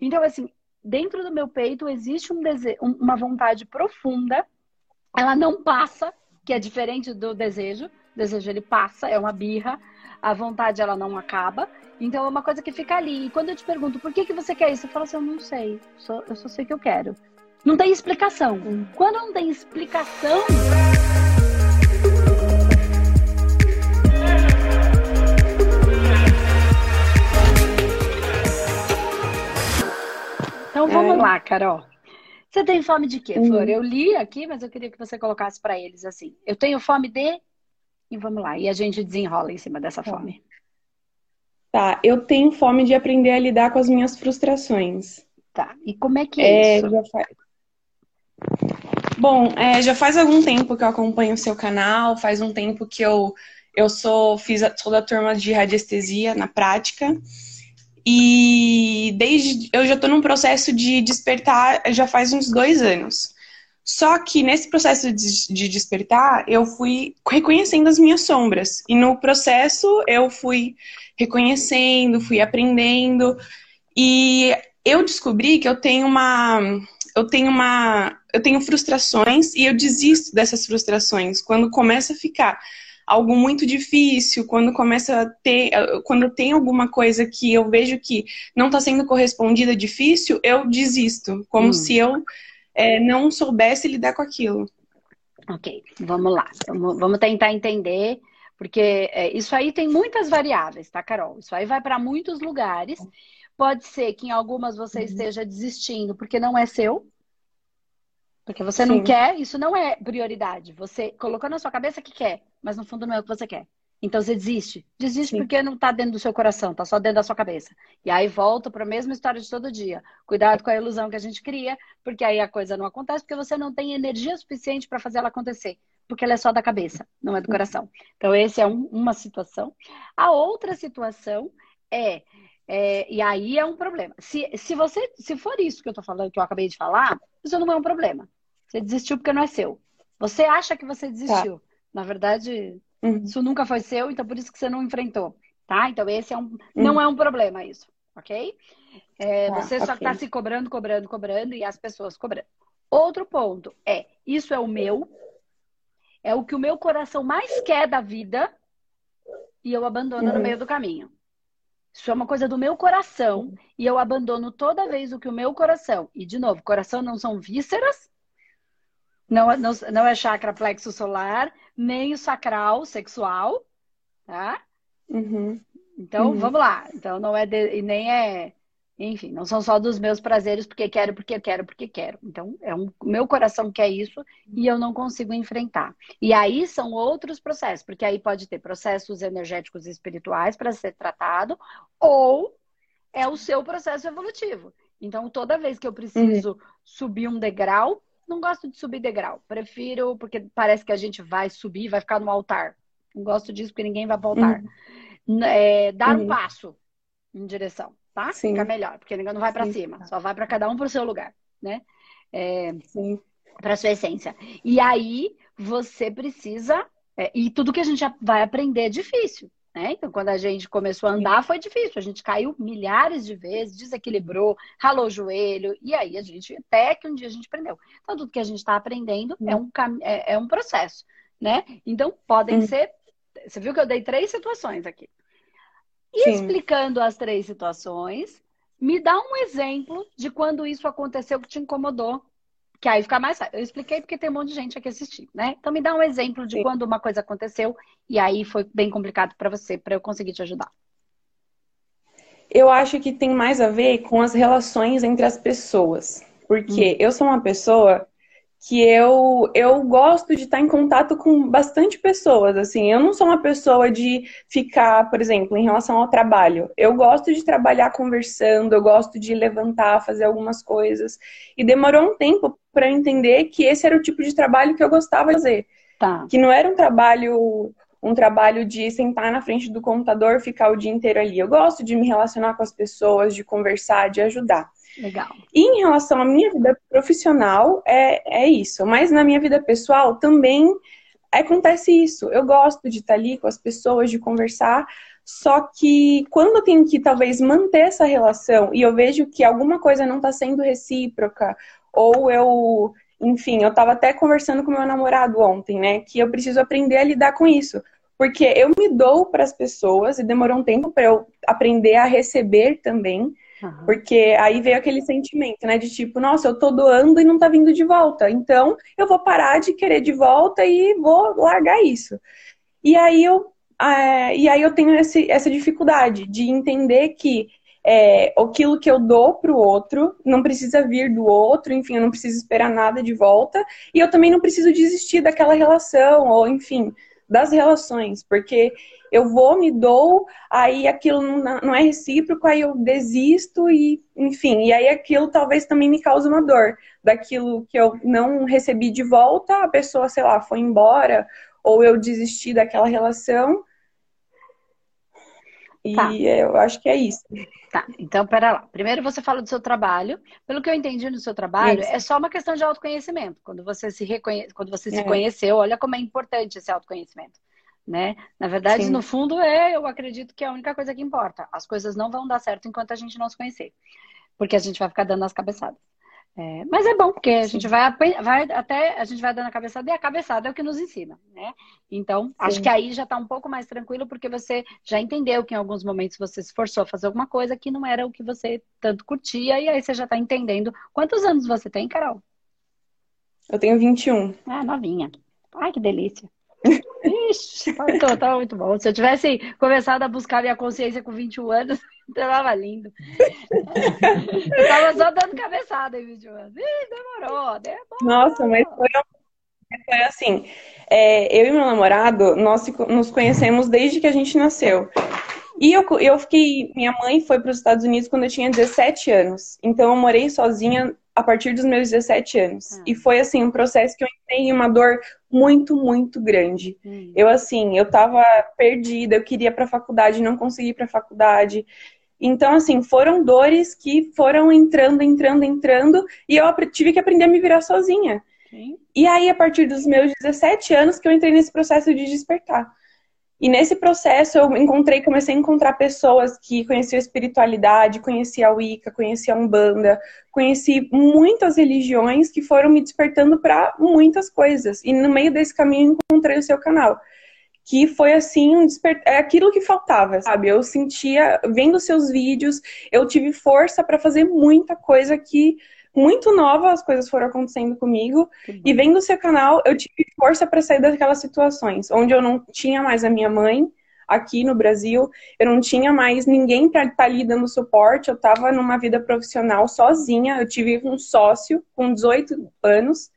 Então, assim, dentro do meu peito existe um dese... uma vontade profunda, ela não passa, que é diferente do desejo. O desejo ele passa, é uma birra, a vontade ela não acaba. Então é uma coisa que fica ali. E quando eu te pergunto por que, que você quer isso, eu falo assim, eu não sei, só, eu só sei que eu quero. Não tem explicação. Quando não tem explicação. Então vamos é. lá, Carol. Você tem fome de quê. Flor? Eu li aqui, mas eu queria que você colocasse para eles assim. Eu tenho fome de. E vamos lá. E a gente desenrola em cima dessa tá. fome. Tá, eu tenho fome de aprender a lidar com as minhas frustrações. Tá, e como é que é, é isso? Já faz... Bom, é, já faz algum tempo que eu acompanho o seu canal, faz um tempo que eu, eu sou, fiz, sou da turma de radiestesia na prática. E desde eu já estou num processo de despertar já faz uns dois anos. Só que nesse processo de, de despertar, eu fui reconhecendo as minhas sombras. E no processo eu fui reconhecendo, fui aprendendo. E eu descobri que eu tenho uma. Eu tenho uma. Eu tenho frustrações e eu desisto dessas frustrações quando começa a ficar algo muito difícil, quando começa a ter, quando tem alguma coisa que eu vejo que não está sendo correspondida difícil, eu desisto, como hum. se eu é, não soubesse lidar com aquilo. Ok, vamos lá, vamos, vamos tentar entender, porque é, isso aí tem muitas variáveis, tá, Carol? Isso aí vai para muitos lugares. Pode ser que em algumas você uhum. esteja desistindo porque não é seu, porque você Sim. não quer, isso não é prioridade. Você colocou na sua cabeça que quer, mas no fundo não é o que você quer. Então você desiste. Desiste Sim. porque não está dentro do seu coração, está só dentro da sua cabeça. E aí volta para a mesma história de todo dia. Cuidado com a ilusão que a gente cria, porque aí a coisa não acontece, porque você não tem energia suficiente para fazer ela acontecer. Porque ela é só da cabeça, não é do coração. Então, essa é um, uma situação. A outra situação é, é, e aí é um problema. Se, se você, se for isso que eu tô falando, que eu acabei de falar, isso não é um problema. Você desistiu porque não é seu. Você acha que você desistiu. Tá. Na verdade, uhum. isso nunca foi seu, então por isso que você não enfrentou. Tá? Então esse é um, uhum. não é um problema isso, ok? É, tá, você só está se cobrando, cobrando, cobrando e as pessoas cobrando. Outro ponto é, isso é o meu, é o que o meu coração mais quer da vida e eu abandono uhum. no meio do caminho. Isso é uma coisa do meu coração e eu abandono toda vez o que o meu coração. E de novo, coração não são vísceras, não, não, não é chakra plexo solar, nem o sacral sexual, tá? Uhum. Então, uhum. vamos lá. Então, não é de, nem é, enfim, não são só dos meus prazeres porque quero, porque quero, porque quero. Então, é um meu coração quer isso e eu não consigo enfrentar. E aí são outros processos, porque aí pode ter processos energéticos e espirituais para ser tratado ou é o seu processo evolutivo. Então, toda vez que eu preciso uhum. subir um degrau, não gosto de subir degrau. Prefiro, porque parece que a gente vai subir, vai ficar no altar. Não gosto disso porque ninguém vai para o altar. Uhum. É, dar uhum. um passo em direção, tá? Sim. Fica melhor, porque ninguém não vai para cima. Só vai para cada um para o seu lugar, né? É, para sua essência. E aí você precisa. É, e tudo que a gente vai aprender é difícil. Né? Então, quando a gente começou a andar, foi difícil. A gente caiu milhares de vezes, desequilibrou, ralou o joelho, e aí a gente, até que um dia a gente aprendeu. Então, tudo que a gente está aprendendo é um, é, é, um processo, né? Então, podem ser. Você viu que eu dei três situações aqui. E Sim. explicando as três situações, me dá um exemplo de quando isso aconteceu que te incomodou que aí fica mais Eu expliquei porque tem um monte de gente aqui assistindo, né? Então me dá um exemplo de quando uma coisa aconteceu e aí foi bem complicado para você, para eu conseguir te ajudar. Eu acho que tem mais a ver com as relações entre as pessoas. Porque hum. eu sou uma pessoa que eu, eu gosto de estar em contato com bastante pessoas, assim, eu não sou uma pessoa de ficar, por exemplo, em relação ao trabalho, eu gosto de trabalhar conversando, eu gosto de levantar, fazer algumas coisas, e demorou um tempo para entender que esse era o tipo de trabalho que eu gostava de fazer, tá. que não era um trabalho um trabalho de sentar na frente do computador, ficar o dia inteiro ali. Eu gosto de me relacionar com as pessoas, de conversar, de ajudar. Legal. E em relação à minha vida profissional, é, é isso. Mas na minha vida pessoal também acontece isso. Eu gosto de estar ali com as pessoas, de conversar. Só que quando eu tenho que talvez manter essa relação e eu vejo que alguma coisa não está sendo recíproca, ou eu, enfim, eu estava até conversando com meu namorado ontem, né, que eu preciso aprender a lidar com isso. Porque eu me dou para as pessoas e demorou um tempo para eu aprender a receber também. Uhum. Porque aí veio aquele sentimento, né? De tipo, nossa, eu tô doando e não tá vindo de volta. Então, eu vou parar de querer de volta e vou largar isso. E aí eu, é, e aí eu tenho esse, essa dificuldade de entender que é, aquilo que eu dou pro outro não precisa vir do outro, enfim, eu não preciso esperar nada de volta. E eu também não preciso desistir daquela relação, ou enfim, das relações, porque eu vou, me dou, aí aquilo não é recíproco, aí eu desisto e, enfim, e aí aquilo talvez também me cause uma dor. Daquilo que eu não recebi de volta, a pessoa, sei lá, foi embora, ou eu desisti daquela relação. E tá. eu acho que é isso. Tá, então pera lá. Primeiro você fala do seu trabalho. Pelo que eu entendi no seu trabalho, isso. é só uma questão de autoconhecimento. Quando você se reconhe... quando você se é. conheceu, olha como é importante esse autoconhecimento né? Na verdade, Sim. no fundo, é, eu acredito que é a única coisa que importa. As coisas não vão dar certo enquanto a gente não se conhecer. Porque a gente vai ficar dando as cabeçadas. É, mas é bom, porque a Sim. gente vai, vai, até a gente vai dando a cabeçada e a cabeçada é o que nos ensina, né? Então, Sim. acho que aí já está um pouco mais tranquilo, porque você já entendeu que em alguns momentos você se forçou a fazer alguma coisa que não era o que você tanto curtia, e aí você já está entendendo. Quantos anos você tem, Carol? Eu tenho 21. Ah, novinha. Ai, que delícia. Ixi, tá muito bom. Se eu tivesse começado a buscar minha consciência com 21 anos, tava lindo. Eu tava só dando cabeçada em 21 anos. Ih, demorou, demorou. Nossa, mas foi, foi assim. É, eu e meu namorado, nós nos conhecemos desde que a gente nasceu. E eu, eu fiquei. Minha mãe foi para os Estados Unidos quando eu tinha 17 anos. Então eu morei sozinha a partir dos meus 17 anos. Hum. E foi assim um processo que eu entrei em uma dor muito, muito grande. Hum. Eu assim, eu tava perdida, eu queria para a faculdade, não consegui para a faculdade. Então, assim, foram dores que foram entrando, entrando, entrando, e eu tive que aprender a me virar sozinha. E aí, a partir dos meus 17 anos, que eu entrei nesse processo de despertar. E nesse processo eu encontrei, comecei a encontrar pessoas que conheciam a espiritualidade, conhecia a Wicca, conhecia a Umbanda, conheci muitas religiões que foram me despertando para muitas coisas. E no meio desse caminho encontrei o seu canal. Que foi assim, um é aquilo que faltava, sabe? Eu sentia, vendo seus vídeos, eu tive força para fazer muita coisa que muito nova as coisas foram acontecendo comigo. E vendo seu canal, eu tive força para sair daquelas situações onde eu não tinha mais a minha mãe aqui no Brasil, eu não tinha mais ninguém para estar tá ali dando suporte, eu estava numa vida profissional sozinha, eu tive um sócio com 18 anos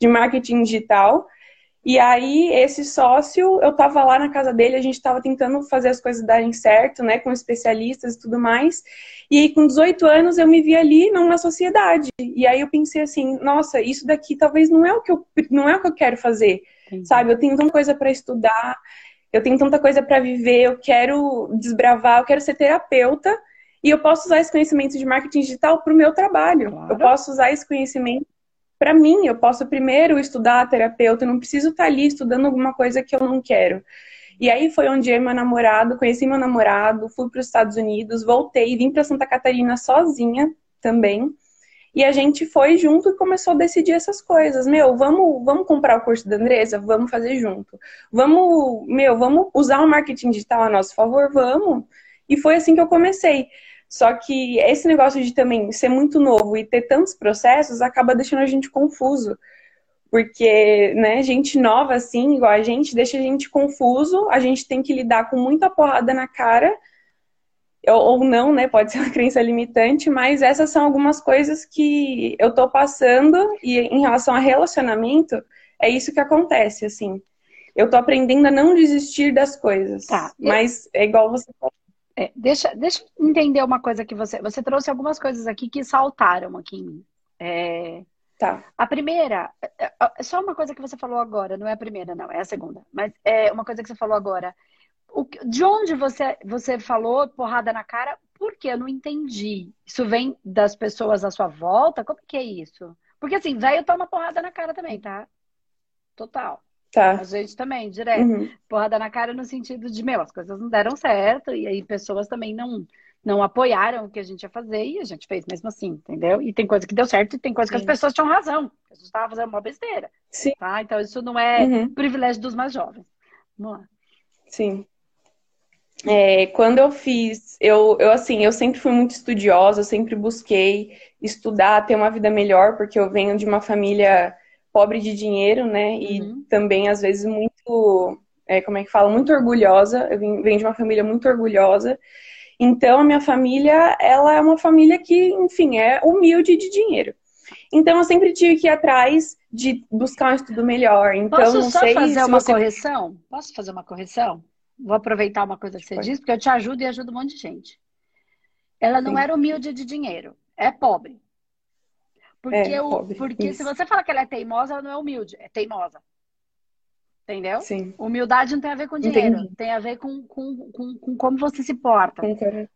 de marketing digital. E aí, esse sócio, eu tava lá na casa dele, a gente tava tentando fazer as coisas darem certo, né, com especialistas e tudo mais. E aí, com 18 anos, eu me vi ali numa sociedade. E aí eu pensei assim, nossa, isso daqui talvez não é o que eu, não é o que eu quero fazer, Entendi. sabe? Eu tenho tanta coisa para estudar, eu tenho tanta coisa para viver, eu quero desbravar, eu quero ser terapeuta. E eu posso usar esse conhecimento de marketing digital para o meu trabalho. Claro. Eu posso usar esse conhecimento para mim, eu posso primeiro estudar terapeuta, eu não preciso estar tá ali estudando alguma coisa que eu não quero. E aí foi onde eu e meu namorado, conheci meu namorado, fui para os Estados Unidos, voltei, vim para Santa Catarina sozinha também. E a gente foi junto e começou a decidir essas coisas. Meu, vamos, vamos comprar o curso da Andresa? Vamos fazer junto. Vamos, meu, vamos usar o marketing digital a nosso favor? Vamos. E foi assim que eu comecei. Só que esse negócio de também ser muito novo e ter tantos processos acaba deixando a gente confuso. Porque, né, gente nova assim, igual a gente, deixa a gente confuso, a gente tem que lidar com muita porrada na cara, ou não, né, pode ser uma crença limitante, mas essas são algumas coisas que eu tô passando e em relação a relacionamento, é isso que acontece, assim. Eu tô aprendendo a não desistir das coisas. Tá. Mas é igual você falou é, deixa, deixa eu entender uma coisa que você. Você trouxe algumas coisas aqui que saltaram aqui em mim. É, tá. A primeira, é, é, é só uma coisa que você falou agora, não é a primeira, não, é a segunda. Mas é uma coisa que você falou agora. O, de onde você, você falou porrada na cara? Por que eu não entendi? Isso vem das pessoas à sua volta? Como que é isso? Porque assim, velho toma porrada na cara também, tá? Total. Tá. A gente também, direto. Uhum. Porrada na cara no sentido de, meu, as coisas não deram certo, e aí pessoas também não, não apoiaram o que a gente ia fazer, e a gente fez mesmo assim, entendeu? E tem coisa que deu certo, e tem coisa que as pessoas tinham razão. A gente estava fazendo uma besteira. Sim. Tá? Então isso não é uhum. privilégio dos mais jovens. Vamos lá. Sim. É, quando eu fiz, eu, eu assim, eu sempre fui muito estudiosa, eu sempre busquei estudar, ter uma vida melhor, porque eu venho de uma família pobre de dinheiro, né? E uhum. também, às vezes, muito, é, como é que fala? Muito orgulhosa. Eu venho de uma família muito orgulhosa. Então, a minha família, ela é uma família que, enfim, é humilde de dinheiro. Então, eu sempre tive que ir atrás de buscar um estudo melhor. Então, Posso só fazer uma você... correção? Posso fazer uma correção? Vou aproveitar uma coisa que você disse, porque eu te ajudo e ajudo um monte de gente. Ela não Sim. era humilde de dinheiro, é pobre. Porque, é, o, porque se você fala que ela é teimosa, ela não é humilde, é teimosa. Entendeu? Sim. Humildade não tem a ver com dinheiro, Entendi. tem a ver com, com, com, com, como você se porta.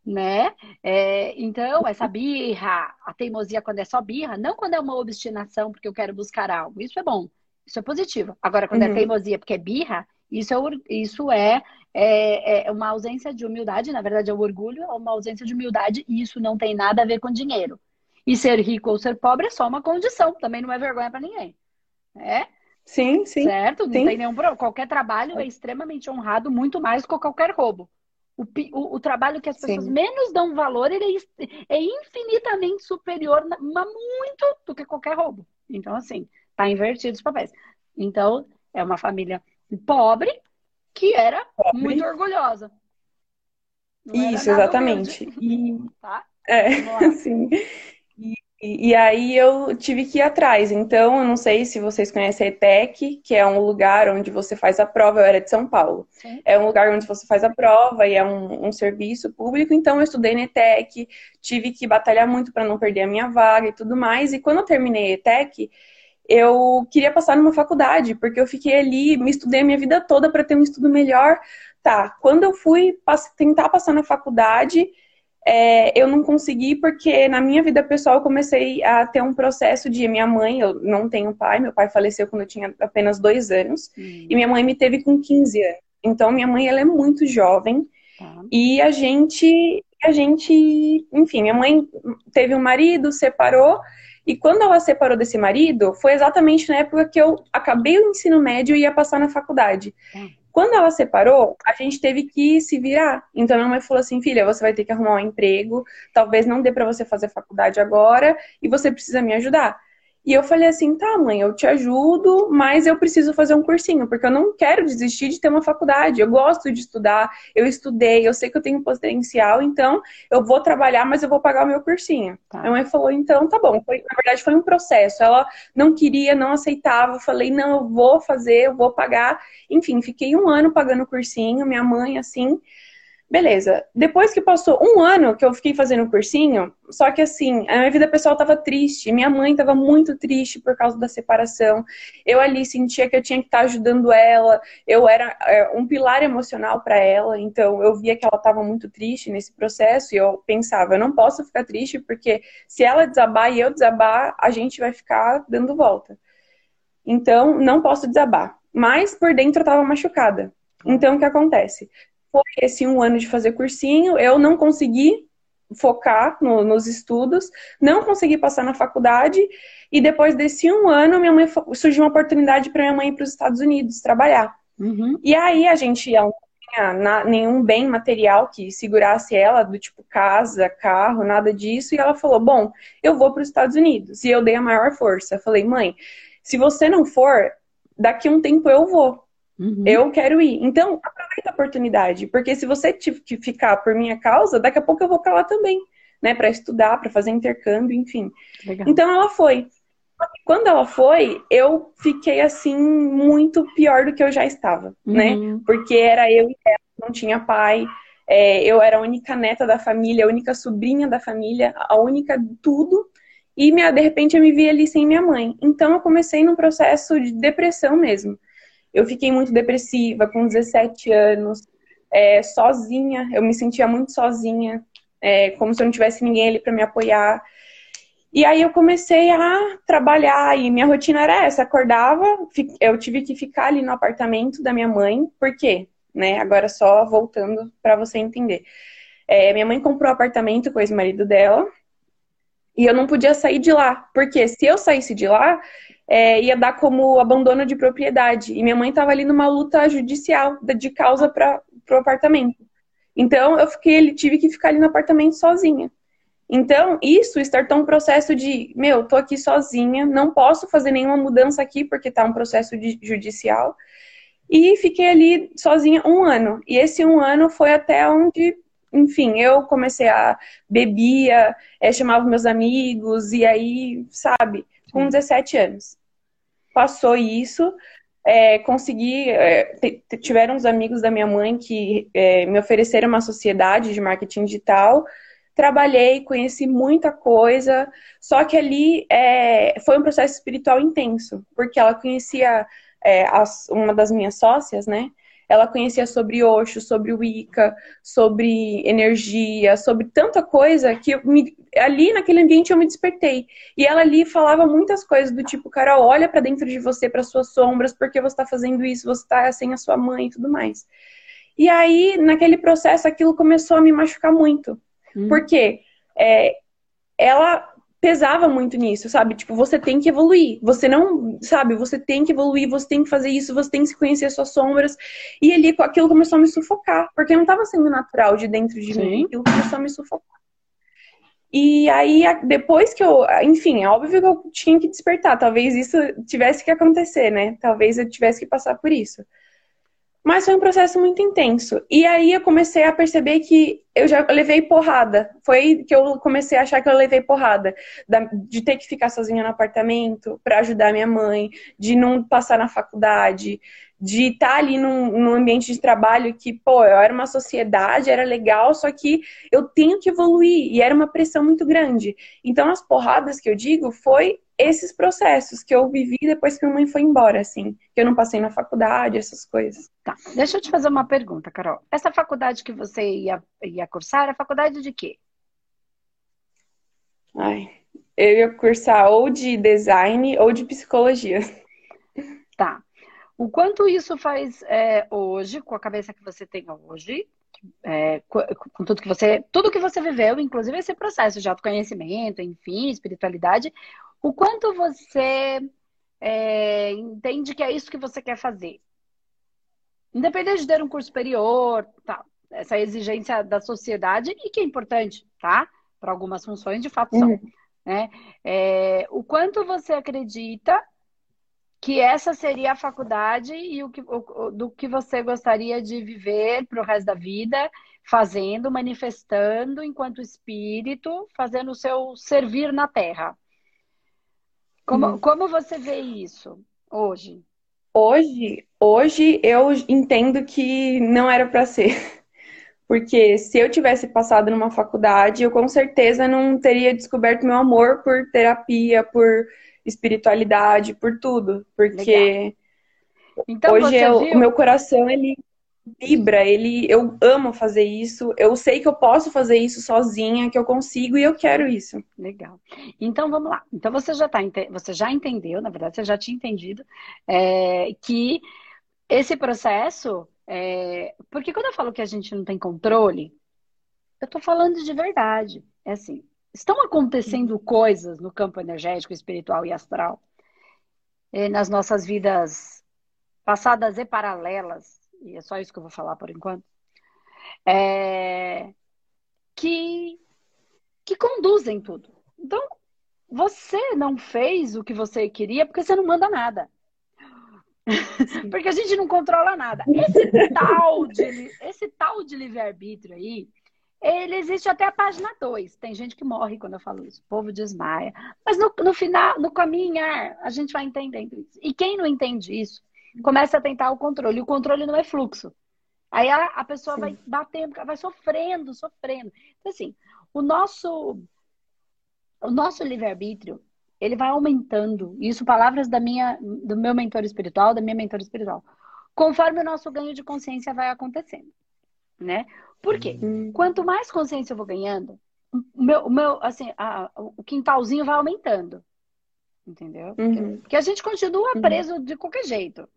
Né? É, então, essa birra, a teimosia quando é só birra, não quando é uma obstinação porque eu quero buscar algo. Isso é bom, isso é positivo. Agora, quando é uhum. é teimosia porque é birra, isso é, isso é, é, é, uma ausência de humildade, na verdade é o orgulho, é uma ausência de humildade e isso não tem nada a ver com dinheiro. E ser rico ou ser pobre é só uma condição, também não é vergonha para ninguém. É? Sim, sim. Certo? Não sim. tem nenhum problema. Qualquer trabalho é extremamente honrado, muito mais do que qualquer roubo. O, o, o trabalho que as pessoas sim. menos dão valor, ele é, é infinitamente superior, mas muito, do que qualquer roubo. Então, assim, tá invertido os papéis. Então, é uma família pobre que era pobre. muito orgulhosa. Não Isso, exatamente. E... Tá? É, sim. E, aí eu tive que ir atrás. Então, eu não sei se vocês conhecem a ETEC, que é um lugar onde você faz a prova. Eu era de São Paulo. Sim. É um lugar onde você faz a prova e é um, um serviço público. Então, eu estudei na ETEC, tive que batalhar muito para não perder a minha vaga e tudo mais. E quando eu terminei a ETEC, eu queria passar numa faculdade, porque eu fiquei ali, me estudei a minha vida toda para ter um estudo melhor. Tá, quando eu fui tentar passar na faculdade é, eu não consegui porque na minha vida pessoal eu comecei a ter um processo de minha mãe, eu não tenho pai, meu pai faleceu quando eu tinha apenas dois anos, uhum. e minha mãe me teve com 15 anos. Então minha mãe ela é muito jovem tá. e a gente, a gente, enfim, minha mãe teve um marido, separou e quando ela separou desse marido, foi exatamente na época que eu acabei o ensino médio e ia passar na faculdade. Uhum. Quando ela separou, a gente teve que se virar. Então, minha mãe falou assim: filha, você vai ter que arrumar um emprego, talvez não dê para você fazer faculdade agora, e você precisa me ajudar. E eu falei assim, tá, mãe, eu te ajudo, mas eu preciso fazer um cursinho, porque eu não quero desistir de ter uma faculdade. Eu gosto de estudar, eu estudei, eu sei que eu tenho potencial, então eu vou trabalhar, mas eu vou pagar o meu cursinho. Tá. Minha mãe falou, então tá bom. Foi, na verdade, foi um processo. Ela não queria, não aceitava. Eu falei, não, eu vou fazer, eu vou pagar. Enfim, fiquei um ano pagando o cursinho, minha mãe, assim. Beleza. Depois que passou um ano que eu fiquei fazendo cursinho, só que assim, a minha vida pessoal estava triste, minha mãe estava muito triste por causa da separação. Eu ali sentia que eu tinha que estar tá ajudando ela, eu era é, um pilar emocional para ela, então eu via que ela estava muito triste nesse processo e eu pensava, eu não posso ficar triste porque se ela desabar e eu desabar, a gente vai ficar dando volta. Então, não posso desabar. Mas por dentro eu estava machucada. Então, o que acontece? Foi esse um ano de fazer cursinho, eu não consegui focar no, nos estudos, não consegui passar na faculdade, e depois desse um ano, minha mãe surgiu uma oportunidade para minha mãe ir para os Estados Unidos trabalhar. Uhum. E aí a gente não tinha nenhum bem material que segurasse ela, do tipo casa, carro, nada disso, e ela falou: Bom, eu vou para os Estados Unidos. E eu dei a maior força. Eu falei, mãe, se você não for, daqui um tempo eu vou. Uhum. Eu quero ir. Então, aproveita a oportunidade, porque se você tiver que ficar por minha causa, daqui a pouco eu vou para lá também, né, para estudar, para fazer intercâmbio, enfim. Legal. Então ela foi. Quando ela foi, eu fiquei assim muito pior do que eu já estava, né? uhum. né? Porque era eu e ela, não tinha pai. É, eu era a única neta da família, a única sobrinha da família, a única tudo. E minha, de repente eu me vi ali sem minha mãe. Então eu comecei num processo de depressão mesmo. Eu fiquei muito depressiva com 17 anos, é, sozinha. Eu me sentia muito sozinha, é, como se eu não tivesse ninguém ali para me apoiar. E aí eu comecei a trabalhar e minha rotina era essa, acordava, eu tive que ficar ali no apartamento da minha mãe, por quê? Né? Agora só voltando para você entender. É, minha mãe comprou apartamento com o ex-marido dela e eu não podia sair de lá, porque se eu saísse de lá, é, ia dar como abandono de propriedade. E minha mãe estava ali numa luta judicial de causa para o apartamento. Então eu fiquei, tive que ficar ali no apartamento sozinha. Então, isso startou um processo de, meu, tô aqui sozinha, não posso fazer nenhuma mudança aqui porque tá um processo de, judicial. E fiquei ali sozinha um ano. E esse um ano foi até onde, enfim, eu comecei a bebia, é, chamava meus amigos, e aí, sabe, com 17 anos. Passou isso, é, consegui. É, tiveram uns amigos da minha mãe que é, me ofereceram uma sociedade de marketing digital trabalhei, conheci muita coisa, só que ali é, foi um processo espiritual intenso, porque ela conhecia é, as, uma das minhas sócias, né? Ela conhecia sobre Osho, sobre Wicca, sobre energia, sobre tanta coisa que me, ali naquele ambiente eu me despertei. E ela ali falava muitas coisas do tipo, Carol, olha para dentro de você, para suas sombras, porque você está fazendo isso, você está sem a sua mãe e tudo mais. E aí, naquele processo, aquilo começou a me machucar muito. Hum. Porque é, ela pesava muito nisso, sabe? Tipo, você tem que evoluir. Você não, sabe? Você tem que evoluir, você tem que fazer isso, você tem que conhecer suas sombras. E ali aquilo começou a me sufocar, porque não estava sendo natural de dentro de Sim. mim. Aquilo começou a me sufocar. E aí, depois que eu. Enfim, é óbvio que eu tinha que despertar. Talvez isso tivesse que acontecer, né? Talvez eu tivesse que passar por isso. Mas foi um processo muito intenso. E aí eu comecei a perceber que eu já levei porrada. Foi que eu comecei a achar que eu levei porrada. De ter que ficar sozinha no apartamento para ajudar minha mãe, de não passar na faculdade, de estar tá ali num, num, ambiente de trabalho que, pô, eu era uma sociedade, era legal, só que eu tenho que evoluir. E era uma pressão muito grande. Então as porradas que eu digo foi esses processos que eu vivi depois que minha mãe foi embora, assim, que eu não passei na faculdade, essas coisas. Tá, deixa eu te fazer uma pergunta, Carol. Essa faculdade que você ia, ia cursar era faculdade de quê? Ai, eu ia cursar ou de design ou de psicologia. Tá. O quanto isso faz é, hoje, com a cabeça que você tem hoje, é, com tudo que você, tudo que você viveu, inclusive esse processo de autoconhecimento, enfim, espiritualidade, o quanto você é, entende que é isso que você quer fazer? Independente de ter um curso superior, tá, essa exigência da sociedade, e que é importante, tá? Para algumas funções, de fato, são. Uhum. Né? É, o quanto você acredita que essa seria a faculdade e o que, o, do que você gostaria de viver para o resto da vida, fazendo, manifestando enquanto espírito, fazendo o seu servir na Terra. Como, hum. como você vê isso hoje? Hoje, hoje eu entendo que não era para ser. Porque se eu tivesse passado numa faculdade, eu com certeza não teria descoberto meu amor por terapia, por espiritualidade, por tudo. Porque então, hoje eu, o meu coração, ele vibra, ele, eu amo fazer isso, eu sei que eu posso fazer isso sozinha, que eu consigo e eu quero isso. Legal. Então vamos lá. Então você já tá, você já entendeu, na verdade, você já tinha entendido é, que esse processo, é, porque quando eu falo que a gente não tem controle, eu tô falando de verdade. É assim, estão acontecendo coisas no campo energético, espiritual e astral, é, nas nossas vidas passadas e paralelas e é só isso que eu vou falar por enquanto, é, que, que conduzem tudo. Então, você não fez o que você queria porque você não manda nada. porque a gente não controla nada. Esse tal de, esse tal de livre-arbítrio aí, ele existe até a página 2. Tem gente que morre quando eu falo isso. O povo desmaia. Mas no, no final, no caminhar, a gente vai entendendo isso. E quem não entende isso, começa a tentar o controle. O controle não é fluxo. Aí a, a pessoa Sim. vai batendo, vai sofrendo, sofrendo. Então, assim, o nosso, o nosso livre-arbítrio, ele vai aumentando. Isso, palavras da minha, do meu mentor espiritual, da minha mentora espiritual. Conforme o nosso ganho de consciência vai acontecendo. Né? Por quê? Hum. Quanto mais consciência eu vou ganhando, o meu, o meu assim, a, o quintalzinho vai aumentando. Entendeu? Porque, Uhum. porque a gente continua Uhum. preso de qualquer jeito.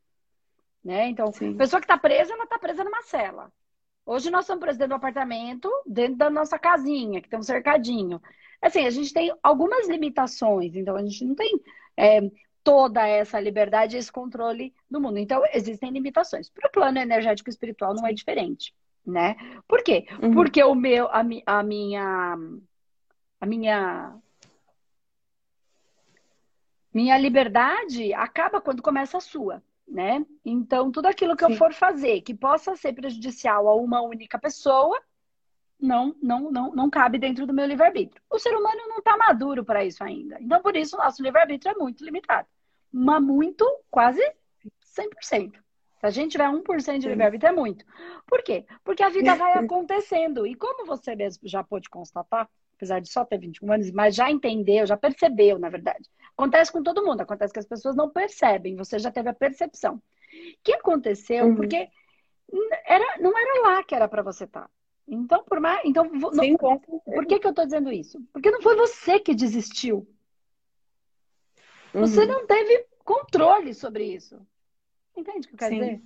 Né? Então, Sim. a pessoa que está presa, ela está presa numa cela. Hoje nós estamos presos dentro do apartamento, dentro da nossa casinha, que tem um cercadinho. Assim, a gente tem algumas limitações, então a gente não tem é, toda essa liberdade, esse controle do mundo. Então, existem limitações. Para o plano energético espiritual não é diferente, né? Por quê? Uhum. Porque o meu, a, mi- a minha, a minha, minha liberdade acaba quando começa a sua, né? Então, tudo aquilo que eu Sim. for fazer que possa ser prejudicial a uma única pessoa, não, não, não, não cabe dentro do meu livre-arbítrio. O ser humano não está maduro para isso ainda. Então, por isso, o nosso livre-arbítrio é muito limitado. Mas muito, quase 100%. Se a gente tiver 1% de livre-arbítrio, é muito. Por quê? Porque a vida vai acontecendo. E como você mesmo já pôde constatar, apesar de só ter 21 anos, mas já entendeu, já percebeu, na verdade. Acontece com todo mundo, acontece que as pessoas não percebem, você já teve a percepção. O que aconteceu? Uhum. Porque era, não era lá que era para você estar. Então, por mais. Então, não- Sim, certeza. por que, que eu tô dizendo isso? Porque não foi você que desistiu. Você Uhum. não teve controle sobre isso. Entende o que eu quero Sim. dizer?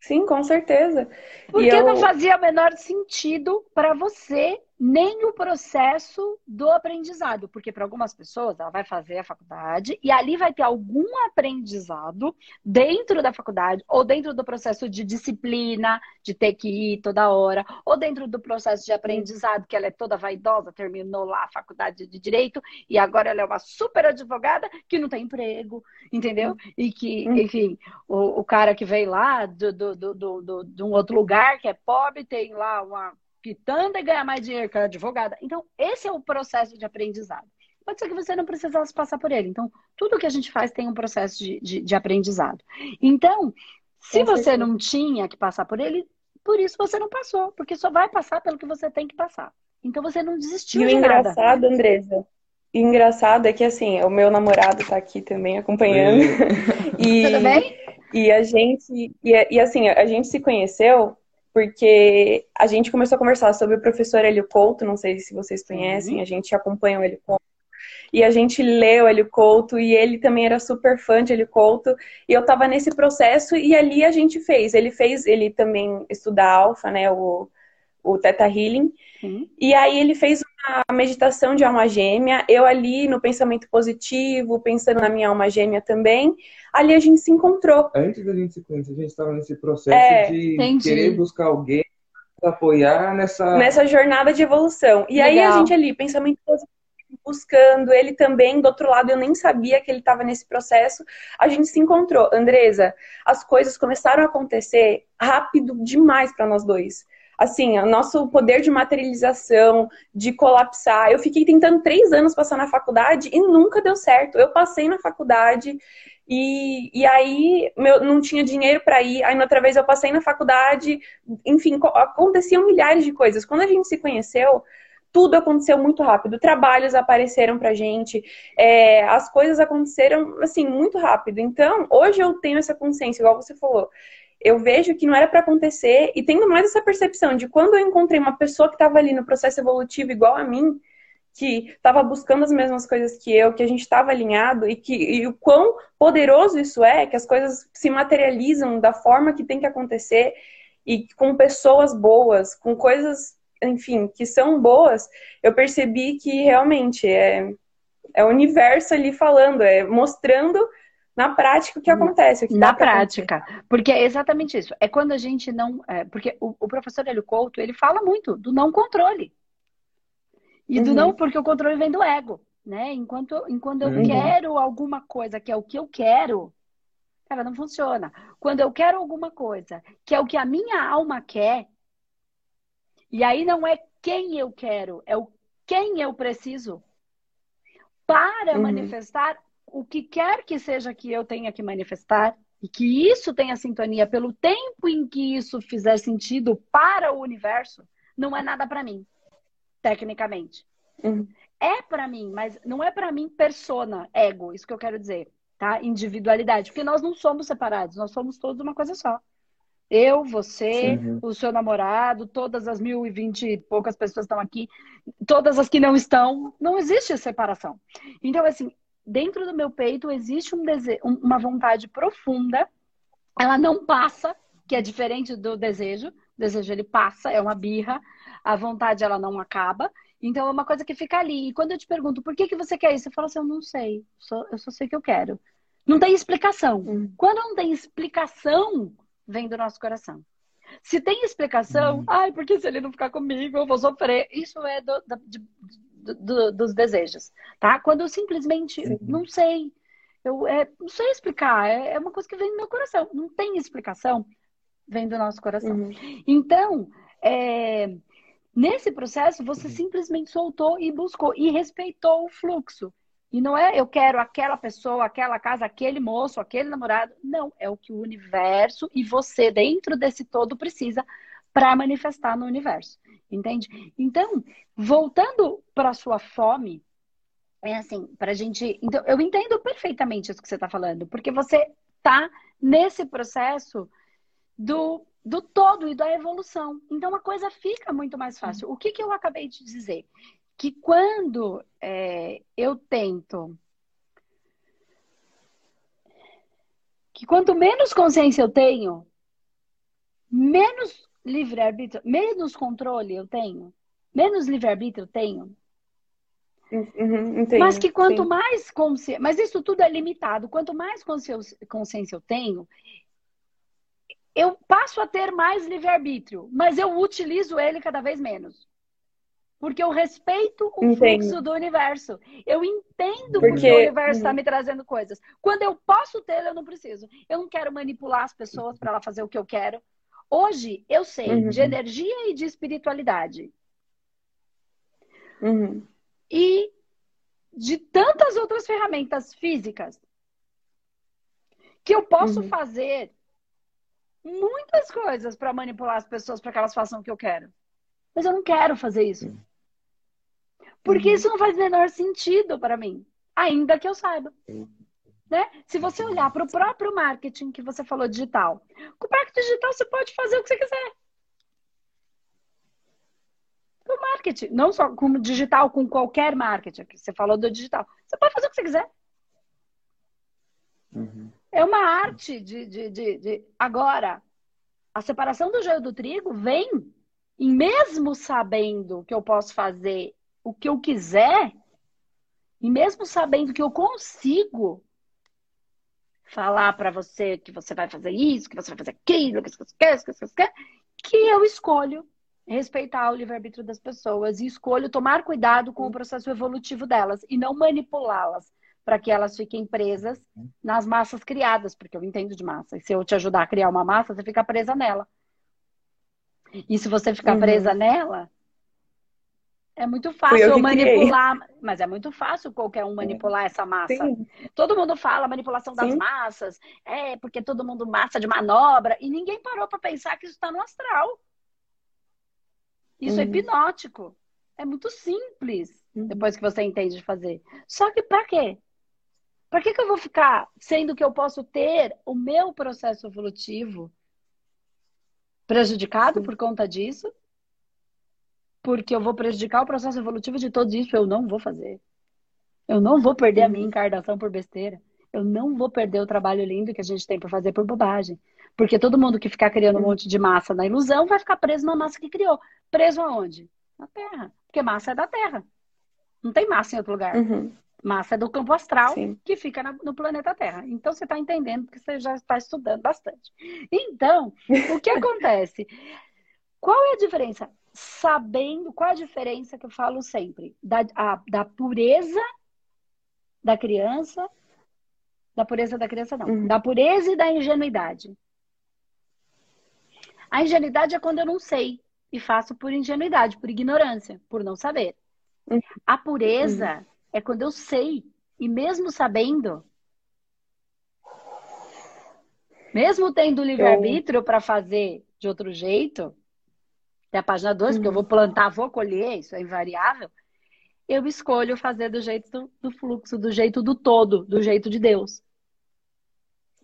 Sim, com certeza. Porque eu- não fazia o menor sentido para você nem o processo do aprendizado. Porque para algumas pessoas, ela vai fazer a faculdade e ali vai ter algum aprendizado dentro da faculdade, ou dentro do processo de disciplina, de ter que ir toda hora, ou dentro do processo de aprendizado, que ela é toda vaidosa, terminou lá a faculdade de direito e agora ela é uma super advogada que não tem emprego, entendeu? E que, Hum. enfim, o, o cara que veio lá do, do, do, do, do- de um outro lugar que é pobre, tem lá uma quitanda e ganha mais dinheiro que a advogada. Então, esse é o processo de aprendizado. Pode ser que você não precisasse passar por ele. Então, tudo que a gente faz tem um processo de, de, de aprendizado. Então, se Com você não tinha que passar por ele, por isso você não passou, porque só vai passar pelo que você tem que passar. Então, você não desistiu E o de nada. engraçado, Andresa, e o engraçado é que assim, o meu namorado tá aqui também acompanhando. E, Tudo bem? e a gente, e, e assim, a gente se conheceu porque a gente começou a conversar sobre o professor Hélio Couto, não sei se vocês conhecem, a gente acompanha o Hélio Couto. E a gente leu Hélio Couto e ele também era super fã de Hélio Couto. E eu tava nesse processo e ali a gente fez. Ele fez, ele também estuda alfa, né, o, o Theta Healing. Sim. E aí ele fez uma meditação de alma gêmea, eu ali no pensamento positivo, pensando na minha alma gêmea também. Ali a gente se encontrou. Antes da gente se conhecer, a gente estava nesse processo É, de entendi. querer buscar alguém para apoiar nessa. nessa jornada de evolução. E aí a Legal. gente ali, pensamento positivo, buscando, ele também, do outro lado, eu nem sabia que ele estava nesse processo. A gente se encontrou. Andresa, as coisas começaram a acontecer rápido demais para nós dois. Assim, o nosso poder de materialização, de colapsar. Eu fiquei tentando três anos passar na faculdade e nunca deu certo. Eu passei na faculdade e, e aí meu, não tinha dinheiro para ir. Aí, outra vez, eu passei na faculdade. Enfim, co- aconteciam milhares de coisas. Quando a gente se conheceu, tudo aconteceu muito rápido. Trabalhos apareceram pra gente, é, as coisas aconteceram assim muito rápido. Então, hoje eu tenho essa consciência, igual você falou. Eu vejo que não era para acontecer e tenho mais essa percepção de quando eu encontrei uma pessoa que estava ali no processo evolutivo igual a mim, que estava buscando as mesmas coisas que eu, que a gente estava alinhado e que e o quão poderoso isso é, que as coisas se materializam da forma que tem que acontecer e com pessoas boas, com coisas, enfim, que são boas, eu percebi que realmente é, é o universo ali falando, é mostrando na prática o que acontece. O que Na dá pra acontecer. prática. Porque é exatamente isso. É quando a gente não. é, porque o, o professor Hélio Couto, ele fala muito do não controle. E do Uhum. não, porque o controle vem do ego, né? Enquanto, enquanto eu Uhum. quero alguma coisa que é o que eu quero, cara, não funciona. Quando eu quero alguma coisa que é o que a minha alma quer, e aí não é quem eu quero, é o quem eu preciso para Uhum. manifestar o que quer que seja que eu tenha que manifestar e que isso tenha sintonia pelo tempo em que isso fizer sentido para o universo, não é nada para mim, tecnicamente. Uhum. É para mim, mas não é para mim persona, ego, isso que eu quero dizer, tá? Individualidade, porque nós não somos separados, nós somos todos uma coisa só. Eu, você, uhum. o seu namorado, todas as mil e vinte e poucas pessoas estão aqui, todas as que não estão, não existe separação. Então, assim, dentro do meu peito existe um uma vontade profunda, ela não passa, que é diferente do desejo. O desejo ele passa, é uma birra, a vontade ela não acaba. Então é uma coisa que fica ali. E quando eu te pergunto por que, que você quer isso, eu falo assim, eu não sei, eu só sei que eu quero. Não tem explicação. Hum. Quando não tem explicação, vem do nosso coração. Se tem explicação, hum. ai, porque se ele não ficar comigo, eu vou sofrer. Isso é do, do, do, dos desejos, tá? Quando eu simplesmente Sim. não sei, eu é, não sei explicar, é, é, uma coisa que vem do meu coração. Não tem explicação, vem do nosso coração. Uhum. Então, é, nesse processo, você uhum. simplesmente soltou e buscou e respeitou o fluxo. E não é eu quero aquela pessoa, aquela casa, aquele moço, aquele namorado. Não, é o que o universo e você, dentro desse todo, precisa para manifestar no universo. Entende? Então, voltando para a sua fome, é assim, para a gente. Então, eu entendo perfeitamente isso que você está falando, porque você está nesse processo do, do todo e da evolução. Então, a coisa fica muito mais fácil. O que, que eu acabei de dizer? que quando é, eu tento. Que quanto menos consciência eu tenho, menos livre-arbítrio, menos controle eu tenho, menos livre-arbítrio eu tenho. Uhum, mas que quanto sim. mais consciência. Mas isso tudo é limitado. Quanto mais consciência eu tenho, eu passo a ter mais livre-arbítrio, mas eu utilizo ele cada vez menos. Porque eu respeito o fluxo do universo. Eu entendo porque, porque o universo está uhum. me trazendo coisas. Quando eu posso ter, eu não preciso. Eu não quero manipular as pessoas para ela fazer o que eu quero. Hoje, eu sei uhum. de energia e de espiritualidade. Uhum. E de tantas outras ferramentas físicas que eu posso uhum. fazer muitas coisas para manipular as pessoas para que elas façam o que eu quero. Mas eu não quero fazer isso. Porque uhum. isso não faz o menor sentido para mim, ainda que eu saiba. Né? Se você olhar para o próprio marketing que você falou digital, com o marketing digital você pode fazer o que você quiser. Com marketing, não só com digital, com qualquer marketing, que você falou do digital, você pode fazer o que você quiser. Uhum. É uma arte de, de, de, de, Agora, a separação do joio do trigo vem, e mesmo sabendo que eu posso fazer o que eu quiser, e mesmo sabendo que eu consigo falar para você que você vai fazer isso, que você vai fazer aquilo, que você quer, que você quer, que eu escolho respeitar o livre-arbítrio das pessoas e escolho tomar cuidado com o processo evolutivo delas e não manipulá-las para que elas fiquem presas nas massas criadas, porque eu entendo de massa. E se eu te ajudar a criar uma massa, você fica presa nela. E se você ficar uhum. presa nela, é muito fácil manipular, mas é muito fácil qualquer um manipular essa massa. Sim. Todo mundo fala manipulação das Sim. massas, é porque todo mundo massa de manobra, e ninguém parou para pensar que isso está no astral. Isso é uhum. é hipnótico. É muito simples uhum. depois que você entende de fazer. Só que para quê? Para que, que eu vou ficar sendo que eu posso ter o meu processo evolutivo prejudicado Sim. por conta disso? Porque eu vou prejudicar o processo evolutivo de todos isso, eu não vou fazer. Eu não vou perder a minha encarnação por besteira. Eu não vou perder o trabalho lindo que a gente tem por fazer por bobagem. Porque todo mundo que ficar criando um monte de massa na ilusão vai ficar preso na massa que criou. Preso aonde? Na Terra. Porque massa é da Terra. Não tem massa em outro lugar. Uhum. Massa é do campo astral Sim. que fica na, no planeta Terra. Então você está entendendo que você já está estudando bastante. Então, o que acontece? Qual é a diferença? Sabendo qual a diferença que eu falo sempre da, a, da pureza da criança, da pureza da criança não, uhum. da pureza e da ingenuidade. A ingenuidade é quando eu não sei e faço por ingenuidade, por ignorância, por não saber. Uhum. A pureza uhum. é quando eu sei e mesmo sabendo, mesmo tendo livre-arbítrio para fazer de outro jeito, até a página 2, uhum. porque eu vou plantar, vou colher, isso é invariável. Eu escolho fazer do jeito do, do fluxo, do jeito do todo, do jeito de Deus.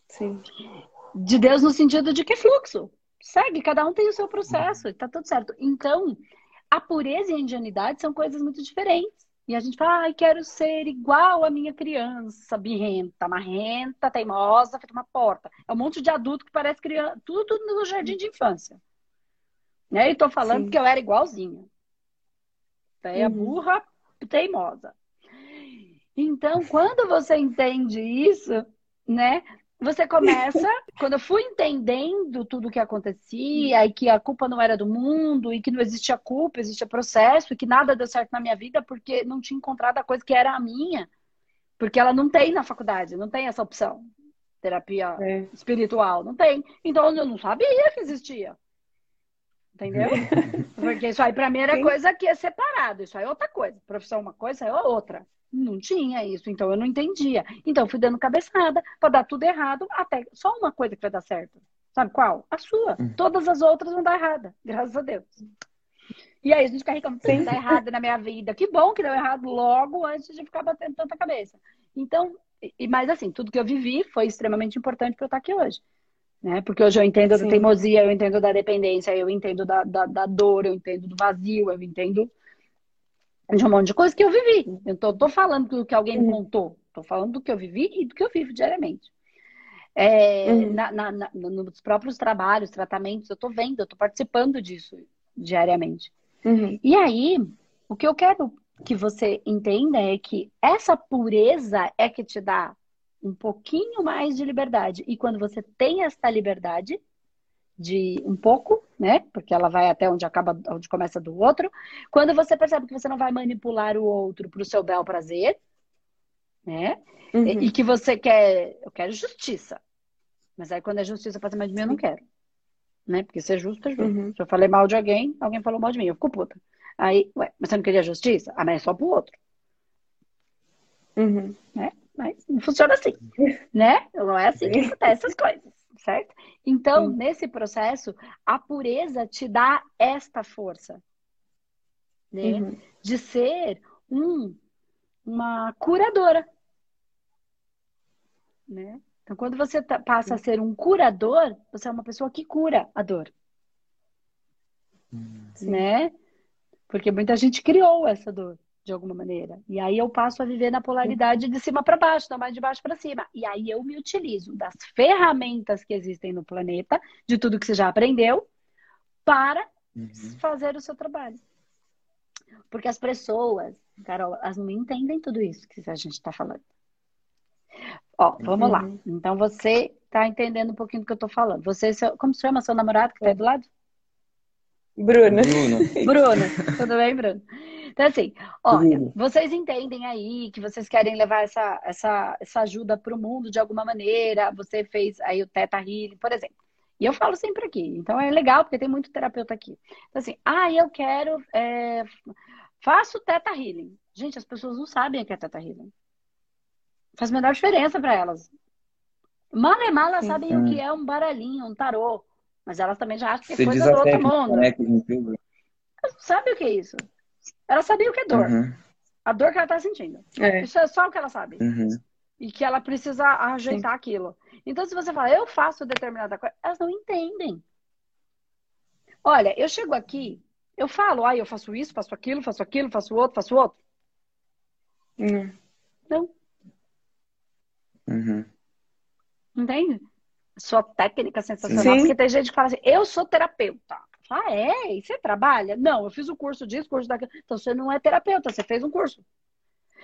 Sim. De Deus no sentido de que fluxo. segue, cada um tem o seu processo, tá tudo certo. Então, a pureza e a ingenuidade são coisas muito diferentes. E a gente fala, ai, quero ser igual a minha criança, birrenta, marrenta, teimosa, feita uma porta. É um monte de adulto que parece criança, tudo no jardim de infância. Né? E tô falando Sim. que eu era igualzinha. É uhum. burra, teimosa. Então, quando você entende isso, né? Você começa, quando eu fui entendendo tudo o que acontecia, e que a culpa não era do mundo, e que não existia culpa, existia processo, e que nada deu certo na minha vida porque não tinha encontrado a coisa que era a minha. Porque ela não tem na faculdade, não tem essa opção. Terapia é. espiritual, não tem. Então eu não sabia que existia. Entendeu? Porque isso aí pra mim era Sim. coisa que é separado. Isso aí é outra coisa. Profissão é uma coisa, é outra. Não tinha isso, então eu não entendia. Então eu fui dando cabeçada para dar tudo errado, até só uma coisa que vai dar certo. Sabe qual? A sua. Uhum. Todas as outras vão dar errada, graças a Deus. E aí a gente fica que dar errado na minha vida. Que bom que deu errado logo antes de ficar batendo tanta cabeça. Então, e, mas assim, tudo que eu vivi foi extremamente importante para eu estar aqui hoje. Né? Porque hoje eu entendo Sim. da teimosia, eu entendo da dependência, eu entendo da, da, da dor, eu entendo do vazio, eu entendo de um monte de coisa que eu vivi. Eu tô, tô falando do que alguém me contou. Tô falando do que eu vivi e do que eu vivo diariamente. É, uhum. na, na, na, nos próprios trabalhos, tratamentos, eu tô vendo, eu tô participando disso diariamente. Uhum. E aí, o que eu quero que você entenda é que essa pureza é que te dá um pouquinho mais de liberdade. E quando você tem essa liberdade, de um pouco, né? Porque ela vai até onde acaba, onde começa do outro. Quando você percebe que você não vai manipular o outro para o seu bel prazer, né? Uhum. E, e, que você quer, eu quero justiça. Mas aí quando é justiça para cima de mim, eu não quero. Né? Porque ser justo é justo. Uhum. Se eu falei mal de alguém, alguém falou mal de mim, eu fico puta. Aí, ué, mas você não queria justiça? Ah, mas é só pro outro. Uhum. Né? Mas não funciona assim, né? Não é assim que acontece essas coisas certo? Então, Sim. nesse processo, a pureza te dá esta força, né? Uhum. De ser um, uma curadora, né? Então, quando você tá, passa a ser um curador, você é uma pessoa que cura a dor, Sim. né? Porque muita gente criou essa dor de alguma maneira. E aí eu passo a viver na polaridade de cima para baixo, não mais de baixo para cima. E aí eu me utilizo das ferramentas que existem no planeta, de tudo que você já aprendeu, para uhum. fazer o seu trabalho. Porque as pessoas, Carol, elas não entendem tudo isso que a gente está falando. Ó, vamos uhum. lá. Então você está entendendo um pouquinho do que eu estou falando. Você, seu, como se chama seu namorado que está do lado? Bruno. Bruno. Bruno. Tudo bem, Bruno? Então, assim, olha, vocês entendem aí que vocês querem levar essa, essa, essa ajuda para o mundo de alguma maneira. Você fez aí o Teta Healing, por exemplo. E eu falo sempre aqui. Então, é legal, porque tem muito terapeuta aqui. Então, assim, ah, eu quero... É, faço Teta Healing. Gente, as pessoas não sabem o que é Teta Healing. Faz a menor diferença para elas. Mal e mal elas sabem o que é um baralhinho, um tarô. Mas elas também já acham que é coisa do outro mundo. Né, não sabem o que é isso. Ela sabia o que é dor. Uhum. A dor que ela tá sentindo. É. Isso é só o que ela sabe. Uhum. E que ela precisa ajeitar Sim. aquilo. Então, se você fala, eu faço determinada coisa, elas não entendem. Olha, eu chego aqui, eu falo, ah, eu faço isso, faço aquilo, faço aquilo, faço outro, faço outro. Hum. Não. Uhum. Entende? Sua técnica sensacional. Sim. Porque tem gente que fala assim, eu sou terapeuta. Ah, é? E você trabalha? Não, eu fiz o curso disso, curso daquilo. Então você não é terapeuta, você fez um curso.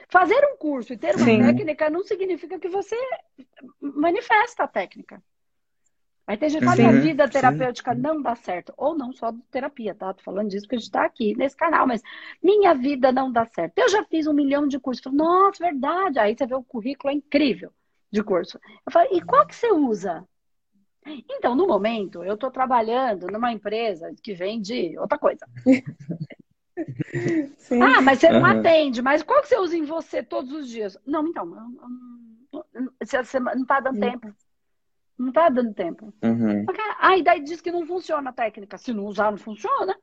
Fazer um curso e ter uma Sim. técnica não significa que você manifesta a técnica. Aí tem gente que fala, a vida terapêutica Sim. não dá certo. Ou não só terapia, tá? Tô falando disso porque a gente tá aqui nesse canal, mas minha vida não dá certo. Eu já fiz um milhão de cursos. Falo, Nossa, verdade. Aí você vê o currículo é incrível de curso. Eu falo, e qual que você usa? Então, no momento, eu estou trabalhando numa empresa que vende outra coisa. Sim. Ah, mas você não uhum. atende, mas qual que você usa em você todos os dias? Não, então, você não está dando tempo. Não está dando tempo. Uhum. Ah, e daí diz que não funciona a técnica. Se não usar, não funciona.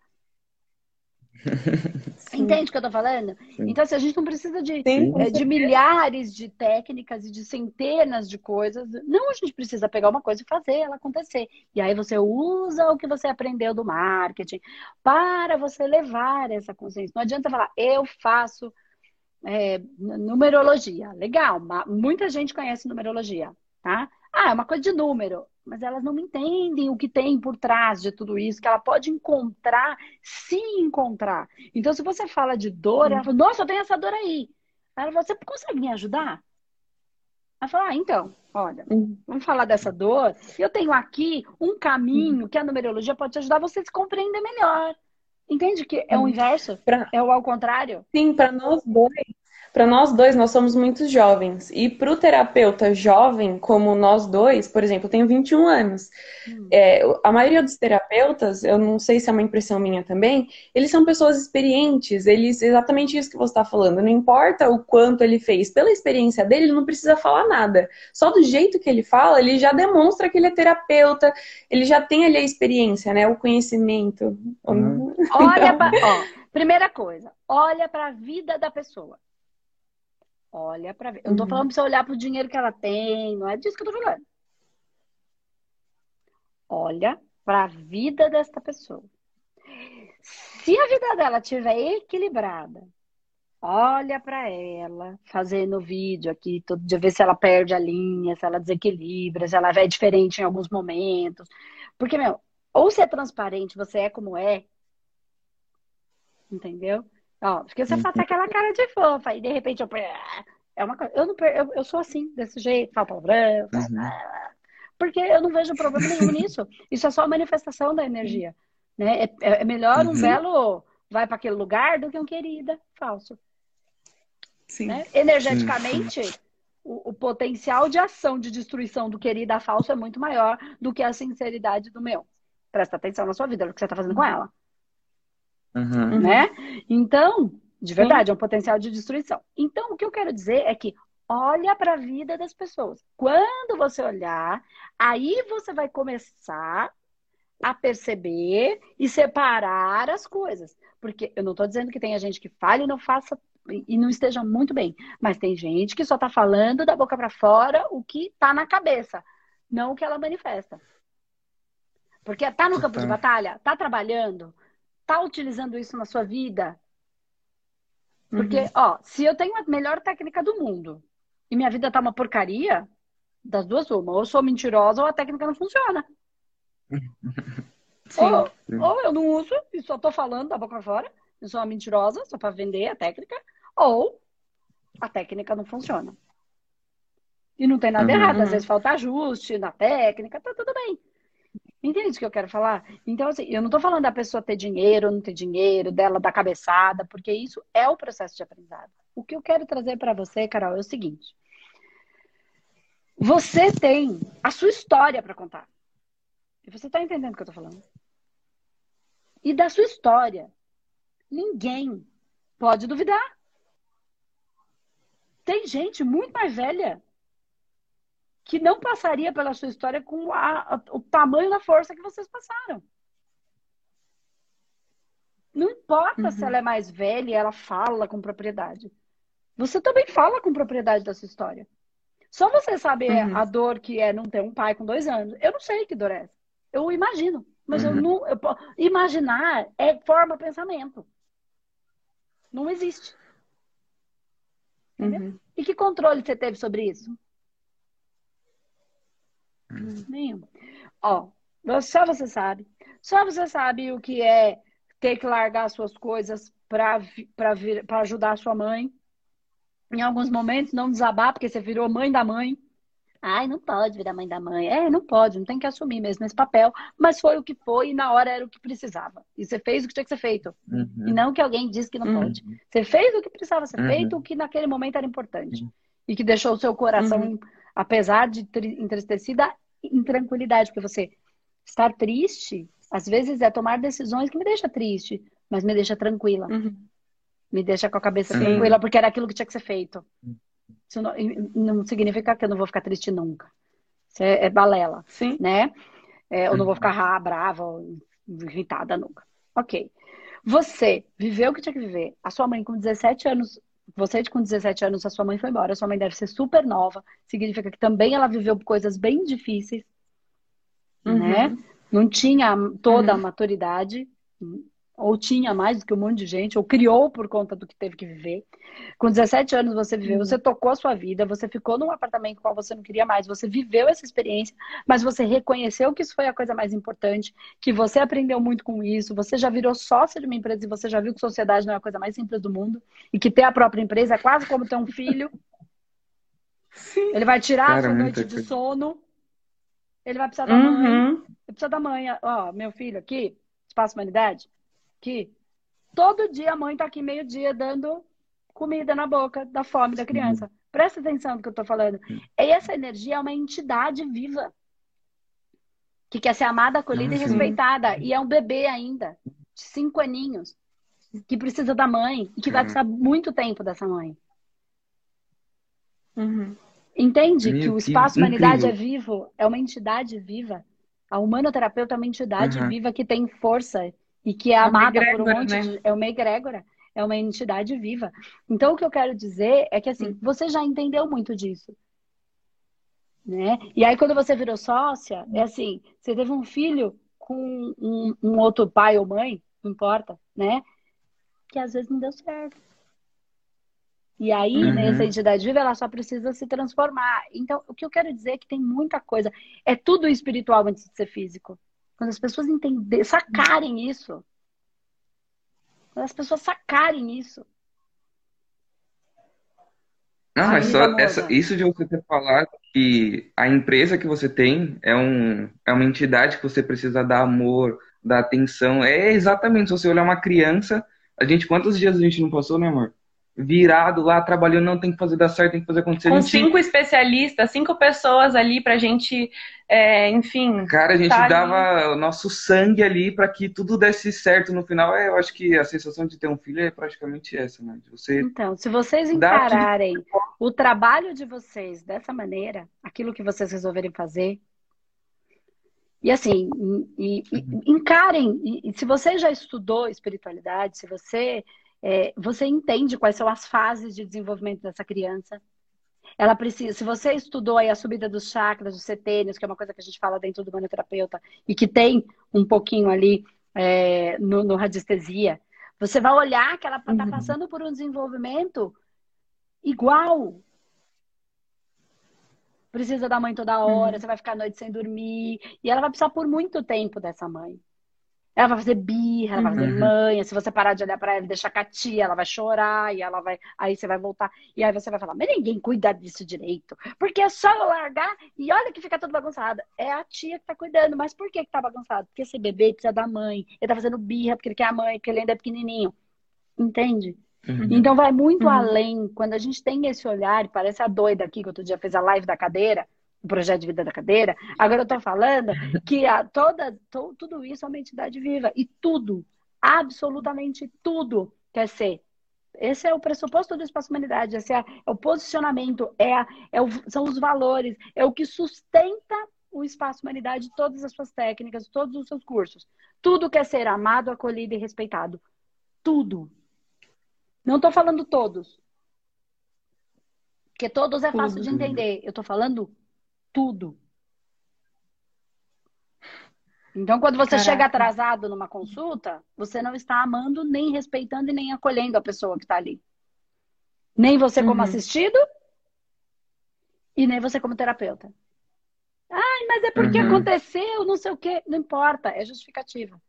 Entende o que eu tô falando? Sim. Então, assim, a gente não precisa de, Sim, é, de milhares de técnicas e de centenas de coisas. Não, a gente precisa pegar uma coisa e fazer ela acontecer. E aí você usa o que você aprendeu do marketing para você levar essa consciência. Não adianta falar, eu faço é, numerologia. Legal, muita gente conhece numerologia, tá? Ah, é uma coisa de número, mas elas não entendem o que tem por trás de tudo isso, que ela pode encontrar, se encontrar. Então, se você fala de dor, ela fala, nossa, eu tenho essa dor aí. Ela fala, você consegue me ajudar? Ela fala, ah, então, olha, vamos falar dessa dor. Eu tenho aqui um caminho que a numerologia pode te ajudar você a se compreender melhor. Entende que é o inverso? Pra- É o ao contrário? Sim, para nós dois, para nós dois, nós somos muito jovens. E para o terapeuta jovem, como nós dois, por exemplo, eu tenho 21 anos. Hum. É, a maioria dos terapeutas, eu não sei se é uma impressão minha também, eles são pessoas experientes, eles, exatamente isso que você está falando. Não importa o quanto ele fez, pela experiência dele, ele não precisa falar nada. Só do jeito que ele fala, ele já demonstra que ele é terapeuta, ele já tem ali a experiência, né? O conhecimento. Uhum. Olha, pra, ó, primeira coisa, olha para a vida da pessoa. Olha para Eu não tô Uhum. falando para você olhar para o dinheiro que ela tem, não é disso que eu tô falando. Olha para a vida desta pessoa. Se a vida dela estiver equilibrada, olha para ela fazendo vídeo aqui todo dia, ver se ela perde a linha, se ela desequilibra, se ela é diferente em alguns momentos. Porque, meu, ou você é transparente, você é como é, entendeu? Ó, porque você faz aquela cara de fofa e de repente eu. É uma coisa. Eu, não, per- eu, eu sou assim, desse jeito, falo palavrão, Uhum. porque eu não vejo problema nenhum nisso. Isso é só a manifestação da energia. Né? É, é- é melhor um Uhum. belo vai para aquele lugar do que um querida falso. Sim. Né? Energeticamente, o, o potencial de ação de destruição do querida falso é muito maior do que a sinceridade do meu. Presta atenção na sua vida, no que você está fazendo com ela. Uhum. Uhum. né? Então, de verdade, é um potencial de destruição. Então, o que eu quero dizer é que olha para a vida das pessoas. Quando você olhar, aí você vai começar a perceber e separar as coisas. Porque eu não estou dizendo que tenha gente que fale e não faça e não esteja muito bem, mas tem gente que só está falando da boca para fora o que está na cabeça, não o que ela manifesta. Porque tá no campo de Tá. batalha, tá trabalhando, tá utilizando isso na sua vida. Porque, ó, se eu tenho a melhor técnica do mundo e minha vida tá uma porcaria, das duas uma, ou sou mentirosa ou a técnica não funciona. Sim. Ou, Sim. ou eu não uso e só tô falando da boca fora, eu sou uma mentirosa só para vender a técnica, ou a técnica não funciona. E não tem nada Uhum. errado, às vezes falta ajuste na técnica, tá tudo bem. Entende o que eu quero falar? Então, assim, eu não tô falando da pessoa ter dinheiro ou não ter dinheiro, dela dar cabeçada, porque isso é o processo de aprendizado. O que eu quero trazer para você, Carol, é o seguinte: você tem a sua história para contar. E você tá entendendo o que eu tô falando? E da sua história, ninguém pode duvidar. Tem gente muito mais velha que não passaria pela sua história com a- a- o tamanho da força que vocês passaram. Não importa se ela é mais velha e ela fala com propriedade. Você também fala com propriedade da sua história. Só você saber Uhum. a dor que é não ter um pai com dois anos. Eu não sei que dor é essa. Eu imagino. Mas eu Uhum. não. eu imaginar é forma pensamento. Não existe. Uhum. E que controle você teve sobre isso? Uhum. Nenhum. Ó, só você sabe. Só você sabe o que é ter que largar suas coisas para ajudar a sua mãe. Em alguns momentos, não desabar, porque você virou mãe da mãe. Ai, não pode virar mãe da mãe. É, não pode, não tem que assumir mesmo esse papel. Mas foi o que foi e na hora era o que precisava. E você fez o que tinha que ser feito. E Uhum. não que alguém disse que não Uhum. pode. Você fez o que precisava ser Uhum. feito, o que naquele momento era importante. E que deixou o seu coração, Uhum. Apesar de tri- entristecida, em tranquilidade. Porque você estar triste, às vezes, é tomar decisões que me deixa triste, mas me deixa tranquila. Uhum. Me deixa com a cabeça Sim. tranquila, porque era aquilo que tinha que ser feito. Isso não, não significa que eu não vou ficar triste nunca. Isso é, é balela Sim. né? É, eu não vou ficar ra- brava ou irritada nunca. Ok. Você viveu o que tinha que viver. A sua mãe com 17 anos, você com 17 anos, a sua mãe foi embora. A sua mãe deve ser super nova. Significa que também ela viveu coisas bem difíceis, Uhum. né? Não tinha toda a Uhum. maturidade, ou tinha mais do que um monte de gente, ou criou por conta do que teve que viver. Com 17 anos você viveu, Uhum. você tocou a sua vida, você ficou num apartamento qual você não queria mais, você viveu essa experiência, mas você reconheceu que isso foi a coisa mais importante, que você aprendeu muito com isso, você já virou sócia de uma empresa e você já viu que sociedade não é a coisa mais simples do mundo, e que ter a própria empresa é quase como ter um filho. Sim. Ele vai tirar a Cara, sua muita noite de sono, ele vai precisar da mãe, Uhum. ele precisa da mãe, ó, meu filho aqui, Espaço Humanidade, aqui. Todo dia a mãe tá aqui meio-dia dando comida na boca da fome da criança. Presta atenção no que eu tô falando. E essa energia é uma entidade viva. Que quer ser amada, acolhida e Sim. respeitada. E é um bebê ainda, de cinco aninhos, que precisa da mãe e que vai precisar muito tempo dessa mãe. Uhum. Entende Meu, que o que espaço humanidade é vivo, é uma entidade viva. A humanoterapeuta é uma entidade Uhum. viva que tem força e que é uma amada por um monte né? de. É uma egrégora, é uma entidade viva. Então, o que eu quero dizer é que, assim, Hum. você já entendeu muito disso. Né? E aí, quando você virou sócia, é assim: você teve um filho com um, um outro pai ou mãe, não importa, né? Que às vezes não deu certo. E aí, Uhum. né, essa entidade viva, ela só precisa se transformar. Então, o que eu quero dizer é que tem muita coisa. É tudo espiritual antes de ser físico. Quando as pessoas entenderem, sacarem isso. Quando as pessoas sacarem isso. Não, mas só essa, isso de você ter falado que a empresa que você tem é, um, é uma entidade que você precisa dar amor, dar atenção. É exatamente, se você olhar uma criança, a gente, quantos dias a gente não passou, né, amor? Virado lá, trabalhando, não tem que fazer dar certo, tem que fazer acontecer. Com gente- cinco especialistas, cinco pessoas ali pra gente, é, enfim. Cara, a gente Tá ali. dava o nosso sangue ali para que tudo desse certo no final. É, eu acho que a sensação de ter um filho é praticamente essa, né? De Você Então, se vocês encararem o trabalho de vocês dessa maneira, aquilo que vocês resolverem fazer, e assim, e, e- e encarem, e, e se você já estudou espiritualidade, se você, é, você entende quais são as fases de desenvolvimento dessa criança, ela precisa, se você estudou aí a subida dos chakras, dos setênios, que é uma coisa que a gente fala dentro do manoterapeuta, e que tem um pouquinho ali é, no, no radiestesia, você vai olhar que ela está Uhum. passando por um desenvolvimento igual. Precisa da mãe toda hora, Uhum. você vai ficar a noite sem dormir, e ela vai precisar por muito tempo dessa mãe. Ela vai fazer birra, ela vai fazer Uhum. manha. Se você parar de olhar pra ela e deixar catia, ela vai chorar e ela vai. Aí você vai voltar. E aí você vai falar, mas ninguém cuida disso direito. Porque é só eu largar e olha que fica tudo bagunçado. É a tia que tá cuidando. Mas por que que tá bagunçado? Porque esse bebê precisa da mãe. Ele tá fazendo birra porque ele quer a mãe, porque ele ainda é pequenininho. Entende? Uhum. Então vai muito Uhum. além. Quando a gente tem esse olhar, e parece a doida aqui que outro dia fez a live da cadeira, o projeto de vida da cadeira. Agora eu tô falando que a, toda, to- tudo isso é uma entidade viva. E tudo, absolutamente tudo quer ser. Esse é o pressuposto do espaço humanidade, esse é, é o posicionamento, é, a- é o- são os valores, é o que sustenta o espaço humanidade, todas as suas técnicas, todos os seus cursos. Tudo quer ser amado, acolhido e respeitado. Tudo. Não estou falando todos. Porque todos é fácil de entender. Eu estou falando tudo. Então, quando você Caraca. chega atrasado numa consulta, você não está amando, nem respeitando e nem acolhendo a pessoa que está ali. Nem você como Uhum. assistido e nem você como terapeuta. Ai, mas é porque Uhum. aconteceu, não sei o quê. Não importa, é justificativa.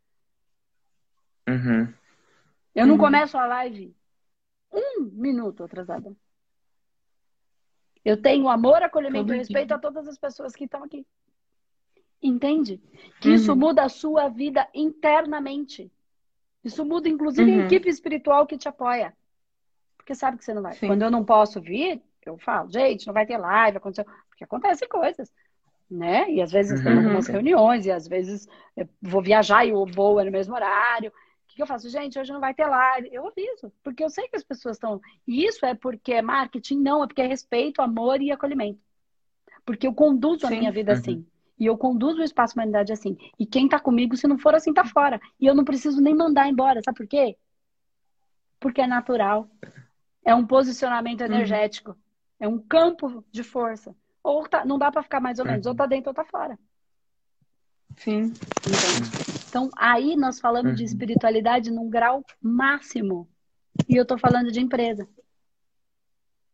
Uhum. Eu não Uhum. começo a live um minuto atrasada. Eu tenho amor, acolhimento Todo e dia. respeito a todas as pessoas que estão aqui. Entende? Que Uhum. isso muda a sua vida internamente. Isso muda, inclusive, a Uhum. equipe espiritual que te apoia. Porque sabe que você não vai. Sim. Quando eu não posso vir, eu falo, gente, não vai ter live, aconteceu. Porque acontecem coisas. Né? E às vezes tem Uhum. algumas reuniões, e às vezes eu vou viajar e o voo é no mesmo horário. O que que eu faço? Gente, hoje não vai ter live. Eu aviso, porque eu sei que as pessoas estão. E isso é porque é marketing? Não, é porque é respeito, amor e acolhimento. Porque eu conduzo a Sim. minha vida Uhum. assim. E eu conduzo o espaço humanidade assim. E quem tá comigo, se não for assim, tá fora. E eu não preciso nem mandar embora. Sabe por quê? Porque é natural. É um posicionamento uhum. energético. Uhum. É um campo de força. Ou tá, não dá para ficar mais ou menos. Ou tá dentro ou tá fora. Sim. Então, aí nós falamos uhum. de espiritualidade num grau máximo. E eu tô falando de empresa.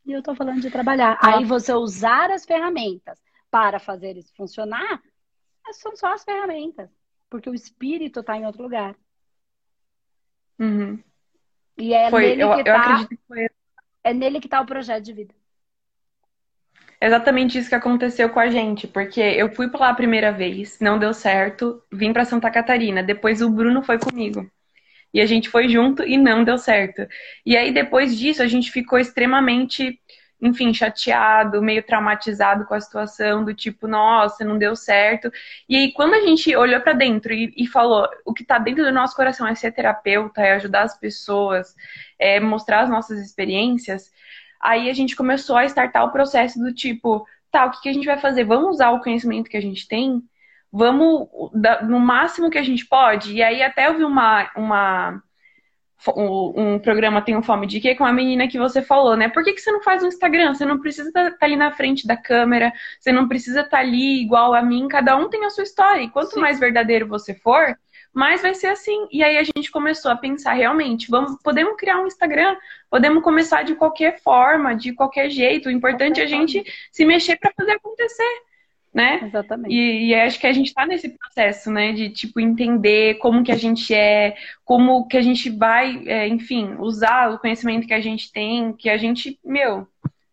E eu tô falando de trabalhar. Ah. Aí você usar as ferramentas para fazer isso funcionar, são só as ferramentas. Porque o espírito está em outro lugar. Uhum. E é foi, nele eu, que tá, foi... é nele que está o projeto de vida. Exatamente isso que aconteceu com a gente, porque eu fui lá a primeira vez, não deu certo, vim para Santa Catarina, depois o Bruno foi comigo. E a gente foi junto e não deu certo. E aí depois disso a gente ficou extremamente enfim, chateado, meio traumatizado com a situação, do tipo, nossa, não deu certo. E aí, quando a gente olhou para dentro e, e, falou, o que está dentro do nosso coração é ser terapeuta, é ajudar as pessoas, é mostrar as nossas experiências, aí a gente começou a startar o processo do tipo, tá, o que, que a gente vai fazer? Vamos usar o conhecimento que a gente tem? Vamos no máximo que a gente pode? E aí até eu vi uma, uma um, programa Tem um Fome de Quê com a menina que você falou, né? Por que, que você não faz um Instagram? Você não precisa estar tá, tá ali na frente da câmera, você não precisa estar tá ali igual a mim, cada um tem a sua história. E quanto Sim. mais verdadeiro você for, mais vai ser assim. E aí a gente começou a pensar realmente, vamos, podemos criar um Instagram, podemos começar de qualquer forma, de qualquer jeito. O importante é a gente se mexer para fazer acontecer né? Exatamente. E, e, acho que a gente está nesse processo, né? De, tipo, entender como que a gente é, como que a gente vai, é, enfim, usar o conhecimento que a gente tem, que a gente, meu,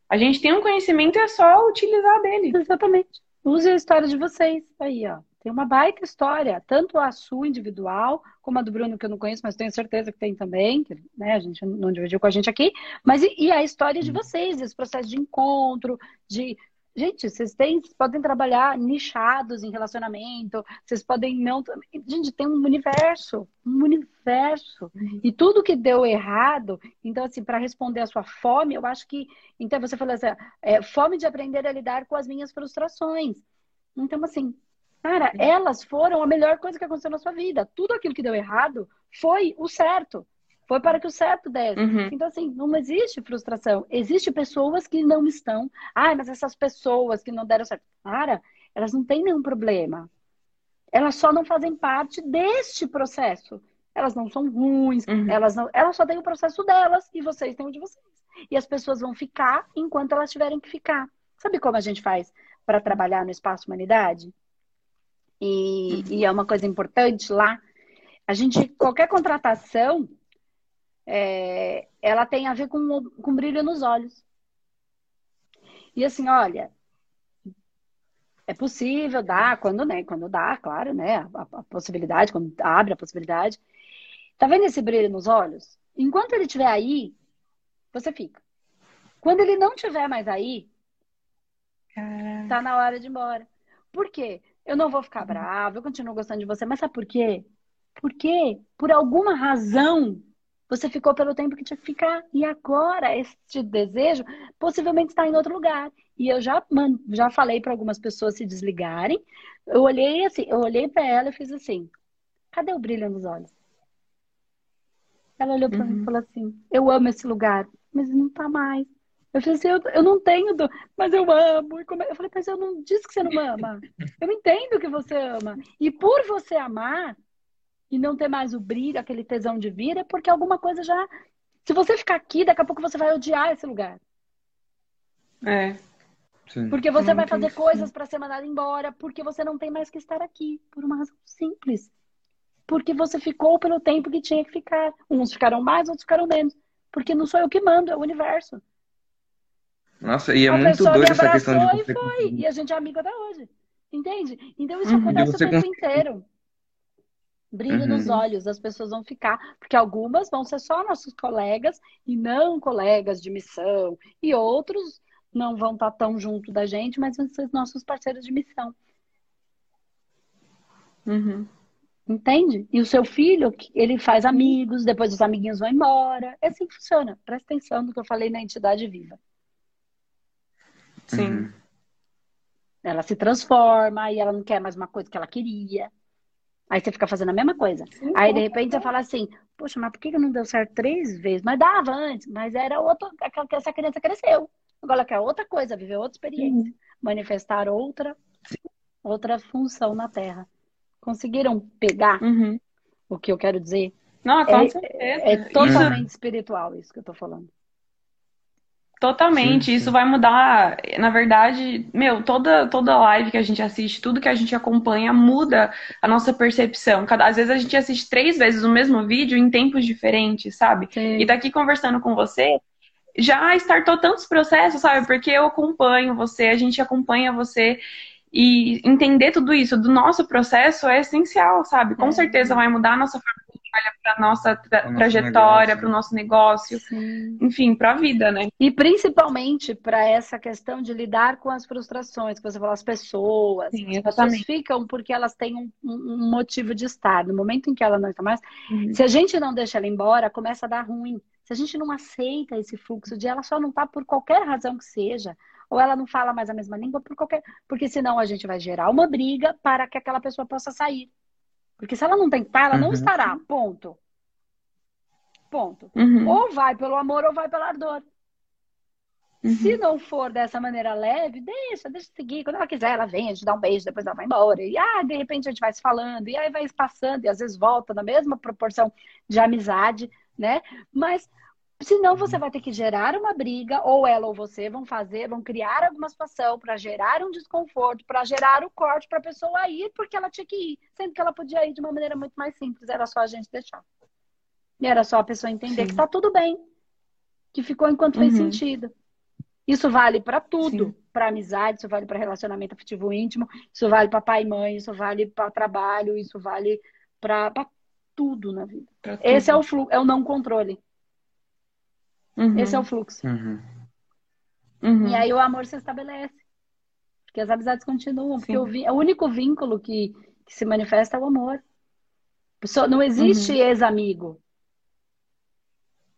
a gente tem um conhecimento e é só utilizar dele. Exatamente. Use a história de vocês aí, ó. Tem uma baita história, tanto a sua individual, como a do Bruno, que eu não conheço, mas tenho certeza que tem também, que, né, a gente não dividiu com a gente aqui, mas e, e a história de uhum. vocês, esse processo de encontro, de Gente, vocês têm, podem trabalhar nichados em relacionamento, vocês podem não. Gente, tem um universo, um universo. E tudo que deu errado, então, assim, para responder a sua fome, eu acho que. Então, você falou assim: é, fome de aprender a lidar com as minhas frustrações. Então, assim, cara, elas foram a melhor coisa que aconteceu na sua vida. Tudo aquilo que deu errado foi o certo. Foi para que o certo desse. Uhum. Então, assim, não existe frustração. Existem pessoas que não estão. Ah, mas essas pessoas que não deram certo. Cara, elas não têm nenhum problema. Elas só não fazem parte deste processo. Elas não são ruins, uhum. elas, não, elas só têm o processo delas e vocês têm o de vocês. E as pessoas vão ficar enquanto elas tiverem que ficar. Sabe como a gente faz para trabalhar no espaço humanidade? E, uhum. e é uma coisa importante lá. A gente, qualquer contratação, é, ela tem a ver com, com brilho nos olhos. E assim, olha, é possível dar quando, né, quando dá, claro, né, a, a, possibilidade, quando abre a possibilidade. Tá vendo esse brilho nos olhos? Enquanto ele estiver aí, você fica. Quando ele não estiver mais aí, Caraca. tá na hora de ir embora. Por quê? Eu não vou ficar uhum. bravo, eu continuo gostando de você, mas sabe por quê? Porque, por alguma razão, você ficou pelo tempo que tinha que ficar. E agora, este desejo possivelmente está em outro lugar. E eu já, já falei para algumas pessoas se desligarem. Eu olhei assim, eu olhei para ela e fiz assim: cadê o brilho nos olhos? Ela olhou para uhum. mim e uhum. falou assim: eu amo esse lugar, mas não está mais. Eu falei assim, eu, eu não tenho, do... mas eu amo. Eu falei, mas eu não disse que você não ama. Eu entendo que você ama. E por você amar, e não ter mais o brilho, aquele tesão de vir, é porque alguma coisa já. Se você ficar aqui, daqui a pouco você vai odiar esse lugar. É. Sim. Porque você vai fazer coisas para ser mandado embora, porque você não tem mais que estar aqui, por uma razão simples. Porque você ficou pelo tempo que tinha que ficar. Uns ficaram mais, outros ficaram menos. Porque não sou eu que mando, é o universo. Nossa, e é a muito doido essa questão de você... E foi, e a gente é amigo até hoje. Entende? Então isso uhum. acontece o tempo inteiro brilho uhum. nos olhos, as pessoas vão ficar, porque algumas vão ser só nossos colegas e não colegas de missão, e outros não vão estar tão junto da gente, mas vão ser nossos parceiros de missão. Uhum. Entende? E o seu filho, ele faz amigos, depois os amiguinhos vão embora. É assim que funciona. Presta atenção no que eu falei na entidade viva. Sim. Uhum. ela se transforma e ela não quer mais uma coisa que ela queria. Aí você fica fazendo a mesma coisa. Sim, Aí, de repente, você fala assim, poxa, mas por que não deu certo três vezes? Mas dava antes, mas era outra. Essa criança cresceu. Agora ela quer outra coisa, viver outra experiência, uhum. manifestar outra, outra função na Terra. Conseguiram pegar uhum. o que eu quero dizer? Não, com é, certeza. É totalmente espiritual isso que eu tô falando. Totalmente, sim, sim. isso vai mudar. Na verdade, meu, toda, toda live que a gente assiste, tudo que a gente acompanha muda a nossa percepção. Cada, às vezes a gente assiste três vezes o mesmo vídeo em tempos diferentes, sabe? Sim. E daqui conversando com você, já startou tantos processos, sabe? Porque eu acompanho você, a gente acompanha você. E entender tudo isso do nosso processo é essencial, sabe? Com é. certeza vai mudar a nossa forma trabalhar para a nossa tra trajetória, para o nosso negócio, Sim. enfim, para a vida, né? E principalmente para essa questão de lidar com as frustrações, que você falou, as pessoas. Sim, as pessoas ficam porque elas têm um, um, motivo de estar. No momento em que ela não está mais, uhum. se a gente não deixa ela embora, começa a dar ruim. Se a gente não aceita esse fluxo de ela só não está por qualquer razão que seja, ou ela não fala mais a mesma língua por qualquer. Porque senão a gente vai gerar uma briga para que aquela pessoa possa sair. Porque se ela não tem pai, ela uhum. não estará. Ponto. Ponto. Uhum. Ou vai pelo amor ou vai pelo ardor. Uhum. Se não for dessa maneira leve, deixa, deixa seguir. Quando ela quiser, ela vem, a gente dá um beijo, depois ela vai embora. E ah, de repente a gente vai se falando, e aí vai passando, e às vezes volta na mesma proporção de amizade né? Mas senão você vai ter que gerar uma briga, ou ela ou você vão fazer, vão criar alguma situação para gerar um desconforto, para gerar o corte para a pessoa ir porque ela tinha que ir, sendo que ela podia ir de uma maneira muito mais simples, era só a gente deixar. E era só a pessoa entender Sim. que está tudo bem, que ficou enquanto fez uhum. sentido. Isso vale para tudo, para amizade, isso vale para relacionamento afetivo íntimo, isso vale para pai e mãe, isso vale para trabalho, isso vale para tudo na vida. Esse é o fluxo, é o não controle. Uhum. Esse é o fluxo. Uhum. Uhum. E aí o amor se estabelece. Porque as amizades continuam. Sim. Porque o, o, único vínculo que, que, se manifesta é o amor. Não existe uhum. ex-amigo.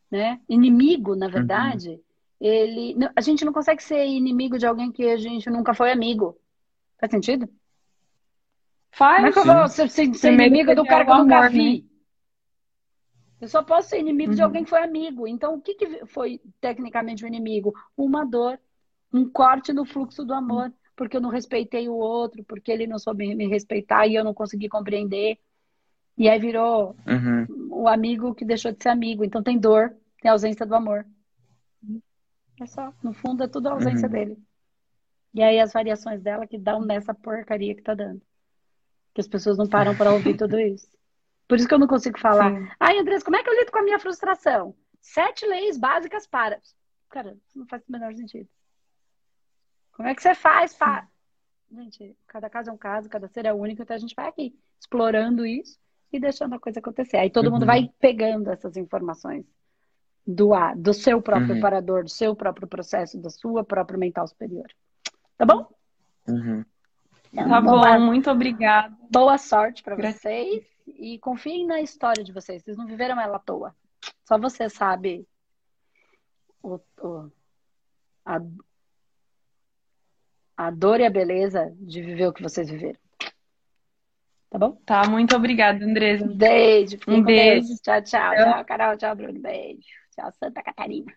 Né? Inimigo, na verdade, uhum. ele. A gente não consegue ser inimigo de alguém que a gente nunca foi amigo. Faz sentido? Faz. Como é que eu vou ser, ser, ser inimigo do cara que eu nunca vi? Eu só posso ser inimigo uhum. de alguém que foi amigo. Então, o que, que foi tecnicamente o um inimigo? Uma dor, um corte no fluxo do amor, porque eu não respeitei o outro, porque ele não soube me respeitar e eu não consegui compreender. E aí virou uhum. o amigo que deixou de ser amigo. Então tem dor, tem ausência do amor. É só, no fundo é tudo a ausência uhum. dele. E aí as variações dela que dão nessa porcaria que tá dando. Que as pessoas não param para ouvir tudo isso. Por isso que eu não consigo falar. Sim. Ai, Andressa, como é que eu lido com a minha frustração? Sete leis básicas para. Cara, isso não faz o menor sentido. Como é que você faz para. Gente, cada caso é um caso, cada ser é único, então a gente vai aqui explorando isso e deixando a coisa acontecer. Aí todo uhum. mundo vai pegando essas informações do A, do seu próprio uhum. parador, do seu próprio processo, da sua própria mental superior. Tá bom? Uhum. Então, tá bom, muito obrigada. Boa sorte para vocês e confiem na história de vocês. Vocês não viveram ela à toa. Só você sabe o, o, a, a dor e a beleza de viver o que vocês viveram. Tá bom? Tá, muito obrigada, Andresa. Beijo. Um beijo. beijo. Tchau, tchau. Tchau, tchau Carol. Tchau, Bruno. Beijo. Tchau, Santa Catarina.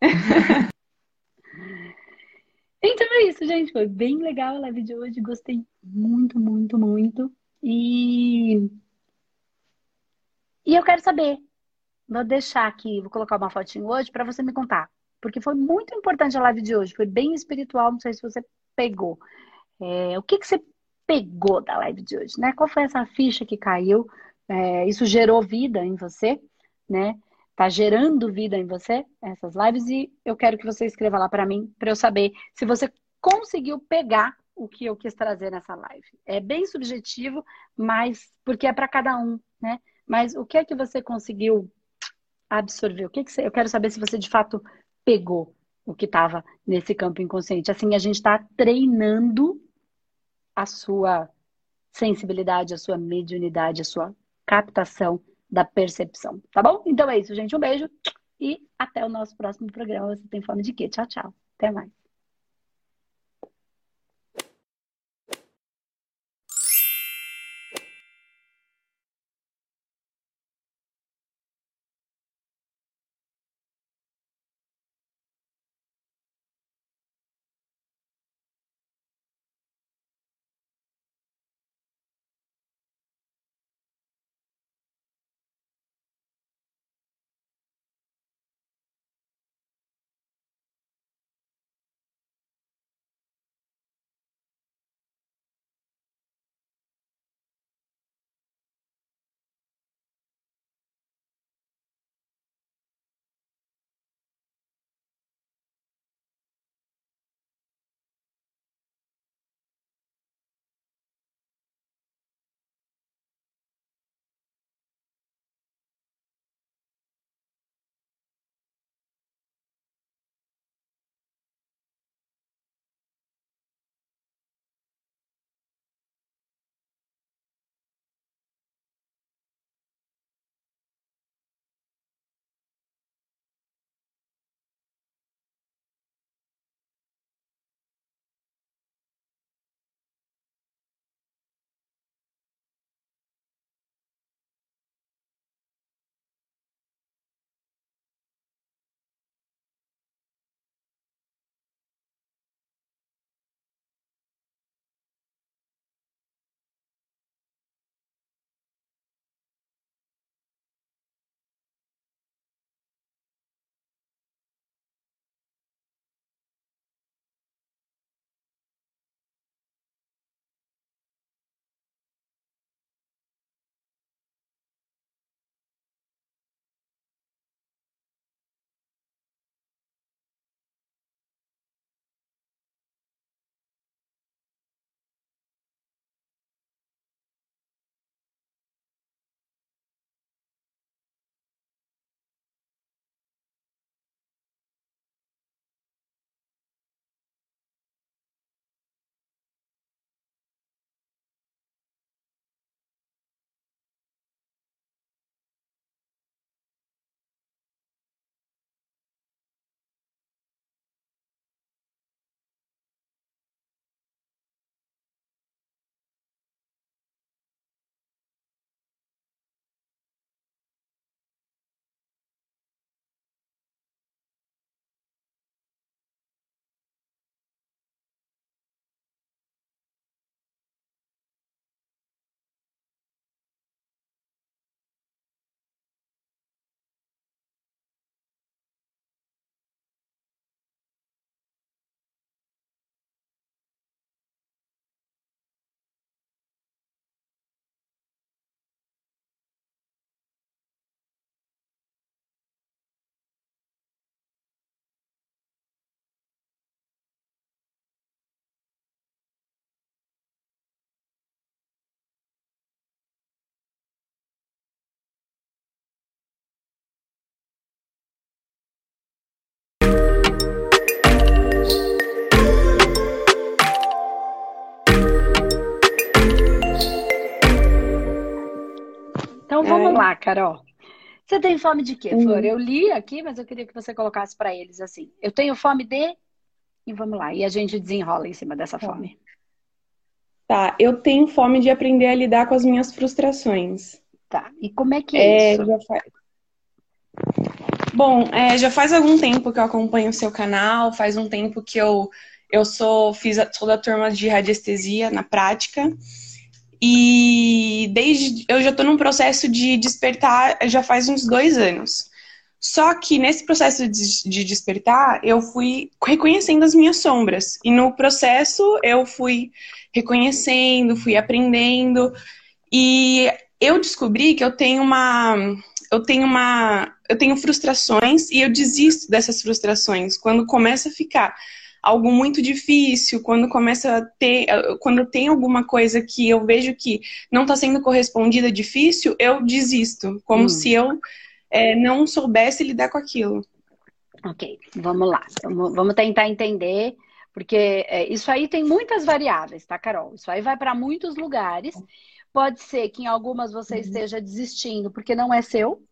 então é isso, gente. Foi bem legal a live de hoje. Gostei muito, muito, muito. E, e eu quero saber. Vou deixar aqui, vou colocar uma fotinho hoje para você me contar. Porque foi muito importante a live de hoje. Foi bem espiritual. Não sei se você pegou. É, o que, que você pegou da live de hoje, né? Qual foi essa ficha que caiu? É, isso gerou vida em você, né? Tá gerando vida em você essas lives e eu quero que você escreva lá para mim para eu saber se você conseguiu pegar o que eu quis trazer nessa live. É bem subjetivo, mas porque é para cada um, né? Mas o que é que você conseguiu absorver? O que, que você, eu quero saber se você de fato pegou o que estava nesse campo inconsciente. Assim, a gente está treinando a sua sensibilidade, a sua mediunidade, a sua captação da percepção, tá bom? Então é isso, gente. Um beijo e até o nosso próximo programa. Você tem fome de quê? Tchau, tchau. Até mais. Carol. Você tem fome de quê, Flor? Uhum. Eu li aqui, mas eu queria que você colocasse para eles assim. Eu tenho fome de. E vamos lá. E a gente desenrola em cima dessa tá. fome. Tá, eu tenho fome de aprender a lidar com as minhas frustrações. Tá, e como é que é, é isso? Faz... Bom, é, já faz algum tempo que eu acompanho o seu canal, faz um tempo que eu, eu sou, fiz a, sou da turma de radiestesia na prática. E desde eu já estou num processo de despertar já faz uns dois anos. Só que nesse processo de, de despertar, eu fui reconhecendo as minhas sombras. E no processo eu fui reconhecendo, fui aprendendo. E eu descobri que eu tenho uma. Eu tenho uma. Eu tenho frustrações e eu desisto dessas frustrações quando começa a ficar algo muito difícil, quando começa a ter, quando tem alguma coisa que eu vejo que não está sendo correspondida difícil, eu desisto, como hum. se eu é, não soubesse lidar com aquilo. Ok, vamos lá, vamos, vamos tentar entender porque é, isso aí tem muitas variáveis, tá, Carol? Isso aí vai para muitos lugares. Pode ser que em algumas você uhum. esteja desistindo porque não é seu.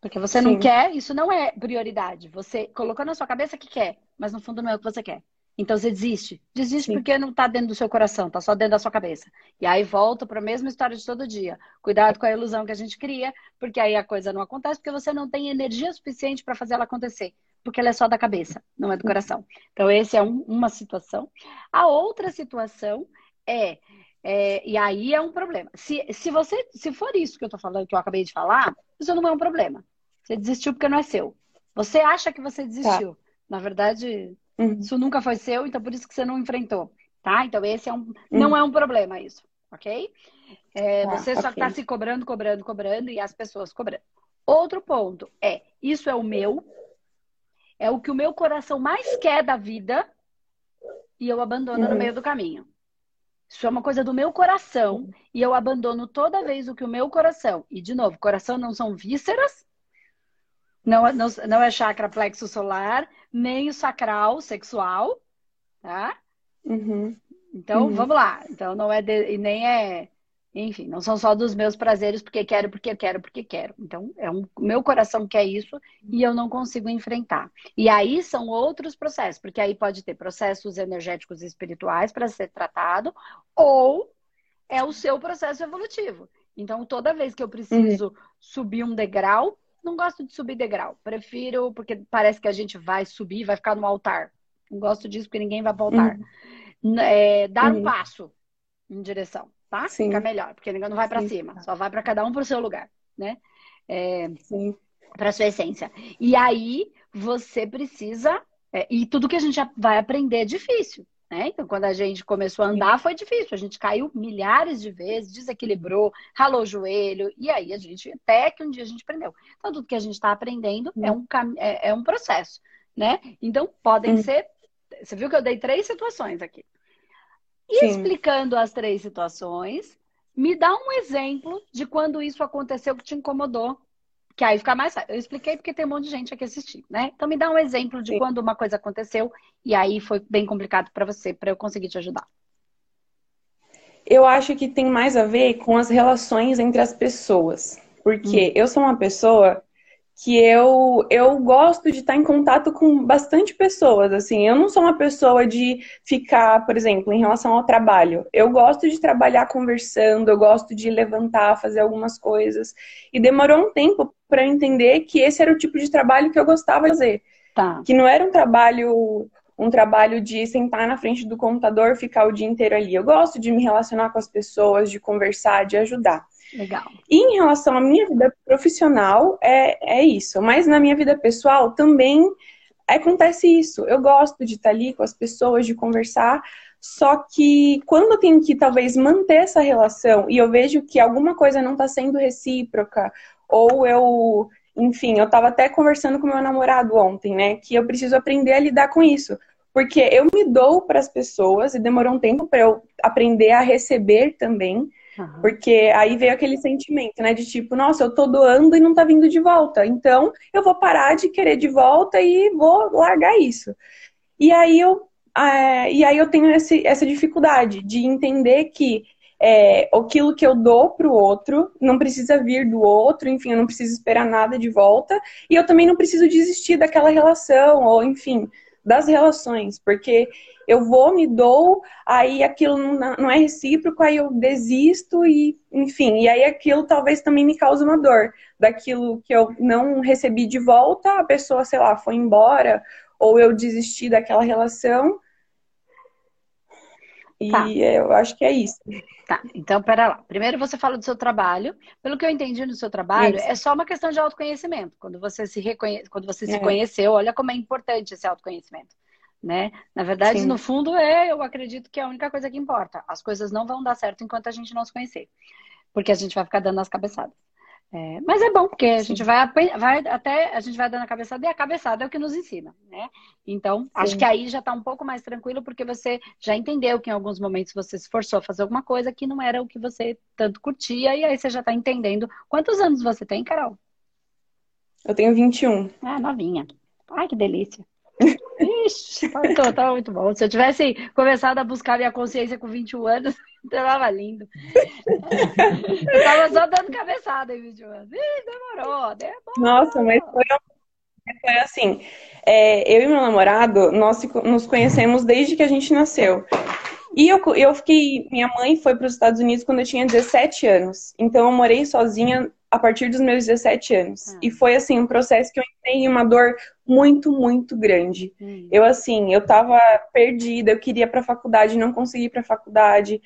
Porque você Sim. não quer, isso não é prioridade. Você colocou na sua cabeça que quer, mas no fundo não é o que você quer. Então você desiste. Desiste Sim. porque não está dentro do seu coração, está só dentro da sua cabeça. E aí volta para a mesma história de todo dia. Cuidado com a ilusão que a gente cria, porque aí a coisa não acontece, porque você não tem energia suficiente para fazer ela acontecer porque ela é só da cabeça, não é do coração. Então, essa é um, uma situação. A outra situação é, é, e aí é um problema. Se, se você, se for isso que eu tô falando, que eu acabei de falar, isso não é um problema. Você desistiu porque não é seu. Você acha que você desistiu. Tá. Na verdade, uhum. isso nunca foi seu, então por isso que você não enfrentou. Tá? Então, esse é um, uhum. não é um problema isso, ok? É, tá, você só está se cobrando, cobrando, cobrando e as pessoas cobrando. Outro ponto é, isso é o meu, é o que o meu coração mais quer da vida e eu abandono uhum. no meio do caminho. Isso é uma coisa do meu coração e eu abandono toda vez o que o meu coração. E, de novo, coração não são vísceras, não, não, não é chakra plexo solar, nem o sacral sexual, tá? Uhum. Então, uhum. vamos lá. Então, não é de, nem é enfim, não são só dos meus prazeres porque quero, porque quero, porque quero. Então, é um, meu coração quer isso e eu não consigo enfrentar. E aí são outros processos, porque aí pode ter processos energéticos e espirituais para ser tratado, ou é o seu processo evolutivo. Então, toda vez que eu preciso uhum. subir um degrau, não gosto de subir degrau. Prefiro, porque parece que a gente vai subir, vai ficar no altar. Não gosto disso porque ninguém vai altar. Uhum. É, dar uhum. um passo em direção tá? Sim. Fica melhor, porque não vai para cima, só vai para cada um para o seu lugar, né? É, para sua essência. E aí você precisa é, e tudo que a gente vai aprender é difícil. Né? Então, quando a gente começou a andar, foi difícil. A gente caiu milhares de vezes, desequilibrou, ralou o joelho, e aí a gente, até que um dia a gente aprendeu. Então, tudo que a gente está aprendendo é um, é, é, um processo, né? Então, podem hum. ser. Você viu que eu dei três situações aqui. E Sim. explicando as três situações, me dá um exemplo de quando isso aconteceu que te incomodou. Que aí fica mais fácil. Eu expliquei porque tem um monte de gente aqui assistindo, né? Então me dá um exemplo de Sim. quando uma coisa aconteceu e aí foi bem complicado para você, para eu conseguir te ajudar. Eu acho que tem mais a ver com as relações entre as pessoas. Porque hum. eu sou uma pessoa que eu, eu gosto de estar em contato com bastante pessoas, assim, eu não sou uma pessoa de ficar, por exemplo, em relação ao trabalho, eu gosto de trabalhar conversando, eu gosto de levantar, fazer algumas coisas, e demorou um tempo para entender que esse era o tipo de trabalho que eu gostava de fazer, tá. que não era um trabalho um trabalho de sentar na frente do computador, ficar o dia inteiro ali. Eu gosto de me relacionar com as pessoas, de conversar, de ajudar. Legal. E em relação à minha vida profissional, é, é isso. Mas na minha vida pessoal também acontece isso. Eu gosto de estar ali com as pessoas, de conversar. Só que quando eu tenho que talvez manter essa relação e eu vejo que alguma coisa não está sendo recíproca, ou eu, enfim, eu estava até conversando com meu namorado ontem, né? Que eu preciso aprender a lidar com isso. Porque eu me dou para as pessoas e demorou um tempo para eu aprender a receber também. Porque aí veio aquele sentimento, né? De tipo, nossa, eu tô doando e não tá vindo de volta. Então, eu vou parar de querer de volta e vou largar isso. E aí eu, é, e aí eu tenho esse, essa dificuldade de entender que é, aquilo que eu dou pro outro não precisa vir do outro, enfim, eu não preciso esperar nada de volta, e eu também não preciso desistir daquela relação, ou enfim, das relações, porque eu vou, me dou, aí aquilo não é recíproco, aí eu desisto e, enfim, e aí aquilo talvez também me cause uma dor. Daquilo que eu não recebi de volta, a pessoa, sei lá, foi embora, ou eu desisti daquela relação. E tá. eu acho que é isso. Tá, então pera lá. Primeiro você fala do seu trabalho. Pelo que eu entendi no seu trabalho, isso. é só uma questão de autoconhecimento. Quando você se reconhe... quando você se é. conheceu, olha como é importante esse autoconhecimento né? Na verdade, Sim. no fundo, é, eu acredito que é a única coisa que importa. As coisas não vão dar certo enquanto a gente não se conhecer. Porque a gente vai ficar dando as cabeçadas. É, mas é bom, porque a gente vai, vai, até a gente vai dando a cabeçada e a cabeçada é o que nos ensina, né? Então, Sim. acho que aí já está um pouco mais tranquilo, porque você já entendeu que em alguns momentos você se forçou a fazer alguma coisa que não era o que você tanto curtia, e aí você já está entendendo. Quantos anos você tem, Carol? Eu tenho 21. Ah, novinha. Ai, que delícia. Ixi, então, tá muito bom. Se eu tivesse começado a buscar minha consciência com 21 anos, tava lindo. Eu tava só dando cabeçada em 21 anos. Ih, demorou, demorou. Nossa, mas foi, foi assim. É, eu e meu namorado, nós nos conhecemos desde que a gente nasceu. E eu, eu fiquei. Minha mãe foi para os Estados Unidos quando eu tinha 17 anos. Então eu morei sozinha a partir dos meus 17 anos. Ah. E foi assim um processo que eu entrei em uma dor muito, muito grande. Hum. Eu assim, eu tava perdida, eu queria para faculdade, não consegui para faculdade.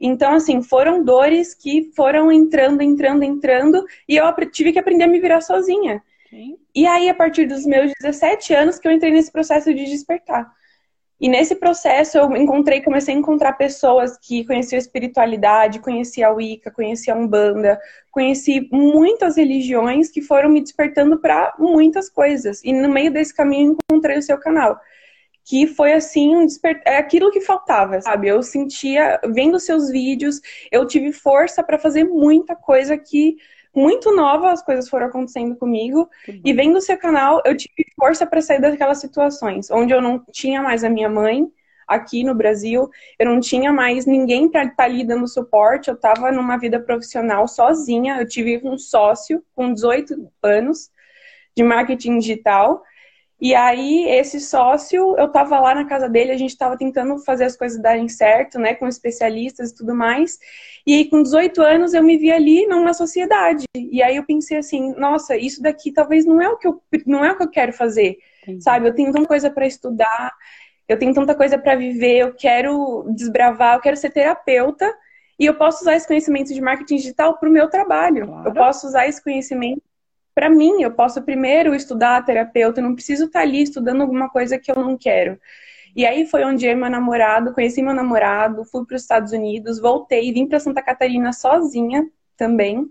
Então assim, foram dores que foram entrando, entrando, entrando, e eu tive que aprender a me virar sozinha. Sim. E aí a partir dos meus 17 anos que eu entrei nesse processo de despertar. E nesse processo eu encontrei, comecei a encontrar pessoas que conheciam a espiritualidade, conhecia a Wicca, conhecia a Umbanda, conheci muitas religiões que foram me despertando para muitas coisas. E no meio desse caminho encontrei o seu canal. Que foi assim, um despert... é aquilo que faltava, sabe? Eu sentia, vendo seus vídeos, eu tive força para fazer muita coisa que muito nova as coisas foram acontecendo comigo. E vendo o seu canal, eu tive força para sair daquelas situações onde eu não tinha mais a minha mãe aqui no Brasil, eu não tinha mais ninguém para estar tá ali dando suporte, eu estava numa vida profissional sozinha, eu tive um sócio com 18 anos de marketing digital. E aí, esse sócio, eu tava lá na casa dele, a gente tava tentando fazer as coisas darem certo, né, com especialistas e tudo mais. E aí, com 18 anos, eu me vi ali numa sociedade. E aí eu pensei assim, nossa, isso daqui talvez não é o que eu, não é o que eu quero fazer, Entendi. sabe? Eu tenho tanta coisa para estudar, eu tenho tanta coisa para viver, eu quero desbravar, eu quero ser terapeuta. E eu posso usar esse conhecimento de marketing digital para o meu trabalho. Claro. Eu posso usar esse conhecimento para mim, eu posso primeiro estudar terapeuta, eu não preciso estar tá ali estudando alguma coisa que eu não quero. E aí foi onde eu e meu namorado, conheci meu namorado, fui para os Estados Unidos, voltei, vim para Santa Catarina sozinha também.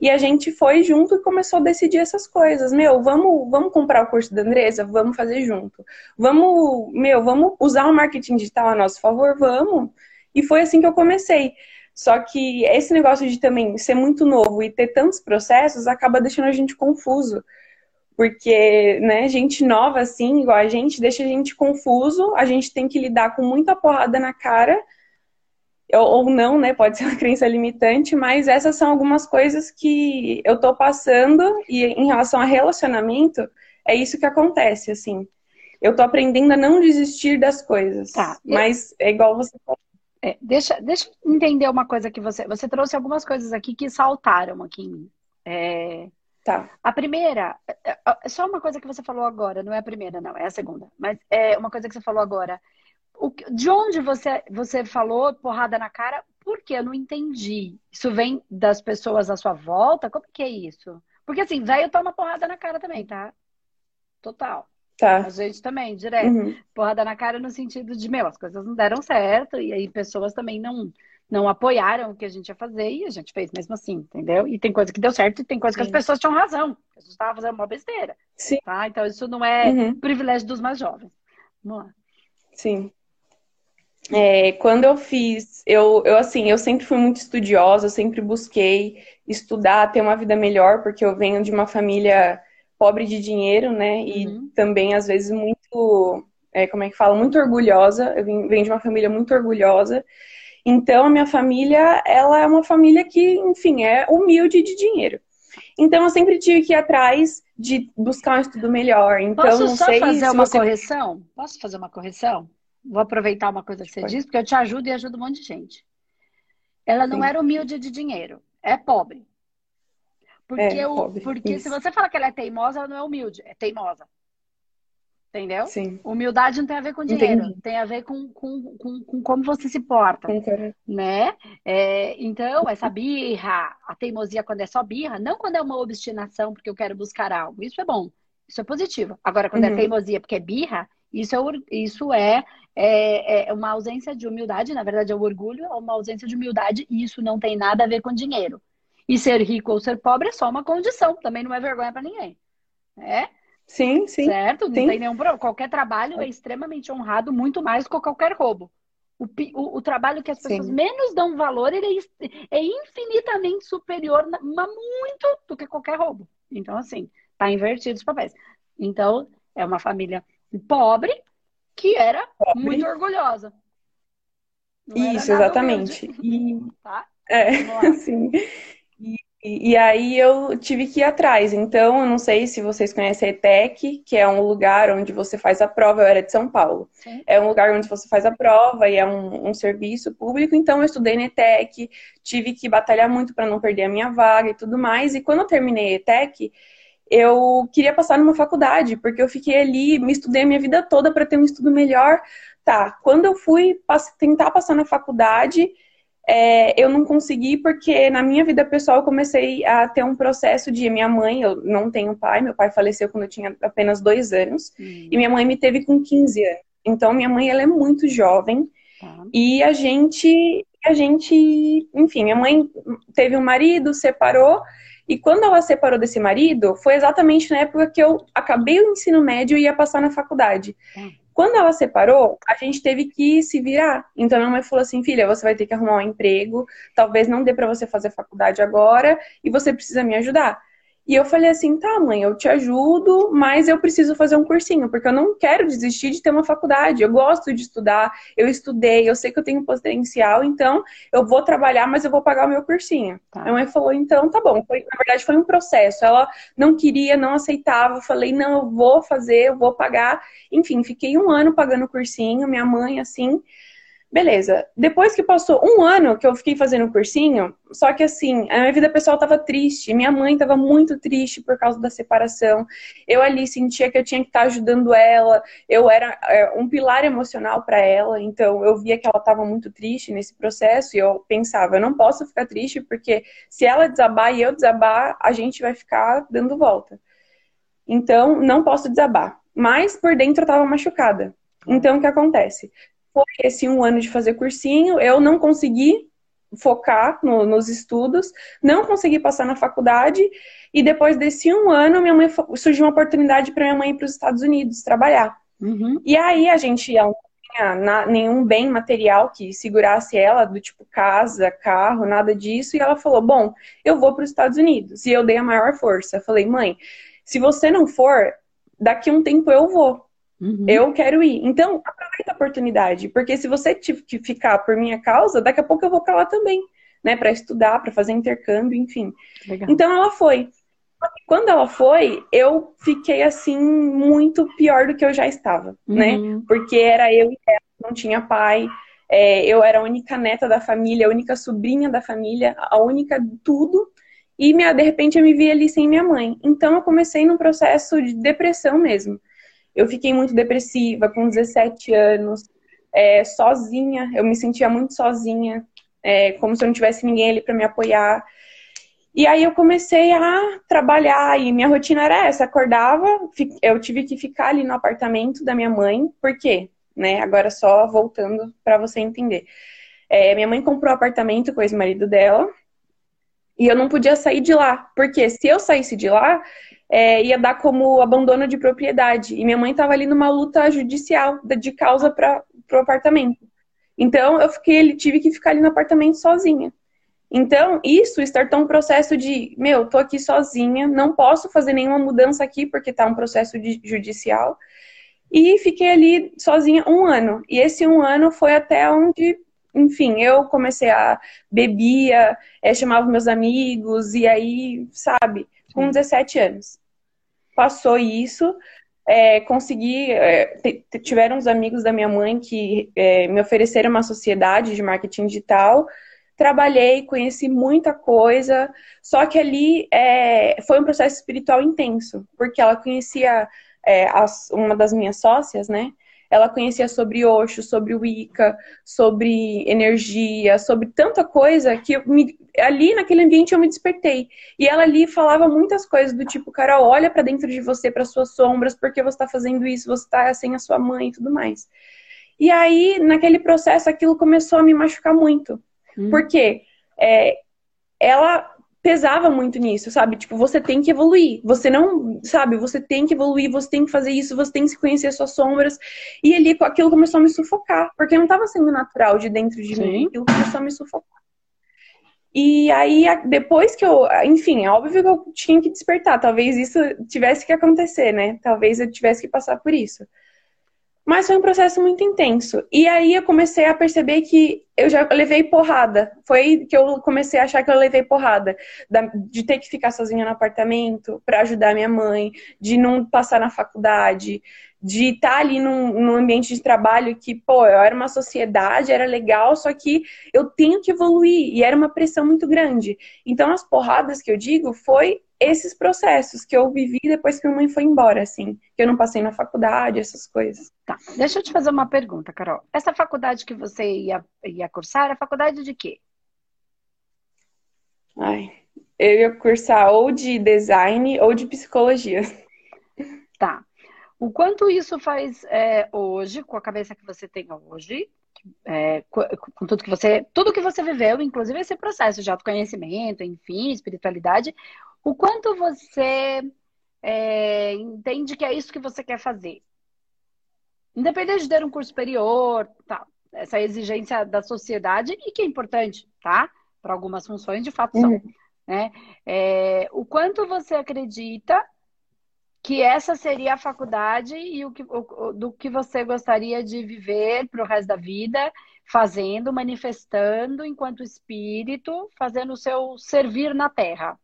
E a gente foi junto e começou a decidir essas coisas. Meu, vamos, vamos comprar o curso da Andresa? Vamos fazer junto. Vamos, meu, vamos usar o marketing digital a nosso favor? Vamos. E foi assim que eu comecei. Só que esse negócio de também ser muito novo e ter tantos processos acaba deixando a gente confuso. Porque, né, gente nova assim, igual a gente, deixa a gente confuso, a gente tem que lidar com muita porrada na cara, ou, não, né, pode ser uma crença limitante, mas essas são algumas coisas que eu tô passando e em relação a relacionamento, é isso que acontece, assim. Eu tô aprendendo a não desistir das coisas. Tá. Mas é igual você falou. É, deixa, deixa eu entender uma coisa que você. Você trouxe algumas coisas aqui que saltaram aqui em mim. É, tá. A primeira, é, é, é só uma coisa que você falou agora, não é a primeira, não, é a segunda. Mas é uma coisa que você falou agora. O, de onde você, você falou porrada na cara? Por que eu não entendi? Isso vem das pessoas à sua volta? Como que é isso? Porque assim, velho toma porrada na cara também, tá? Total. Tá. A gente também, direto. Uhum. Porrada na cara no sentido de, meu, as coisas não deram certo, e aí pessoas também não, não apoiaram o que a gente ia fazer, e a gente fez mesmo assim, entendeu? E tem coisa que deu certo, e tem coisa que Sim. as pessoas tinham razão. A gente estava fazendo uma besteira. Sim. Tá? Então isso não é uhum. privilégio dos mais jovens. Vamos lá. Sim. É, quando eu fiz, eu, eu assim, eu sempre fui muito estudiosa, eu sempre busquei estudar, ter uma vida melhor, porque eu venho de uma família pobre de dinheiro, né? E uhum. também, às vezes, muito, é, como é que fala? Muito orgulhosa. Eu venho de uma família muito orgulhosa. Então, a minha família, ela é uma família que, enfim, é humilde de dinheiro. Então, eu sempre tive que ir atrás de buscar um estudo melhor. Então, Posso não só sei fazer uma você... correção? Posso fazer uma correção? Vou aproveitar uma coisa que você Pode. disse, porque eu te ajudo e ajudo um monte de gente. Ela não Sim. era humilde de dinheiro, é pobre. Porque, É, o, porque se você fala que ela é teimosa, ela não é humilde, é teimosa. Entendeu? Sim, Humildade não tem a ver com dinheiro, Entendi. tem a ver com, com, com, com como você se porta né? É, então, essa birra, a teimosia quando é só birra, não quando é uma obstinação porque eu quero buscar algo. Isso é bom, isso é positivo. Agora, quando é Uhum. teimosia porque é birra, isso é, isso é, é, é uma ausência de humildade, na verdade é o orgulho, é uma ausência de humildade e isso não tem nada a ver com dinheiro. E ser rico ou ser pobre é só uma condição, também não é vergonha para ninguém. É? Sim, sim. Certo? Não sim. tem nenhum problema. Qualquer trabalho é extremamente honrado, muito mais que qualquer roubo. O, o- o trabalho que as pessoas Sim. menos dão valor, ele é, é infinitamente superior, mas muito, do que qualquer roubo. Então, assim, tá invertido os papéis. Então, é uma família pobre que era Pobre. muito orgulhosa. Não Isso, exatamente. E, tá? é, Vamos lá. sim. E, e aí eu tive que ir atrás. Então, eu não sei se vocês conhecem a ETEC, que é um lugar onde você faz a prova. Eu era de São Paulo. Sim. É um lugar onde você faz a prova e é um, um serviço público. Então, eu estudei na ETEC, tive que batalhar muito para não perder a minha vaga e tudo mais. E quando eu terminei a ETEC, eu queria passar numa faculdade, porque eu fiquei ali, me estudei a minha vida toda para ter um estudo melhor. Tá, quando eu fui pass- tentar passar na faculdade, é, eu não consegui porque na minha vida pessoal eu comecei a ter um processo de minha mãe, eu não tenho pai, meu pai faleceu quando eu tinha apenas dois anos Hum, e minha mãe me teve com 15 anos. Então minha mãe ela é muito jovem tá. e a gente, a gente, enfim, minha mãe teve um marido, separou e quando ela separou desse marido foi exatamente na época que eu acabei o ensino médio e ia passar na faculdade. Hum. Quando ela separou, a gente teve que se virar. Então minha mãe falou assim: filha, você vai ter que arrumar um emprego, talvez não dê para você fazer faculdade agora e você precisa me ajudar. E eu falei assim: tá, mãe, eu te ajudo, mas eu preciso fazer um cursinho, porque eu não quero desistir de ter uma faculdade. Eu gosto de estudar, eu estudei, eu sei que eu tenho potencial, então eu vou trabalhar, mas eu vou pagar o meu cursinho. Tá. Minha mãe falou: então tá bom. Foi- na verdade, foi um processo. Ela não queria, não aceitava. Eu falei: não, eu vou fazer, eu vou pagar. Enfim, fiquei um ano pagando o cursinho, minha mãe, assim. Beleza. Depois que passou um ano que eu fiquei fazendo o cursinho, só que assim, a minha vida pessoal tava triste, minha mãe tava muito triste por causa da separação. Eu ali sentia que eu tinha que estar ajudando ela, eu era é, um pilar emocional para ela, então eu via que ela tava muito triste nesse processo e eu pensava, eu não posso ficar triste porque se ela desabar e eu desabar, a gente vai ficar dando volta. Então, não posso desabar. Mas por dentro eu tava machucada. Então, o que acontece? Foi esse um ano de fazer cursinho, eu não consegui focar no- nos estudos, não consegui passar na faculdade, e depois desse um ano, minha mãe surgiu uma oportunidade para minha mãe ir para os Estados Unidos trabalhar. Uhum. E aí a gente ela não tinha nenhum bem material que segurasse ela, do tipo casa, carro, nada disso, e ela falou: Bom, eu vou para os Estados Unidos. E eu dei a maior força. Falei: Mãe, se você não for, daqui a um tempo eu vou. Uhum. Eu quero ir. Então, aproveita a oportunidade, porque se você tiver que ficar por minha causa, daqui a pouco eu vou para lá também, né, para estudar, para fazer intercâmbio, enfim. Legal. Então ela foi. Quando ela foi, eu fiquei assim muito pior do que eu já estava, né? Uhum. Porque era eu e ela, não tinha pai. é, eu era a única neta da família, a única sobrinha da família, a única tudo. E minha, de repente eu me vi ali sem minha mãe. Então eu comecei num processo de depressão mesmo. Eu fiquei muito depressiva com 17 anos, é, sozinha. Eu me sentia muito sozinha, é, como se eu não tivesse ninguém ali para me apoiar. E aí eu comecei a trabalhar e minha rotina era essa, acordava, eu tive que ficar ali no apartamento da minha mãe, por quê? Né? Agora só voltando para você entender. É, minha mãe comprou um apartamento com o ex-marido dela e eu não podia sair de lá, porque se eu saísse de lá, é, ia dar como abandono de propriedade. E minha mãe estava ali numa luta judicial de causa para o apartamento. Então eu fiquei, tive que ficar ali no apartamento sozinha. Então, isso startou um processo de, meu, tô aqui sozinha, não posso fazer nenhuma mudança aqui porque tá um processo judicial. E fiquei ali sozinha um ano. E esse um ano foi até onde enfim, eu comecei a bebia, é, chamava meus amigos, e aí, sabe, com 17 anos. Passou isso, é, consegui. É, tiveram uns amigos da minha mãe que é, me ofereceram uma sociedade de marketing digital. Trabalhei, conheci muita coisa, só que ali é, foi um processo espiritual intenso, porque ela conhecia é, as, uma das minhas sócias, né? Ela conhecia sobre Osho, sobre Wicca, sobre energia, sobre tanta coisa que me, ali naquele ambiente eu me despertei. E ela ali falava muitas coisas do tipo, Carol, olha para dentro de você, para suas sombras, porque você está fazendo isso, você está sem a sua mãe e tudo mais. E aí, naquele processo, aquilo começou a me machucar muito. Hum. Porque é, ela pesava muito nisso, sabe? Tipo, você tem que evoluir. Você não, sabe? Você tem que evoluir, você tem que fazer isso, você tem que se conhecer as suas sombras. E ali aquilo começou a me sufocar, porque não estava sendo natural de dentro de Sim. mim, aquilo começou a me sufocar. E aí, depois que eu. Enfim, é óbvio que eu tinha que despertar. Talvez isso tivesse que acontecer, né? Talvez eu tivesse que passar por isso. Mas foi um processo muito intenso. E aí eu comecei a perceber que eu já levei porrada. Foi que eu comecei a achar que eu levei porrada. De ter que ficar sozinha no apartamento para ajudar minha mãe, de não passar na faculdade, de estar tá ali num, num, ambiente de trabalho que, pô, eu era uma sociedade, era legal, só que eu tenho que evoluir. E era uma pressão muito grande. Então, as porradas que eu digo foi esses processos que eu vivi depois que minha mãe foi embora, assim. Que eu não passei na faculdade, essas coisas. Tá, deixa eu te fazer uma pergunta, Carol. Essa faculdade que você ia, ia cursar, era faculdade de quê? Ai, eu ia cursar ou de design ou de psicologia. Tá. O quanto isso faz é, hoje, com a cabeça que você tem hoje, é, com, com, tudo que você, tudo que você viveu, inclusive esse processo de autoconhecimento, enfim, espiritualidade, o quanto você é, entende que é isso que você quer fazer? Independente de ter um curso superior, tá, essa exigência da sociedade, e que é importante, tá? Para algumas funções, de fato, são. Uhum. Né? É, o quanto você acredita que essa seria a faculdade e o que, o, do que você gostaria de viver para o resto da vida, fazendo, manifestando enquanto espírito, fazendo o seu servir na Terra.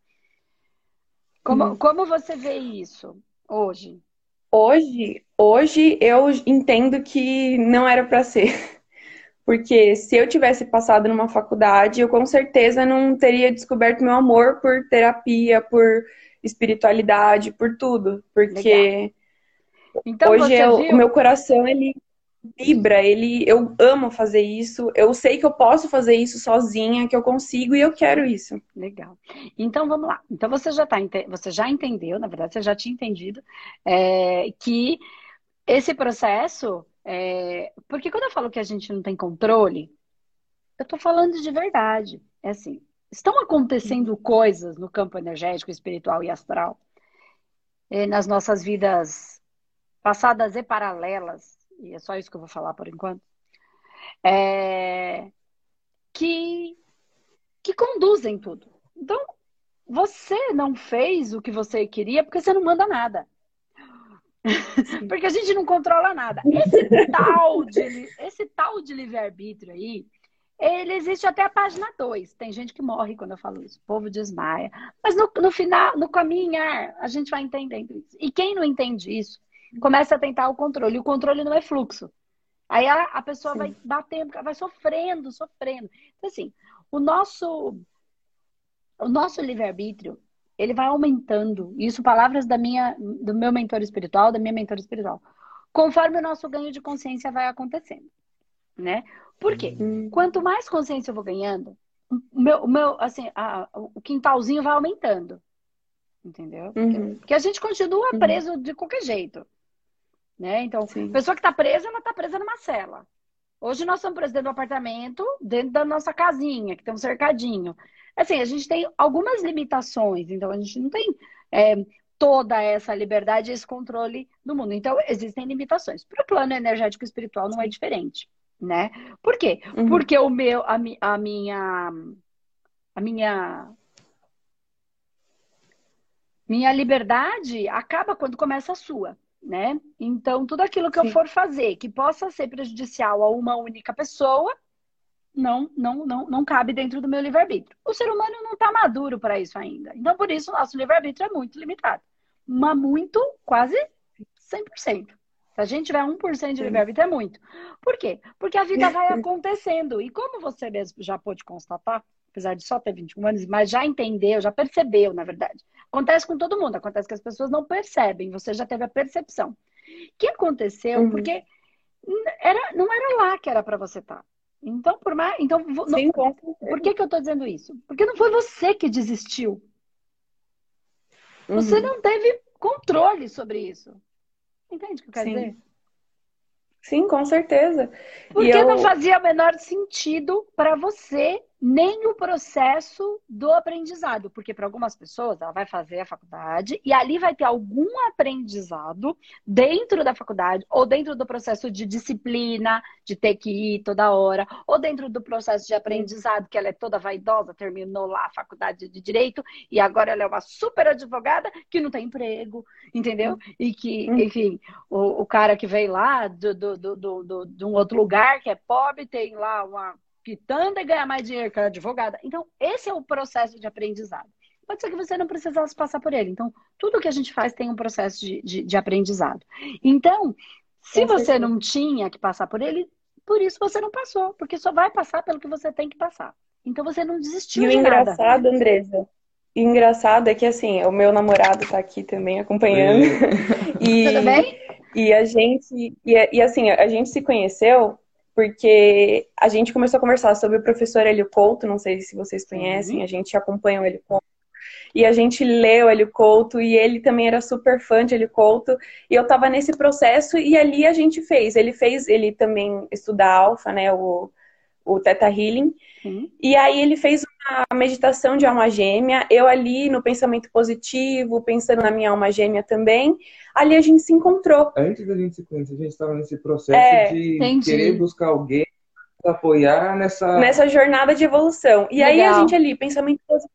Como, hum. como você vê isso hoje? Hoje, hoje eu entendo que não era para ser. Porque se eu tivesse passado numa faculdade, eu com certeza não teria descoberto meu amor por terapia, por espiritualidade, por tudo. Porque então, hoje eu, viu... o meu coração ele vibra, ele, eu amo fazer isso, eu sei que eu posso fazer isso sozinha, que eu consigo e eu quero isso. Legal. Então vamos lá. Então você já tá, você já entendeu, na verdade você já tinha entendido é, que esse processo, é, porque quando eu falo que a gente não tem controle, eu tô falando de verdade. É assim, estão acontecendo coisas no campo energético, espiritual e astral é, nas nossas vidas passadas e paralelas e é só isso que eu vou falar por enquanto, é, que, que conduzem tudo. Então, você não fez o que você queria porque você não manda nada. porque a gente não controla nada. Esse tal de, esse tal de livre-arbítrio aí, ele existe até a página 2. Tem gente que morre quando eu falo isso. O povo desmaia. Mas no, no final, no caminhar, a gente vai entendendo isso. E quem não entende isso, começa a tentar o controle. O controle não é fluxo. Aí a, a pessoa Sim. vai batendo, vai sofrendo, sofrendo. Então, assim, o nosso, o nosso livre-arbítrio, ele vai aumentando. Isso, palavras da minha, do meu mentor espiritual, da minha mentora espiritual. Conforme o nosso ganho de consciência vai acontecendo. Né? Por quê? Hum. Quanto mais consciência eu vou ganhando, o meu, o meu assim, a, o quintalzinho vai aumentando. Entendeu? Uhum. Porque a gente continua uhum. preso uhum. de qualquer jeito. Né? Então, Sim. a pessoa que está presa, ela está presa numa cela. Hoje nós estamos presos dentro do apartamento, dentro da nossa casinha, que tem um cercadinho. Assim, a gente tem algumas limitações, então a gente não tem é, toda essa liberdade, esse controle do mundo. Então, existem limitações. Para o plano energético espiritual não é diferente, né? Por quê? Uhum. Porque o meu, a, a minha, a minha minha liberdade acaba quando começa a sua né? Então, tudo aquilo que Sim. eu for fazer que possa ser prejudicial a uma única pessoa, não, não, não, não cabe dentro do meu livre-arbítrio. O ser humano não está maduro para isso ainda. Então, por isso, o nosso livre-arbítrio é muito limitado. Mas muito, quase 100%. Se a gente tiver 1% de livre-arbítrio, é muito. Por quê? Porque a vida vai acontecendo. E como você mesmo já pôde constatar, apesar de só ter 21 anos, mas já entendeu, já percebeu, na verdade. Acontece com todo mundo, acontece que as pessoas não percebem, você já teve a percepção. O que aconteceu? Uhum. Porque era, não era lá que era para você estar. Tá. Então, por mais. Então, Sim, não, por que, que eu estou dizendo isso? Porque não foi você que desistiu. Você uhum. não teve controle sobre isso. Entende o que eu quero Sim. dizer? Sim, com certeza. Porque eu... não fazia o menor sentido para você nem o processo do aprendizado, porque para algumas pessoas ela vai fazer a faculdade e ali vai ter algum aprendizado dentro da faculdade ou dentro do processo de disciplina, de ter que ir toda hora, ou dentro do processo de aprendizado, que ela é toda vaidosa, terminou lá a faculdade de direito e agora ela é uma super advogada que não tem emprego, entendeu? E que, enfim, o, o cara que veio lá do, do, do, do, de um outro lugar que é pobre tem lá uma pitanda e ganhar mais dinheiro que a advogada. Então, esse é o processo de aprendizado. Pode ser que você não precisasse passar por ele. Então, tudo que a gente faz tem um processo de, de, de aprendizado. Então, se você não tinha que passar por ele, por isso você não passou, porque só vai passar pelo que você tem que passar. Então você não desistiu e de nada. Engraçado, Andresa, e engraçado é que assim, o meu namorado tá aqui também acompanhando. e, Tudo bem? E a gente, e, e assim, a gente se conheceu porque a gente começou a conversar sobre o professor Helio Couto, não sei se vocês conhecem, uhum. a gente acompanha o Helio Couto. E a gente leu o Helio Couto e ele também era super fã de Helio Couto. E eu tava nesse processo e ali a gente fez. Ele fez, ele também estuda alfa, né, o, o Theta Healing. Uhum. E aí ele fez uma meditação de alma gêmea. Eu ali no pensamento positivo, pensando na minha alma gêmea também ali a gente se encontrou. Antes da gente se conhecer, a gente estava nesse processo é, de entendi. querer buscar alguém para apoiar nessa... Nessa jornada de evolução. E Legal. aí a gente ali, pensamento positivo,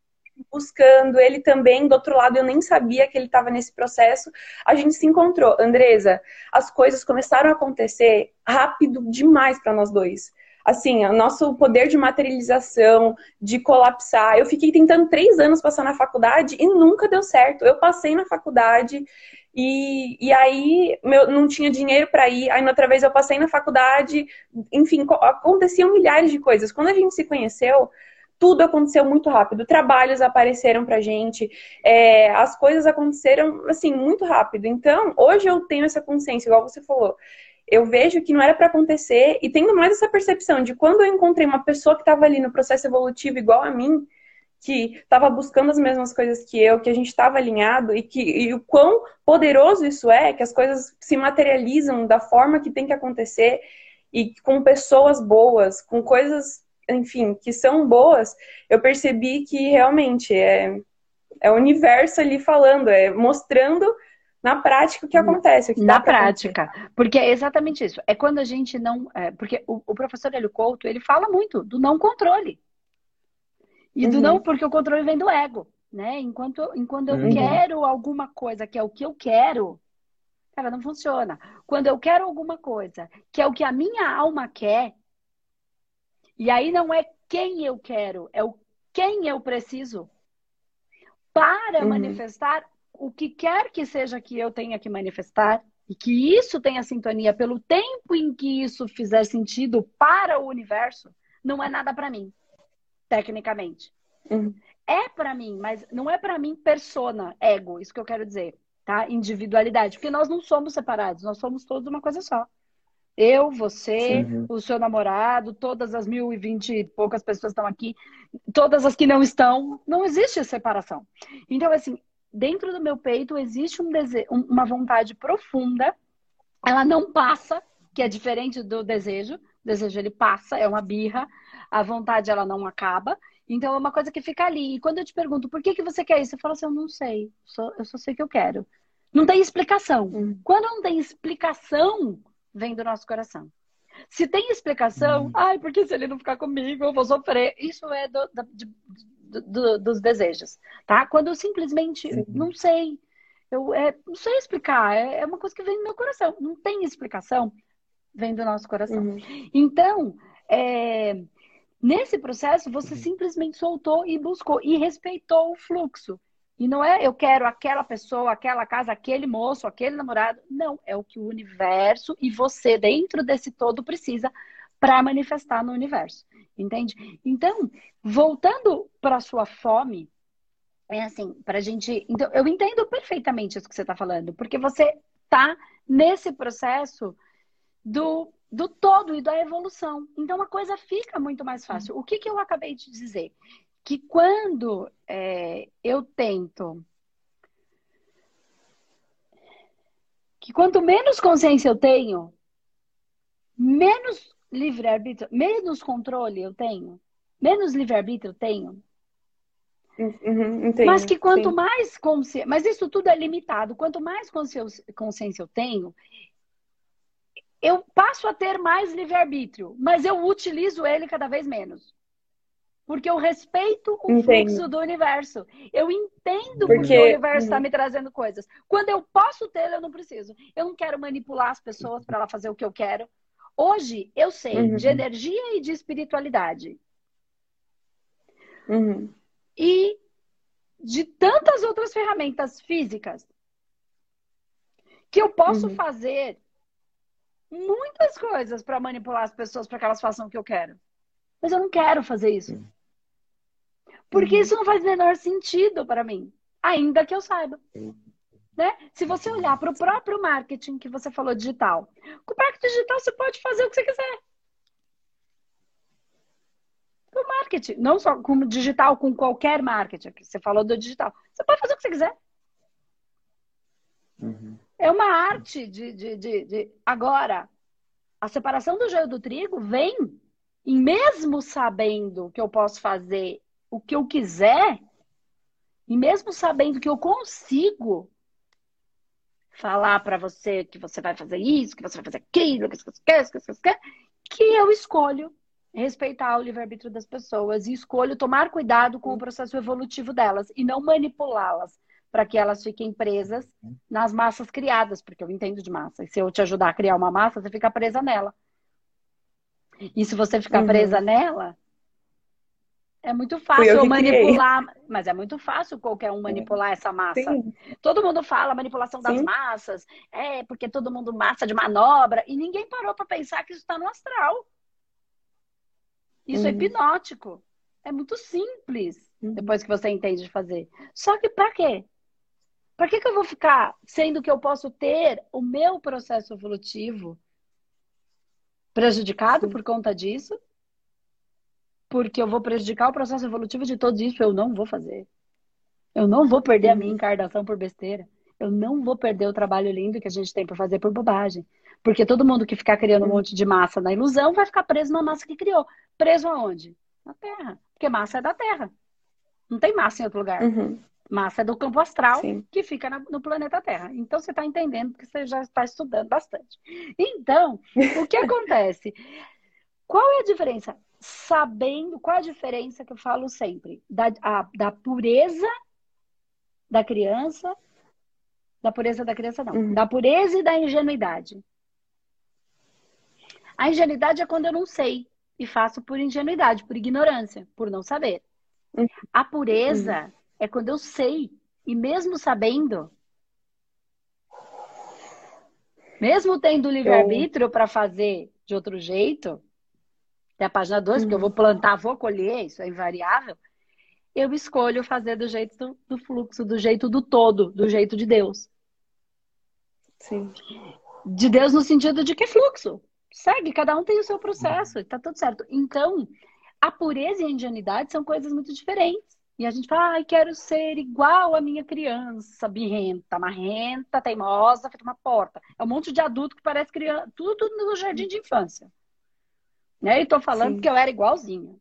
buscando, ele também, do outro lado, eu nem sabia que ele estava nesse processo. A gente se encontrou. Andresa, as coisas começaram a acontecer rápido demais para nós dois assim, o nosso poder de materialização, de colapsar. Eu fiquei tentando três anos passar na faculdade e nunca deu certo. Eu passei na faculdade, e, e aí meu, não tinha dinheiro para ir. Aí outra vez eu passei na faculdade, enfim, aconteciam milhares de coisas. Quando a gente se conheceu, tudo aconteceu muito rápido. Trabalhos apareceram pra gente, é, as coisas aconteceram assim muito rápido. Então, hoje eu tenho essa consciência, igual você falou. Eu vejo que não era para acontecer e tendo mais essa percepção de quando eu encontrei uma pessoa que estava ali no processo evolutivo igual a mim, que estava buscando as mesmas coisas que eu, que a gente estava alinhado e que e o quão poderoso isso é, que as coisas se materializam da forma que tem que acontecer e com pessoas boas, com coisas, enfim, que são boas, eu percebi que realmente é, é o universo ali falando, é mostrando na prática o que acontece. O que na prática. Acontecer. Porque é exatamente isso. É quando a gente não. É, porque o, o professor Hélio Couto, ele fala muito do não controle. E do uhum. não, porque o controle vem do ego, né? Enquanto, enquanto eu uhum. quero alguma coisa que é o que eu quero, cara, não funciona. Quando eu quero alguma coisa que é o que a minha alma quer, e aí não é quem eu quero, é o quem eu preciso para uhum. manifestar o que quer que seja que eu tenha que manifestar e que isso tenha sintonia pelo tempo em que isso fizer sentido para o universo, não é nada para mim tecnicamente. Uhum. É para mim, mas não é para mim persona, ego, isso que eu quero dizer, tá? Individualidade, porque nós não somos separados, nós somos todos uma coisa só. Eu, você, uhum. o seu namorado, todas as mil e vinte e poucas pessoas estão aqui, todas as que não estão, não existe separação. Então, assim, dentro do meu peito existe um desejo, uma vontade profunda, ela não passa, que é diferente do desejo. O desejo ele passa, é uma birra, a vontade ela não acaba. Então é uma coisa que fica ali. E quando eu te pergunto por que, que você quer isso, eu falo assim, eu não sei. Só, eu só sei que eu quero. Não tem explicação. Hum. Quando não tem explicação, vem do nosso coração. Se tem explicação, hum. ai, porque se ele não ficar comigo, eu vou sofrer. Isso é do, de, do, dos desejos, tá? Quando eu simplesmente Sim. não sei, eu é, não sei explicar, é, é, uma coisa que vem do meu coração. Não tem explicação, vem do nosso coração. Uhum. Então, é, Nesse processo, você simplesmente soltou e buscou e respeitou o fluxo. E não é eu quero aquela pessoa, aquela casa, aquele moço, aquele namorado. Não, é o que o universo e você, dentro desse todo, precisa para manifestar no universo. Entende? Então, voltando para a sua fome, é assim, para a gente. Então, eu entendo perfeitamente isso que você está falando, porque você está nesse processo do, do todo e da evolução. Então, a coisa fica muito mais fácil. O que, que eu acabei de dizer? Que quando é, eu tento. Que quanto menos consciência eu tenho, menos livre-arbítrio, menos controle eu tenho, menos livre-arbítrio eu tenho, Uhum, mas que quanto sim. mais consciência. Mas isso tudo é limitado. Quanto mais consciência eu tenho, eu passo a ter mais livre-arbítrio, mas eu utilizo ele cada vez menos. Porque eu respeito o fluxo do universo. Eu entendo porque, porque o universo está uhum. me trazendo coisas. Quando eu posso ter, eu não preciso. Eu não quero manipular as pessoas para ela fazer o que eu quero. Hoje, eu sei uhum. de energia e de espiritualidade. Uhum e de tantas outras ferramentas físicas que eu posso uhum. fazer muitas coisas para manipular as pessoas para que elas façam o que eu quero. Mas eu não quero fazer isso. Porque uhum. isso não faz o menor sentido para mim, ainda que eu saiba. Né? Se você olhar para o próprio marketing que você falou digital, com o marketing digital você pode fazer o que você quiser o marketing. Não só com digital, com qualquer marketing. Você falou do digital. Você pode fazer o que você quiser. Uhum. É uma arte de, de, de, de, Agora, a separação do joio do trigo vem, e mesmo sabendo que eu posso fazer o que eu quiser, e mesmo sabendo que eu consigo falar para você que você vai fazer isso, que você vai fazer aquilo, que, que, que eu escolho respeitar o livre-arbítrio das pessoas e escolho tomar cuidado com o processo evolutivo delas e não manipulá-las para que elas fiquem presas nas massas criadas, porque eu entendo de massa. E se eu te ajudar a criar uma massa, você fica presa nela. E se você ficar uhum. presa nela, é muito fácil eu manipular, criei. mas é muito fácil qualquer um manipular essa massa. Sim. Todo mundo fala manipulação das Sim. massas, é porque todo mundo massa de manobra, e ninguém parou para pensar que isso está no astral. Isso uhum. é hipnótico. É muito simples uhum. depois que você entende de fazer. Só que para quê? Para que, que eu vou ficar sendo que eu posso ter o meu processo evolutivo prejudicado Sim. por conta disso? Porque eu vou prejudicar o processo evolutivo de todos isso, eu não vou fazer. Eu não vou perder a minha uhum. encarnação por besteira. Eu não vou perder o trabalho lindo que a gente tem para fazer por bobagem. Porque todo mundo que ficar criando um monte de massa na ilusão vai ficar preso na massa que criou. Preso aonde? Na Terra. Porque massa é da Terra. Não tem massa em outro lugar. Uhum. Massa é do campo astral Sim. que fica no planeta Terra. Então você está entendendo porque você já está estudando bastante. Então, o que acontece? Qual é a diferença? Sabendo qual a diferença que eu falo sempre da, a, da pureza da criança, da pureza da criança não, uhum. da pureza e da ingenuidade. A ingenuidade é quando eu não sei e faço por ingenuidade, por ignorância, por não saber. Uhum. A pureza uhum. é quando eu sei e mesmo sabendo, mesmo tendo livre-arbítrio para fazer de outro jeito, é a página 2, uhum. porque eu vou plantar, vou colher, isso é invariável, eu escolho fazer do jeito do, do fluxo, do jeito do todo, do jeito de Deus. Sim. De Deus no sentido de que fluxo segue, cada um tem o seu processo, tá tudo certo. Então, a pureza e a ingenuidade são coisas muito diferentes. E a gente fala, ai, quero ser igual a minha criança, birrenta, marrenta, teimosa, feita uma porta. É um monte de adulto que parece criança, tudo no jardim de infância. Né? E tô falando Sim. que eu era igualzinha.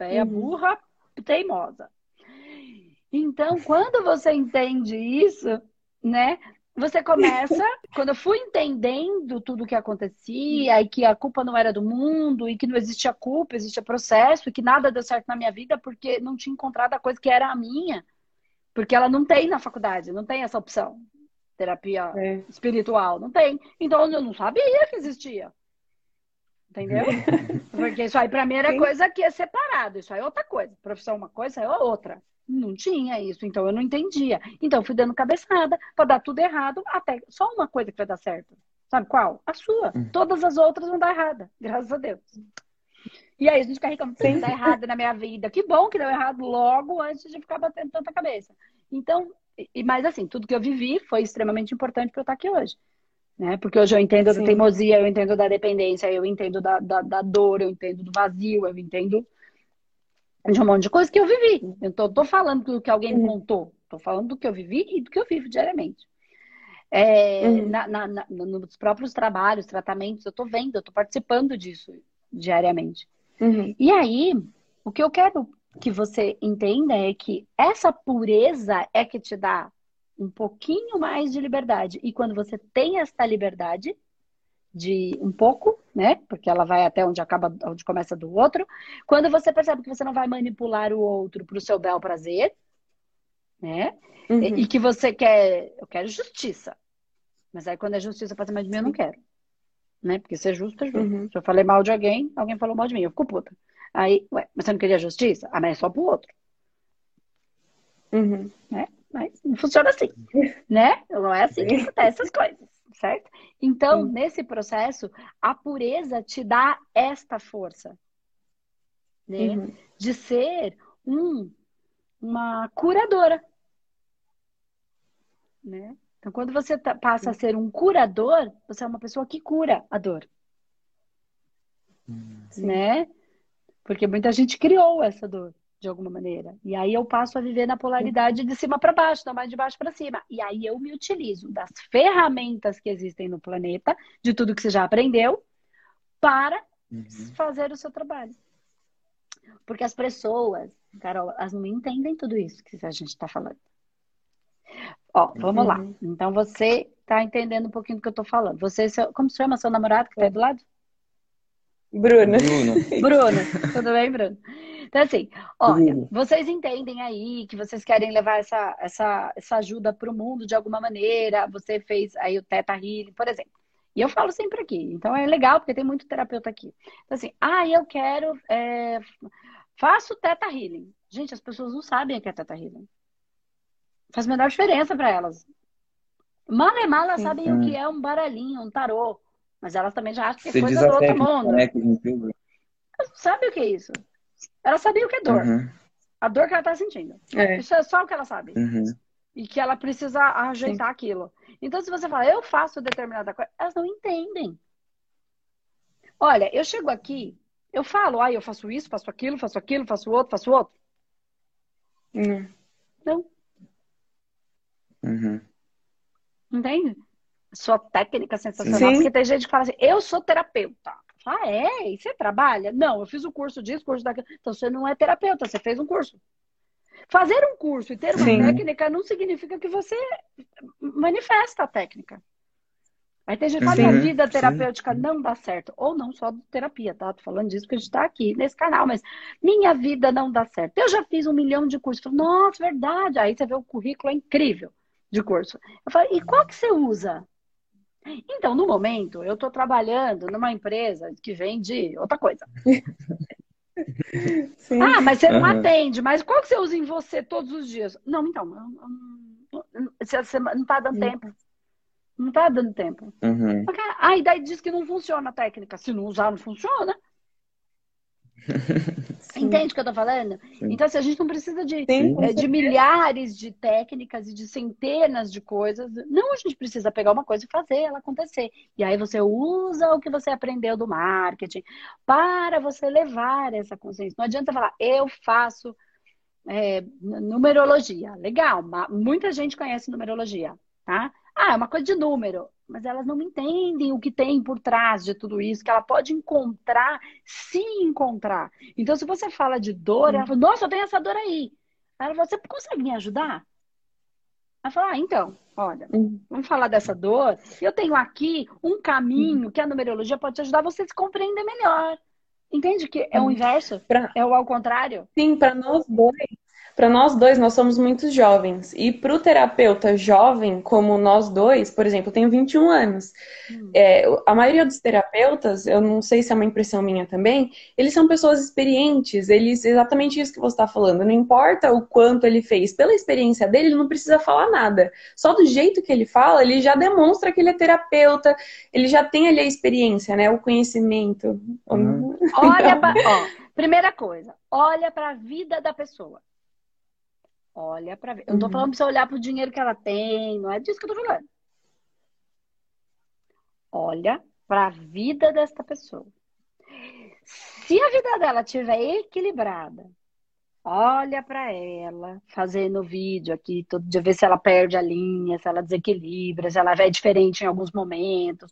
É uhum. burra, teimosa. Então, quando você entende isso, né? você começa, quando eu fui entendendo tudo o que acontecia, e que a culpa não era do mundo, e que não existia culpa, existia processo, e que nada deu certo na minha vida porque não tinha encontrado a coisa que era a minha. Porque ela não tem na faculdade, não tem essa opção. Terapia é. espiritual, não tem. Então eu não sabia que existia. Entendeu? Porque isso aí para mim era Sim. coisa que é separado, isso aí é outra coisa. Profissão é uma coisa, é outra. Não tinha isso, então eu não entendia. Então fui dando cabeçada para dar tudo errado, até só uma coisa que vai dar certo. Sabe qual? A sua. Hum. Todas as outras vão dar errada, graças a Deus. E aí a gente fica reclamando, tem dar errado na minha vida. Que bom que deu errado logo antes de ficar batendo tanta cabeça. Então, e, mas assim, tudo que eu vivi foi extremamente importante para eu estar aqui hoje. Né? Porque hoje eu entendo Sim. da teimosia, eu entendo da dependência, eu entendo da, da, da dor, eu entendo do vazio, eu entendo de um monte de coisa que eu vivi. Eu tô, tô falando do que alguém me contou. Tô falando do que eu vivi e do que eu vivo diariamente. É, uhum. na, na, na, nos próprios trabalhos, tratamentos, eu tô vendo, eu tô participando disso diariamente. Uhum. E aí, o que eu quero que você entenda é que essa pureza é que te dá um pouquinho mais de liberdade. E quando você tem essa liberdade, de um pouco, né? Porque ela vai até onde acaba, onde começa do outro. Quando você percebe que você não vai manipular o outro para o seu bel prazer, né? Uhum. E, e, que você quer, eu quero justiça. Mas aí quando é justiça para cima de mim, eu não quero. Né? Porque ser justo é justo. Uhum. Se eu falei mal de alguém, alguém falou mal de mim, eu fico puta. Aí, ué, mas você não queria justiça? Ah, mas é só pro outro. Uhum. Né? Mas não funciona assim, né? Não é assim que acontece essas coisas certo? Então, Sim. nesse processo, a pureza te dá esta força, né? Uhum. De ser um, uma curadora, né? Então, quando você tá, passa a ser um curador, você é uma pessoa que cura a dor, Sim. né? Porque muita gente criou essa dor de alguma maneira. E aí eu passo a viver na polaridade de cima para baixo, não mais de baixo para cima. E aí eu me utilizo das ferramentas que existem no planeta, de tudo que você já aprendeu, para uhum. fazer o seu trabalho. Porque as pessoas, Carol, elas não entendem tudo isso que a gente está falando. Ó, vamos uhum. lá. Então você está entendendo um pouquinho do que eu estou falando. Você, seu, como se chama seu namorado que está aí do lado? Bruno. Bruno. Bruno. Tudo bem, Bruno? Então, assim, olha, vocês entendem aí que vocês querem levar essa, essa, essa ajuda para o mundo de alguma maneira. Você fez aí o Teta Healing, por exemplo. E eu falo sempre aqui. Então é legal, porque tem muito terapeuta aqui. Então, assim, ah, eu quero. É, faço Teta Healing. Gente, as pessoas não sabem o que é Teta Healing. Faz a menor diferença para elas. Mal e mal elas sabem o que é um baralhinho, um tarô. Mas elas também já acham que é coisa do outro mundo. Né, Elas não sabem o que é isso. Ela sabia o que é dor. Uhum. A dor que ela tá sentindo. É. Isso é só o que ela sabe. Uhum. E que ela precisa ajeitar Sim. aquilo. Então, se você fala, eu faço determinada coisa, elas não entendem. Olha, eu chego aqui, eu falo, ah, eu faço isso, faço aquilo, faço aquilo, faço outro, faço outro. Uhum. Não. Uhum. Entende? Sua técnica sensacional. Sim. Porque tem gente que fala assim, eu sou terapeuta. Ah, é? E você trabalha? Não, eu fiz o curso disso, curso daquilo. Então você não é terapeuta, você fez um curso. Fazer um curso e ter uma Sim. técnica não significa que você manifesta a técnica. Aí tem gente que fala, minha vida terapêutica sim. não dá certo. Ou não só de terapia, tá? Tô falando disso porque a gente tá aqui nesse canal, mas minha vida não dá certo. Eu já fiz um milhão de cursos. Falo, Nossa, verdade. Aí você vê o currículo é incrível de curso. Eu falo, e qual que você usa? Então, no momento, eu estou trabalhando numa empresa que vende outra coisa. Sim. Ah, mas você não uhum. atende. Mas qual que você usa em você todos os dias? Não, então, você não está dando tempo. Não está dando tempo. Uhum. Ah, e daí diz que não funciona a técnica. Se não usar, não funciona. Entende o que eu tô falando? Sim. Então, assim, a gente não precisa de, é, de milhares de técnicas e de centenas de coisas. Não, a gente precisa pegar uma coisa e fazer ela acontecer. E aí você usa o que você aprendeu do marketing para você levar essa consciência. Não adianta falar, eu faço é, numerologia. Legal, muita gente conhece numerologia, tá? Ah, é uma coisa de número mas elas não entendem o que tem por trás de tudo isso, que ela pode encontrar, se encontrar. Então, se você fala de dor, ela fala, nossa, eu tenho essa dor aí. Ela fala, você consegue me ajudar? Ela fala, ah, então, olha, uhum. vamos falar dessa dor. Eu tenho aqui um caminho uhum. que a numerologia pode te ajudar você a se compreender melhor. Entende que é o inverso? Pra... É o ao contrário? Sim, para nós dois. Para nós dois, nós somos muito jovens. E para o terapeuta jovem, como nós dois, por exemplo, eu tenho 21 anos. Hum. É, a maioria dos terapeutas, eu não sei se é uma impressão minha também, eles são pessoas experientes. Eles, exatamente isso que você está falando. Não importa o quanto ele fez, pela experiência dele, ele não precisa falar nada. Só do jeito que ele fala, ele já demonstra que ele é terapeuta, ele já tem ali a experiência, né? O conhecimento. Uhum. Olha, pra, ó, primeira coisa, olha para a vida da pessoa. Olha para ver. Eu não tô uhum. falando para você olhar para o dinheiro que ela tem, não é disso que eu tô falando. Olha para a vida desta pessoa. Se a vida dela estiver equilibrada, olha para ela fazendo vídeo aqui todo dia, ver se ela perde a linha, se ela desequilibra, se ela é diferente em alguns momentos.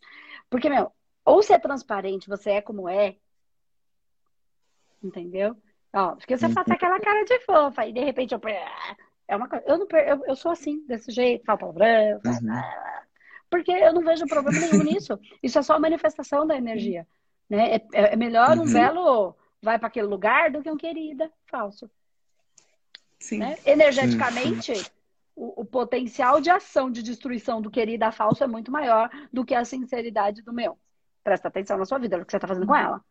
Porque, meu, ou você é transparente, você é como é, entendeu? Ó, porque você uhum. faz aquela cara de fofa e de repente eu. É uma. Eu, não, eu, eu sou assim, desse jeito, falo palavrão. Uhum. Porque eu não vejo problema nenhum nisso. Isso é só a manifestação da energia. Né? É, é, é melhor um uhum. belo vai para aquele lugar do que um querida falso. Sim. Né? Energeticamente, sim, sim. O, o, potencial de ação de destruição do querida falso é muito maior do que a sinceridade do meu. Presta atenção na sua vida, no que você está fazendo com uhum. ela.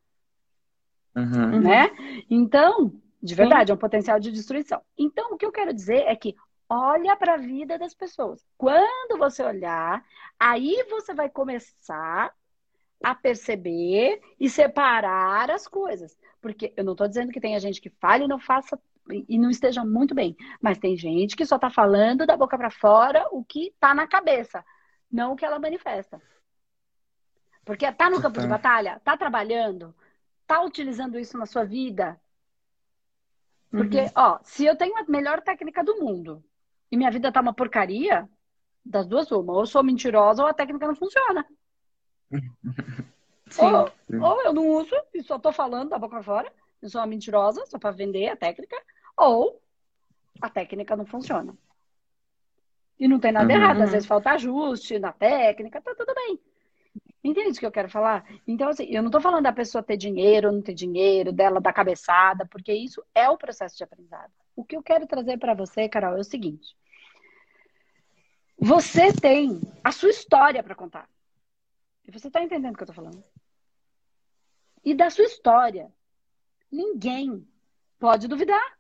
Uhum. Né? Então, de verdade, Sim. é um potencial de destruição. Então, o que eu quero dizer é que olha para a vida das pessoas. Quando você olhar, aí você vai começar a perceber e separar as coisas. Porque eu não estou dizendo que tenha gente que fale e não faça e não esteja muito bem, mas tem gente que só está falando da boca para fora o que está na cabeça, não o que ela manifesta. Porque está no campo de batalha, está trabalhando, está utilizando isso na sua vida? Porque, uhum. ó, se eu tenho a melhor técnica do mundo e minha vida tá uma porcaria, das duas uma, ou eu sou mentirosa ou a técnica não funciona. Sim. Ou, ou, eu não uso e só tô falando da boca fora, eu sou uma mentirosa, só para vender a técnica, ou a técnica não funciona. E não tem nada uhum. errado, às vezes falta ajuste na técnica, tá tudo bem. Entende o que eu quero falar? Então, assim, eu não estou falando da pessoa ter dinheiro ou não ter dinheiro, dela dar cabeçada, porque isso é o processo de aprendizado. O que eu quero trazer para você, Carol, é o seguinte: você tem a sua história para contar. E você está entendendo o que eu estou falando? E da sua história, ninguém pode duvidar.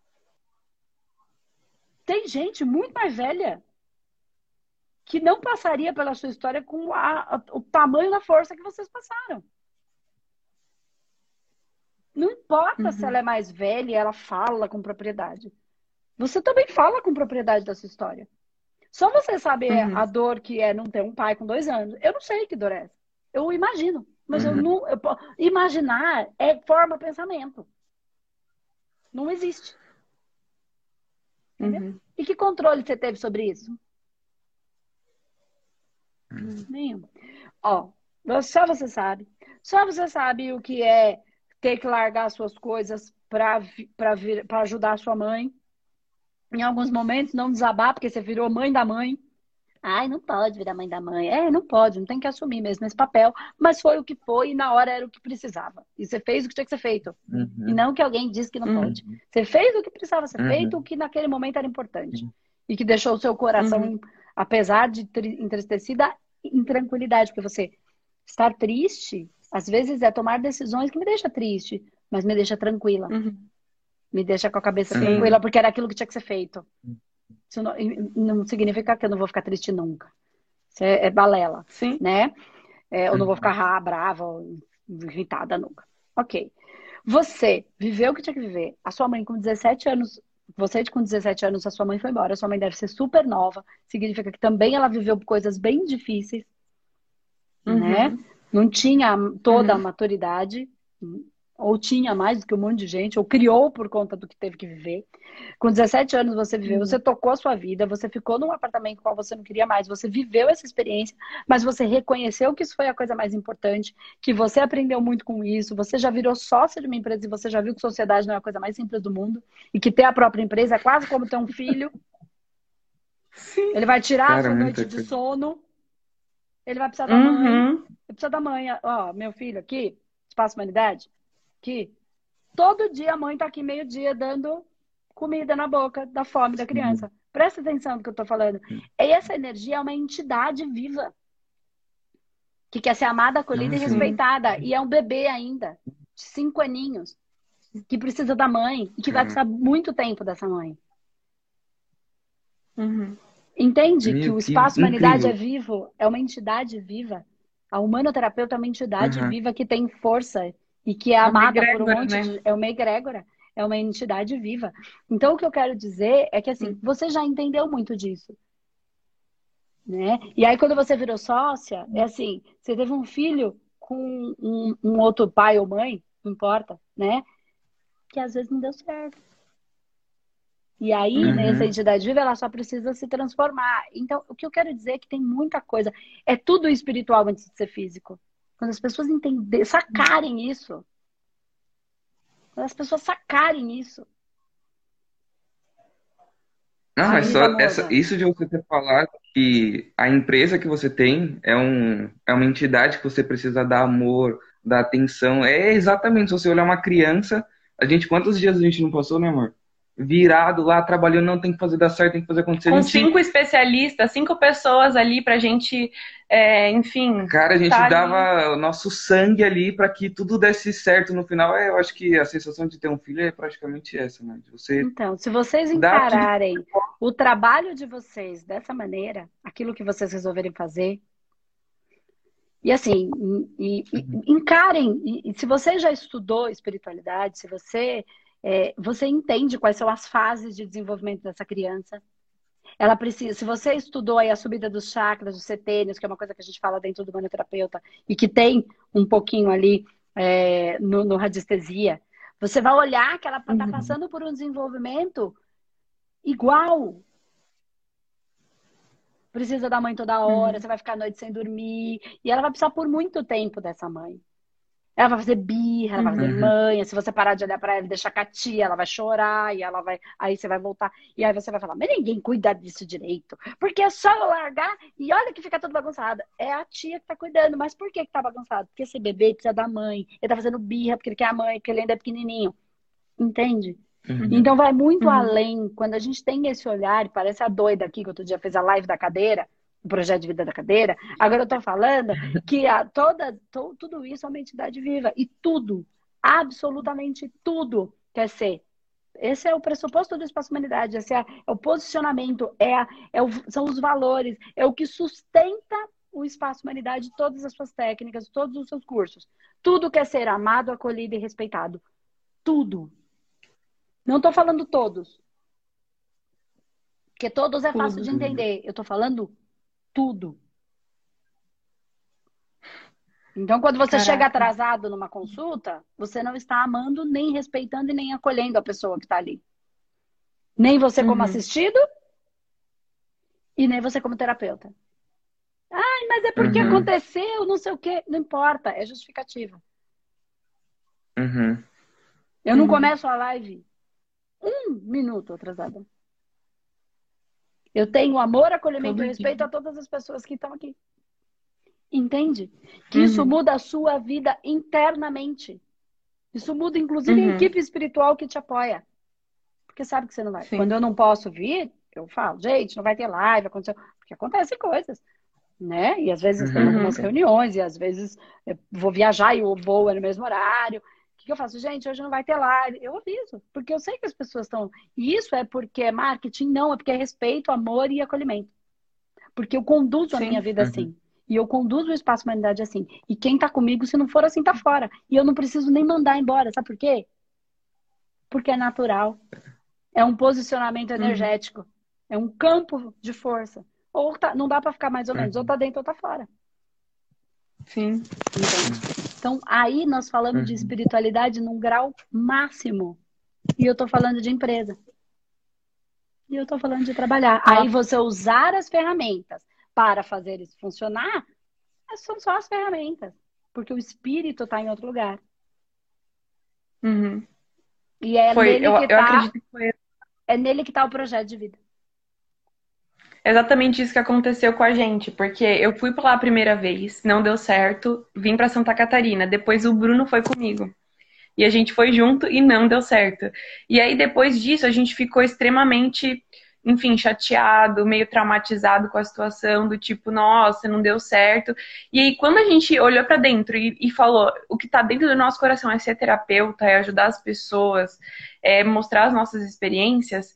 Tem gente muito mais velha que não passaria pela sua história com a, a, o tamanho da força que vocês passaram. Não importa uhum. se ela é mais velha e ela fala com propriedade. Você também fala com propriedade da sua história. Só você sabe uhum. a dor que é não ter um pai com dois anos. Eu não sei que dor é. Eu imagino. Mas uhum. eu não. Eu, imaginar é forma pensamento. Não existe. Entendeu? Uhum. E que controle você teve sobre isso? Nenhum. Ó, só você sabe. Só você sabe o que é ter que largar suas coisas para ajudar a sua mãe. Em alguns momentos, não desabar, porque você virou mãe da mãe. Ai, não pode virar mãe da mãe. É, não pode, não tem que assumir mesmo esse papel. Mas foi o que foi e na hora era o que precisava. E você fez o que tinha que ser feito. Uhum. E não que alguém disse que não uhum. pode. Você fez o que precisava ser uhum. feito, o que naquele momento era importante. Uhum. E que deixou o seu coração uhum apesar de entristecida, em tranquilidade, porque você estar triste, às vezes é tomar decisões que me deixa triste, mas me deixa tranquila. Uhum. Me deixa com a cabeça Sim. tranquila, porque era aquilo que tinha que ser feito. Isso não, não, significa que eu não vou ficar triste nunca. Isso é, é balela, Sim. né? É, eu não vou ficar rá, brava, irritada nunca. Ok. Você viveu o que tinha que viver. A sua mãe com 17 anos você com 17 anos, a sua mãe foi embora, a sua mãe deve ser super nova, significa que também ela viveu coisas bem difíceis, uhum. né? Não tinha toda uhum. a maturidade, ou tinha mais do que um monte de gente, ou criou por conta do que teve que viver. Com 17 anos você viveu, uhum. você tocou a sua vida, você ficou num apartamento qual você não queria mais, você viveu essa experiência, mas você reconheceu que isso foi a coisa mais importante, que você aprendeu muito com isso, você já virou sócio de uma empresa e você já viu que sociedade não é a coisa mais simples do mundo, e que ter a própria empresa é quase como ter um filho. Sim. Ele vai tirar Cara, a sua noite de sono, ele vai precisar da uhum. mãe, ele precisa da mãe, ó, meu filho aqui, espaço humanidade, que todo dia a mãe tá aqui meio-dia dando comida na boca da fome da criança. Presta atenção no que eu estou falando. E essa energia é uma entidade viva que quer ser amada, acolhida e respeitada. E é um bebê ainda, de cinco aninhos, que precisa da mãe e que vai precisar muito tempo dessa mãe. Uhum. Entende Meu, que o espaço humanidade é vivo, é uma entidade viva. A humanoterapeuta é uma entidade uhum. viva que tem força e que é, é amada por um monte né? de. É uma egrégora, é uma entidade viva. Então, o que eu quero dizer é que, assim, uhum. você já entendeu muito disso. Né? E aí, quando você virou sócia, é assim: você teve um filho com um, um outro pai ou mãe, não importa, né? Que às vezes não deu certo. E aí, uhum. nessa entidade viva, ela só precisa se transformar. Então, o que eu quero dizer é que tem muita coisa. É tudo espiritual antes de ser físico. Quando as pessoas entenderem, sacarem isso. Quando as pessoas sacarem isso. Não, é só essa, isso de você ter falado que a empresa que você tem é, um, é uma entidade que você precisa dar amor, dar atenção. É exatamente, se você olhar uma criança, a gente, quantos dias a gente não passou, né, amor? Virado lá, trabalhando, não tem que fazer dar certo, tem que fazer acontecer. Com cinco especialistas, cinco pessoas ali pra gente, é, enfim. Cara, a gente tá dava ali. o nosso sangue ali para que tudo desse certo no final. É, eu acho que a sensação de ter um filho é praticamente essa, né? De você então, se vocês encararem tudo... o trabalho de vocês dessa maneira, aquilo que vocês resolverem fazer, e assim, e, e, uhum. encarem, e, se você já estudou espiritualidade, se você é, você entende quais são as fases de desenvolvimento dessa criança. Ela precisa, se você estudou aí a subida dos chakras, dos setênios, que é uma coisa que a gente fala dentro do manoterapeuta, e que tem um pouquinho ali é, no, no radiestesia, você vai olhar que ela está uhum. passando por um desenvolvimento igual. Precisa da mãe toda hora, uhum. você vai ficar a noite sem dormir, e ela vai precisar por muito tempo dessa mãe. Ela vai fazer birra, ela vai fazer uhum. manha. Se você parar de olhar para ela e deixar catia, ela vai chorar e ela vai. Aí você vai voltar. E aí você vai falar, mas ninguém cuida disso direito. Porque é só largar e olha que fica tudo bagunçado. É a tia que tá cuidando. Mas por que, que tá bagunçado? Porque esse bebê precisa da mãe. Ele tá fazendo birra porque ele quer a mãe, porque ele ainda é pequenininho. Entende? Uhum. Então vai muito uhum. além. Quando a gente tem esse olhar, parece a doida aqui que outro dia fez a live da cadeira o projeto de vida da cadeira. Agora eu estou falando que a, toda, to, tudo isso é uma entidade viva. E tudo, absolutamente tudo, quer ser. Esse é o pressuposto do espaço humanidade, esse é, é o posicionamento, é, a, é o, são os valores, é o que sustenta o espaço humanidade, todas as suas técnicas, todos os seus cursos. Tudo quer ser amado, acolhido e respeitado. Tudo. Não estou falando todos. Porque todos é fácil de entender. Eu estou falando tudo. Então, quando você Caraca. chega atrasado numa consulta, você não está amando, nem respeitando e nem acolhendo a pessoa que está ali. Nem você como uhum. assistido e nem você como terapeuta. Ai, mas é porque uhum. aconteceu, não sei o quê. Não importa, é justificativa. Uhum. Eu não uhum. começo a live um minuto atrasada. Eu tenho amor, acolhimento e respeito a todas as pessoas que estão aqui. Entende? Que uhum. isso muda a sua vida internamente. Isso muda, inclusive, uhum. a equipe espiritual que te apoia. Porque sabe que você não vai. Sim. Quando eu não posso vir, eu falo, gente, não vai ter live, aconteceu. Porque acontecem coisas. Né? E às vezes uhum. tem algumas reuniões, e às vezes eu vou viajar e o voo é no mesmo horário que eu faço? Gente, hoje não vai ter live. Eu aviso, porque eu sei que as pessoas estão. E isso é porque é marketing? Não, é porque é respeito, amor e acolhimento. Porque eu conduzo Sim. a minha vida uhum. assim. E eu conduzo o espaço humanidade assim. E quem tá comigo, se não for assim, tá fora. E eu não preciso nem mandar embora. Sabe por quê? Porque é natural. É um posicionamento uhum. energético. Uhum. É um campo de força. Ou tá, não dá para ficar mais ou menos. Ou tá dentro ou tá fora. Sim. Então, aí nós falamos uhum. de espiritualidade num grau máximo. E eu estou falando de empresa. E eu estou falando de trabalhar. Ah. Aí você usar as ferramentas para fazer isso funcionar, são só as ferramentas. Porque o espírito está em outro lugar. Uhum. E é foi, nele eu, que está. É nele que está o projeto de vida exatamente isso que aconteceu com a gente, porque eu fui para lá a primeira vez, não deu certo, vim para Santa Catarina, depois o Bruno foi comigo. E a gente foi junto e não deu certo. E aí, depois disso, a gente ficou extremamente, enfim, chateado, meio traumatizado com a situação, do tipo, nossa, não deu certo. E aí, quando a gente olhou para dentro e, e, falou, o que tá dentro do nosso coração é ser terapeuta, é ajudar as pessoas, é mostrar as nossas experiências,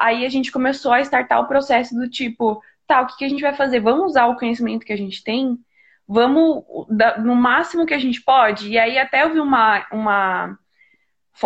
aí a gente começou a startar o processo do tipo, tá, o que, que a gente vai fazer? Vamos usar o conhecimento que a gente tem vamos no máximo que a gente pode. E aí até eu vi uma, uma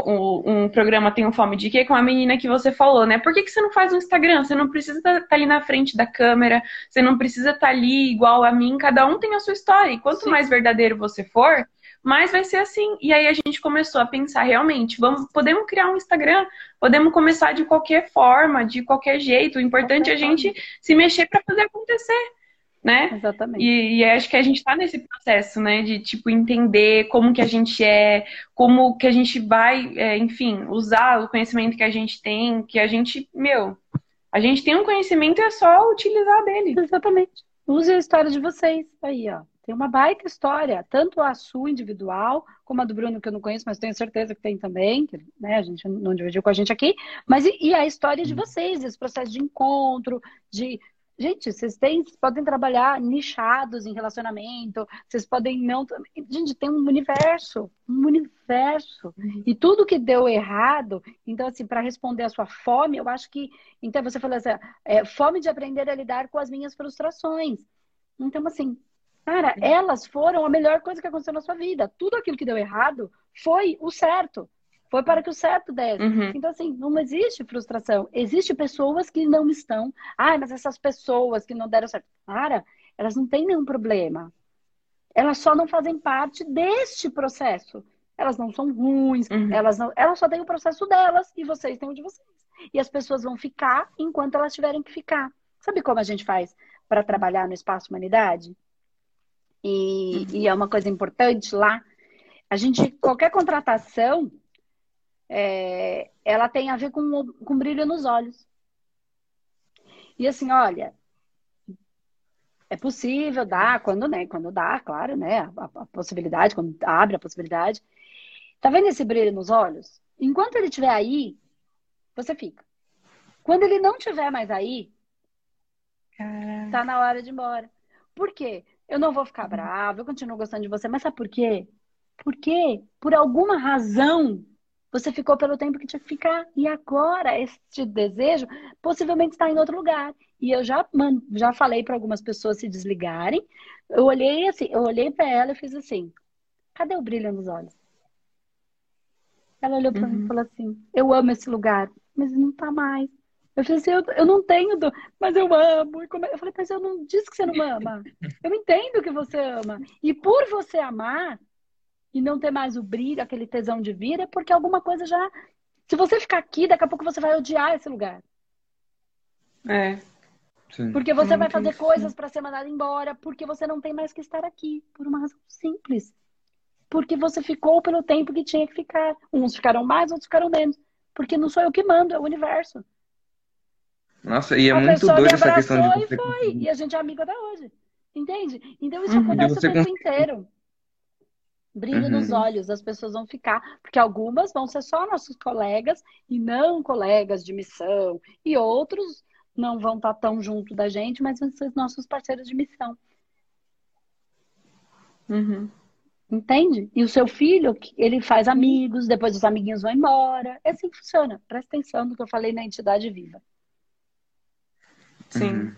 um, programa Tem um Fome de Quê com a menina que você falou, né? Por que, que você não faz um Instagram? Você não precisa estar tá, tá ali na frente da câmera, você não precisa estar tá ali igual a mim, cada um tem a sua história. E quanto Sim. mais verdadeiro você for, mais vai ser assim. E aí a gente começou a pensar realmente, vamos, podemos criar um Instagram, podemos começar de qualquer forma, de qualquer jeito. O importante é a gente se mexer para fazer acontecer né? Exatamente. E, e, acho que a gente está nesse processo, né? De, tipo, entender como que a gente é, como que a gente vai, é, enfim, usar o conhecimento que a gente tem, que a gente, meu, a gente tem um conhecimento e é só utilizar dele. Exatamente. Use a história de vocês. Aí, ó. Tem uma baita história, tanto a sua individual, como a do Bruno, que eu não conheço, mas tenho certeza que tem também, que, né, a gente não dividiu com a gente aqui, mas e, e a história de vocês, esse processo de encontro, de Gente, vocês têm, vocês podem trabalhar nichados em relacionamento, vocês podem não. Gente, tem um universo, um universo. E tudo que deu errado, então, assim, para responder a sua fome, eu acho que. Então, você falou assim: é, fome de aprender a lidar com as minhas frustrações. Então, assim, cara, elas foram a melhor coisa que aconteceu na sua vida. Tudo aquilo que deu errado foi o certo. Foi para que o certo desse. Uhum. Então, assim, não existe frustração. Existem pessoas que não estão. Ai, mas essas pessoas que não deram certo. Cara, elas não têm nenhum problema. Elas só não fazem parte deste processo. Elas não são ruins, uhum. elas, não, elas só têm o processo delas e vocês têm o de vocês. E as pessoas vão ficar enquanto elas tiverem que ficar. Sabe como a gente faz para trabalhar no espaço humanidade? E, uhum. e é uma coisa importante lá. A gente, qualquer contratação, é, ela tem a ver com, com brilho nos olhos. E assim, olha, é possível, dá, quando, né, quando dá, claro, né, a, a, possibilidade, quando abre a possibilidade. Tá vendo esse brilho nos olhos? Enquanto ele estiver aí, você fica. Quando ele não estiver mais aí, Caramba. tá na hora de ir embora. Por quê? Eu não vou ficar brava, eu continuo gostando de você, mas sabe por quê? Porque, por alguma razão, você ficou pelo tempo que tinha que ficar. E agora, este desejo possivelmente está em outro lugar. E eu já, já falei para algumas pessoas se desligarem. Eu olhei assim, eu olhei para ela e fiz assim: cadê o brilho nos olhos? Ela olhou para uhum. mim e falou assim: eu amo esse lugar, mas não está mais. Eu falei assim, eu, eu não tenho, do... mas eu amo. Eu falei, mas eu não disse que você não ama. Eu entendo que você ama. E por você amar, e não ter mais o brilho, aquele tesão de vir, é porque alguma coisa já. Se você ficar aqui, daqui a pouco você vai odiar esse lugar. É. Sim. Porque você vai fazer coisas para ser mandado embora, porque você não tem mais que estar aqui, por uma razão simples. Porque você ficou pelo tempo que tinha que ficar. Uns ficaram mais, outros ficaram menos. Porque não sou eu que mando, é o universo. Nossa, e é a muito doido essa questão de você... E foi, e a gente é amigo até hoje. Entende? Então isso uhum, acontece o tempo consegue... inteiro brilho uhum. nos olhos, as pessoas vão ficar, porque algumas vão ser só nossos colegas e não colegas de missão, e outros não vão estar tão junto da gente, mas vão ser nossos parceiros de missão. Uhum. Entende? E o seu filho, ele faz amigos, depois os amiguinhos vão embora. É assim que funciona. Presta atenção no que eu falei na entidade viva. Sim. Uhum.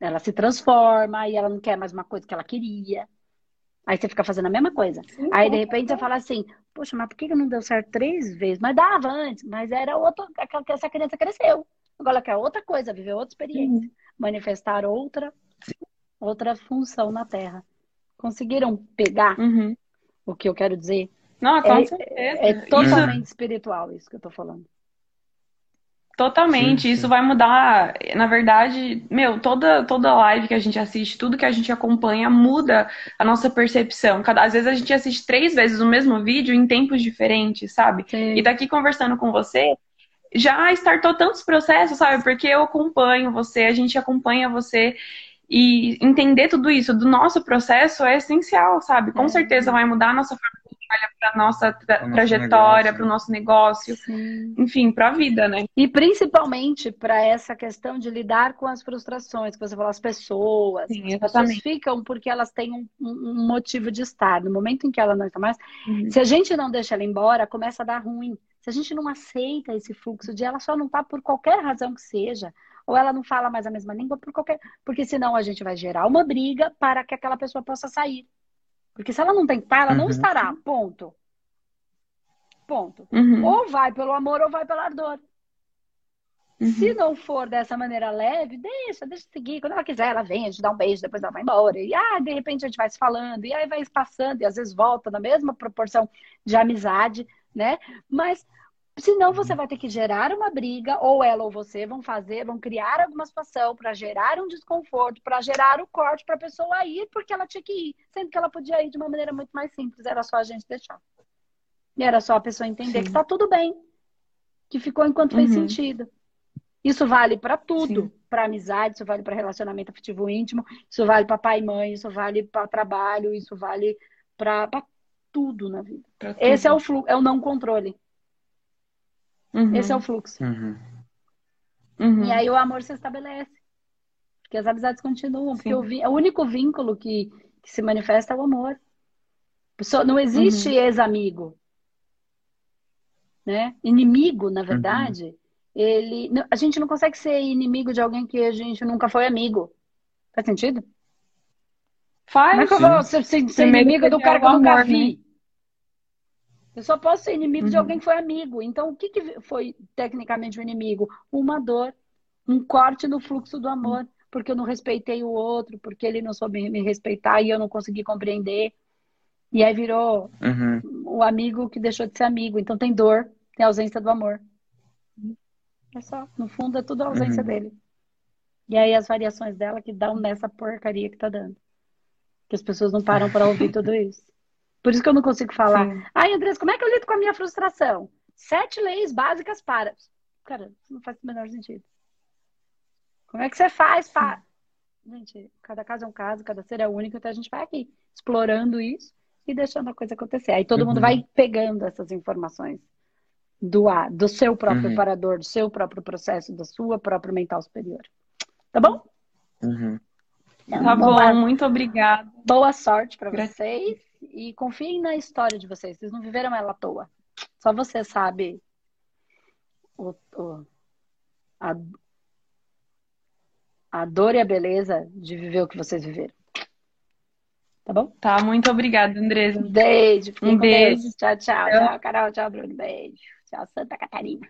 Ela se transforma e ela não quer mais uma coisa que ela queria. Aí você fica fazendo a mesma coisa. Sim, aí, de repente, você fala assim, poxa, mas por que não deu certo três vezes? Mas dava antes, mas era outra. Essa criança cresceu. Agora ela quer outra coisa, viver outra experiência. Sim. Manifestar outra, outra função na Terra. Conseguiram pegar uhum. o que eu quero dizer? Não, com é, certeza. É, é totalmente isso. espiritual isso que eu tô falando. Totalmente, sim, sim. isso vai mudar. Na verdade, meu, toda, toda live que a gente assiste, tudo que a gente acompanha muda a nossa percepção. Cada, às vezes a gente assiste três vezes o mesmo vídeo em tempos diferentes, sabe? Sim. E daqui conversando com você, já startou tantos processos, sabe? Porque eu acompanho você, a gente acompanha você. E entender tudo isso do nosso processo é essencial, sabe? Com é. certeza vai mudar a nossa forma trabalha para nossa tra trajetória, para o nosso negócio, Sim. enfim, para a vida, né? E principalmente para essa questão de lidar com as frustrações, que você falou, as pessoas. Sim, as pessoas ficam porque elas têm um, um, motivo de estar. No momento em que ela não está mais, uhum. se a gente não deixa ela embora, começa a dar ruim. Se a gente não aceita esse fluxo de ela só não tá por qualquer razão que seja, ou ela não fala mais a mesma língua por qualquer, porque senão a gente vai gerar uma briga para que aquela pessoa possa sair. Porque se ela não tem estar, ela uhum. não estará. Ponto. Ponto. Uhum. Ou vai pelo amor ou vai pelo ardor. Uhum. Se não for dessa maneira leve, deixa, deixa seguir. Quando ela quiser, ela vem, a gente dá um beijo, depois ela vai embora. E ah, de repente a gente vai se falando, e aí vai passando, e às vezes volta na mesma proporção de amizade, né? Mas Senão você vai ter que gerar uma briga, ou ela ou você vão fazer, vão criar alguma situação para gerar um desconforto, para gerar o corte para a pessoa ir porque ela tinha que ir, sendo que ela podia ir de uma maneira muito mais simples, era só a gente deixar. E era só a pessoa entender Sim. que está tudo bem, que ficou enquanto uhum. fez sentido. Isso vale para tudo, para amizade, isso vale para relacionamento afetivo íntimo, isso vale para pai e mãe, isso vale para trabalho, isso vale para tudo na vida. Esse é o fluxo, é o não controle. Uhum. Esse é o fluxo. Uhum. Uhum. E aí o amor se estabelece. Porque as amizades continuam. Sim. Porque o, o, único vínculo que, que, se manifesta é o amor. Não existe uhum. ex-amigo. Né? Inimigo, na verdade, uhum. ele. A gente não consegue ser inimigo de alguém que a gente nunca foi amigo. Faz sentido? Faz. Como é que eu vou ser, ser, ser inimigo do cara que eu nunca vi? Eu só posso ser inimigo uhum. de alguém que foi amigo. Então, o que, que foi tecnicamente o um inimigo? Uma dor, um corte no fluxo do amor, porque eu não respeitei o outro, porque ele não soube me respeitar e eu não consegui compreender. E aí virou uhum. o amigo que deixou de ser amigo. Então tem dor, tem ausência do amor. É só, no fundo é tudo a ausência uhum. dele. E aí as variações dela que dão nessa porcaria que tá dando. Que as pessoas não param para ouvir tudo isso. Por isso que eu não consigo falar. Sim. Ai, Andressa, como é que eu lido com a minha frustração? Sete leis básicas para. Cara, isso não faz o menor sentido. Como é que você faz para. Gente, cada caso é um caso, cada ser é único, então a gente vai aqui explorando isso e deixando a coisa acontecer. Aí todo uhum. mundo vai pegando essas informações do, do seu próprio uhum. do seu próprio processo, da sua própria mental superior. Tá bom? Uhum. Então, tá bom, muito obrigada. Boa sorte para vocês e confiem na história de vocês. Vocês não viveram ela à toa. Só você sabe o, o, a, a dor e a beleza de viver o que vocês viveram. Tá bom? Tá, muito obrigada, Andresa. Beijo. Um beijo. Deus. Tchau, tchau. Tchau, Carol. Tchau, Bruno. Beijo. Tchau, Santa Catarina.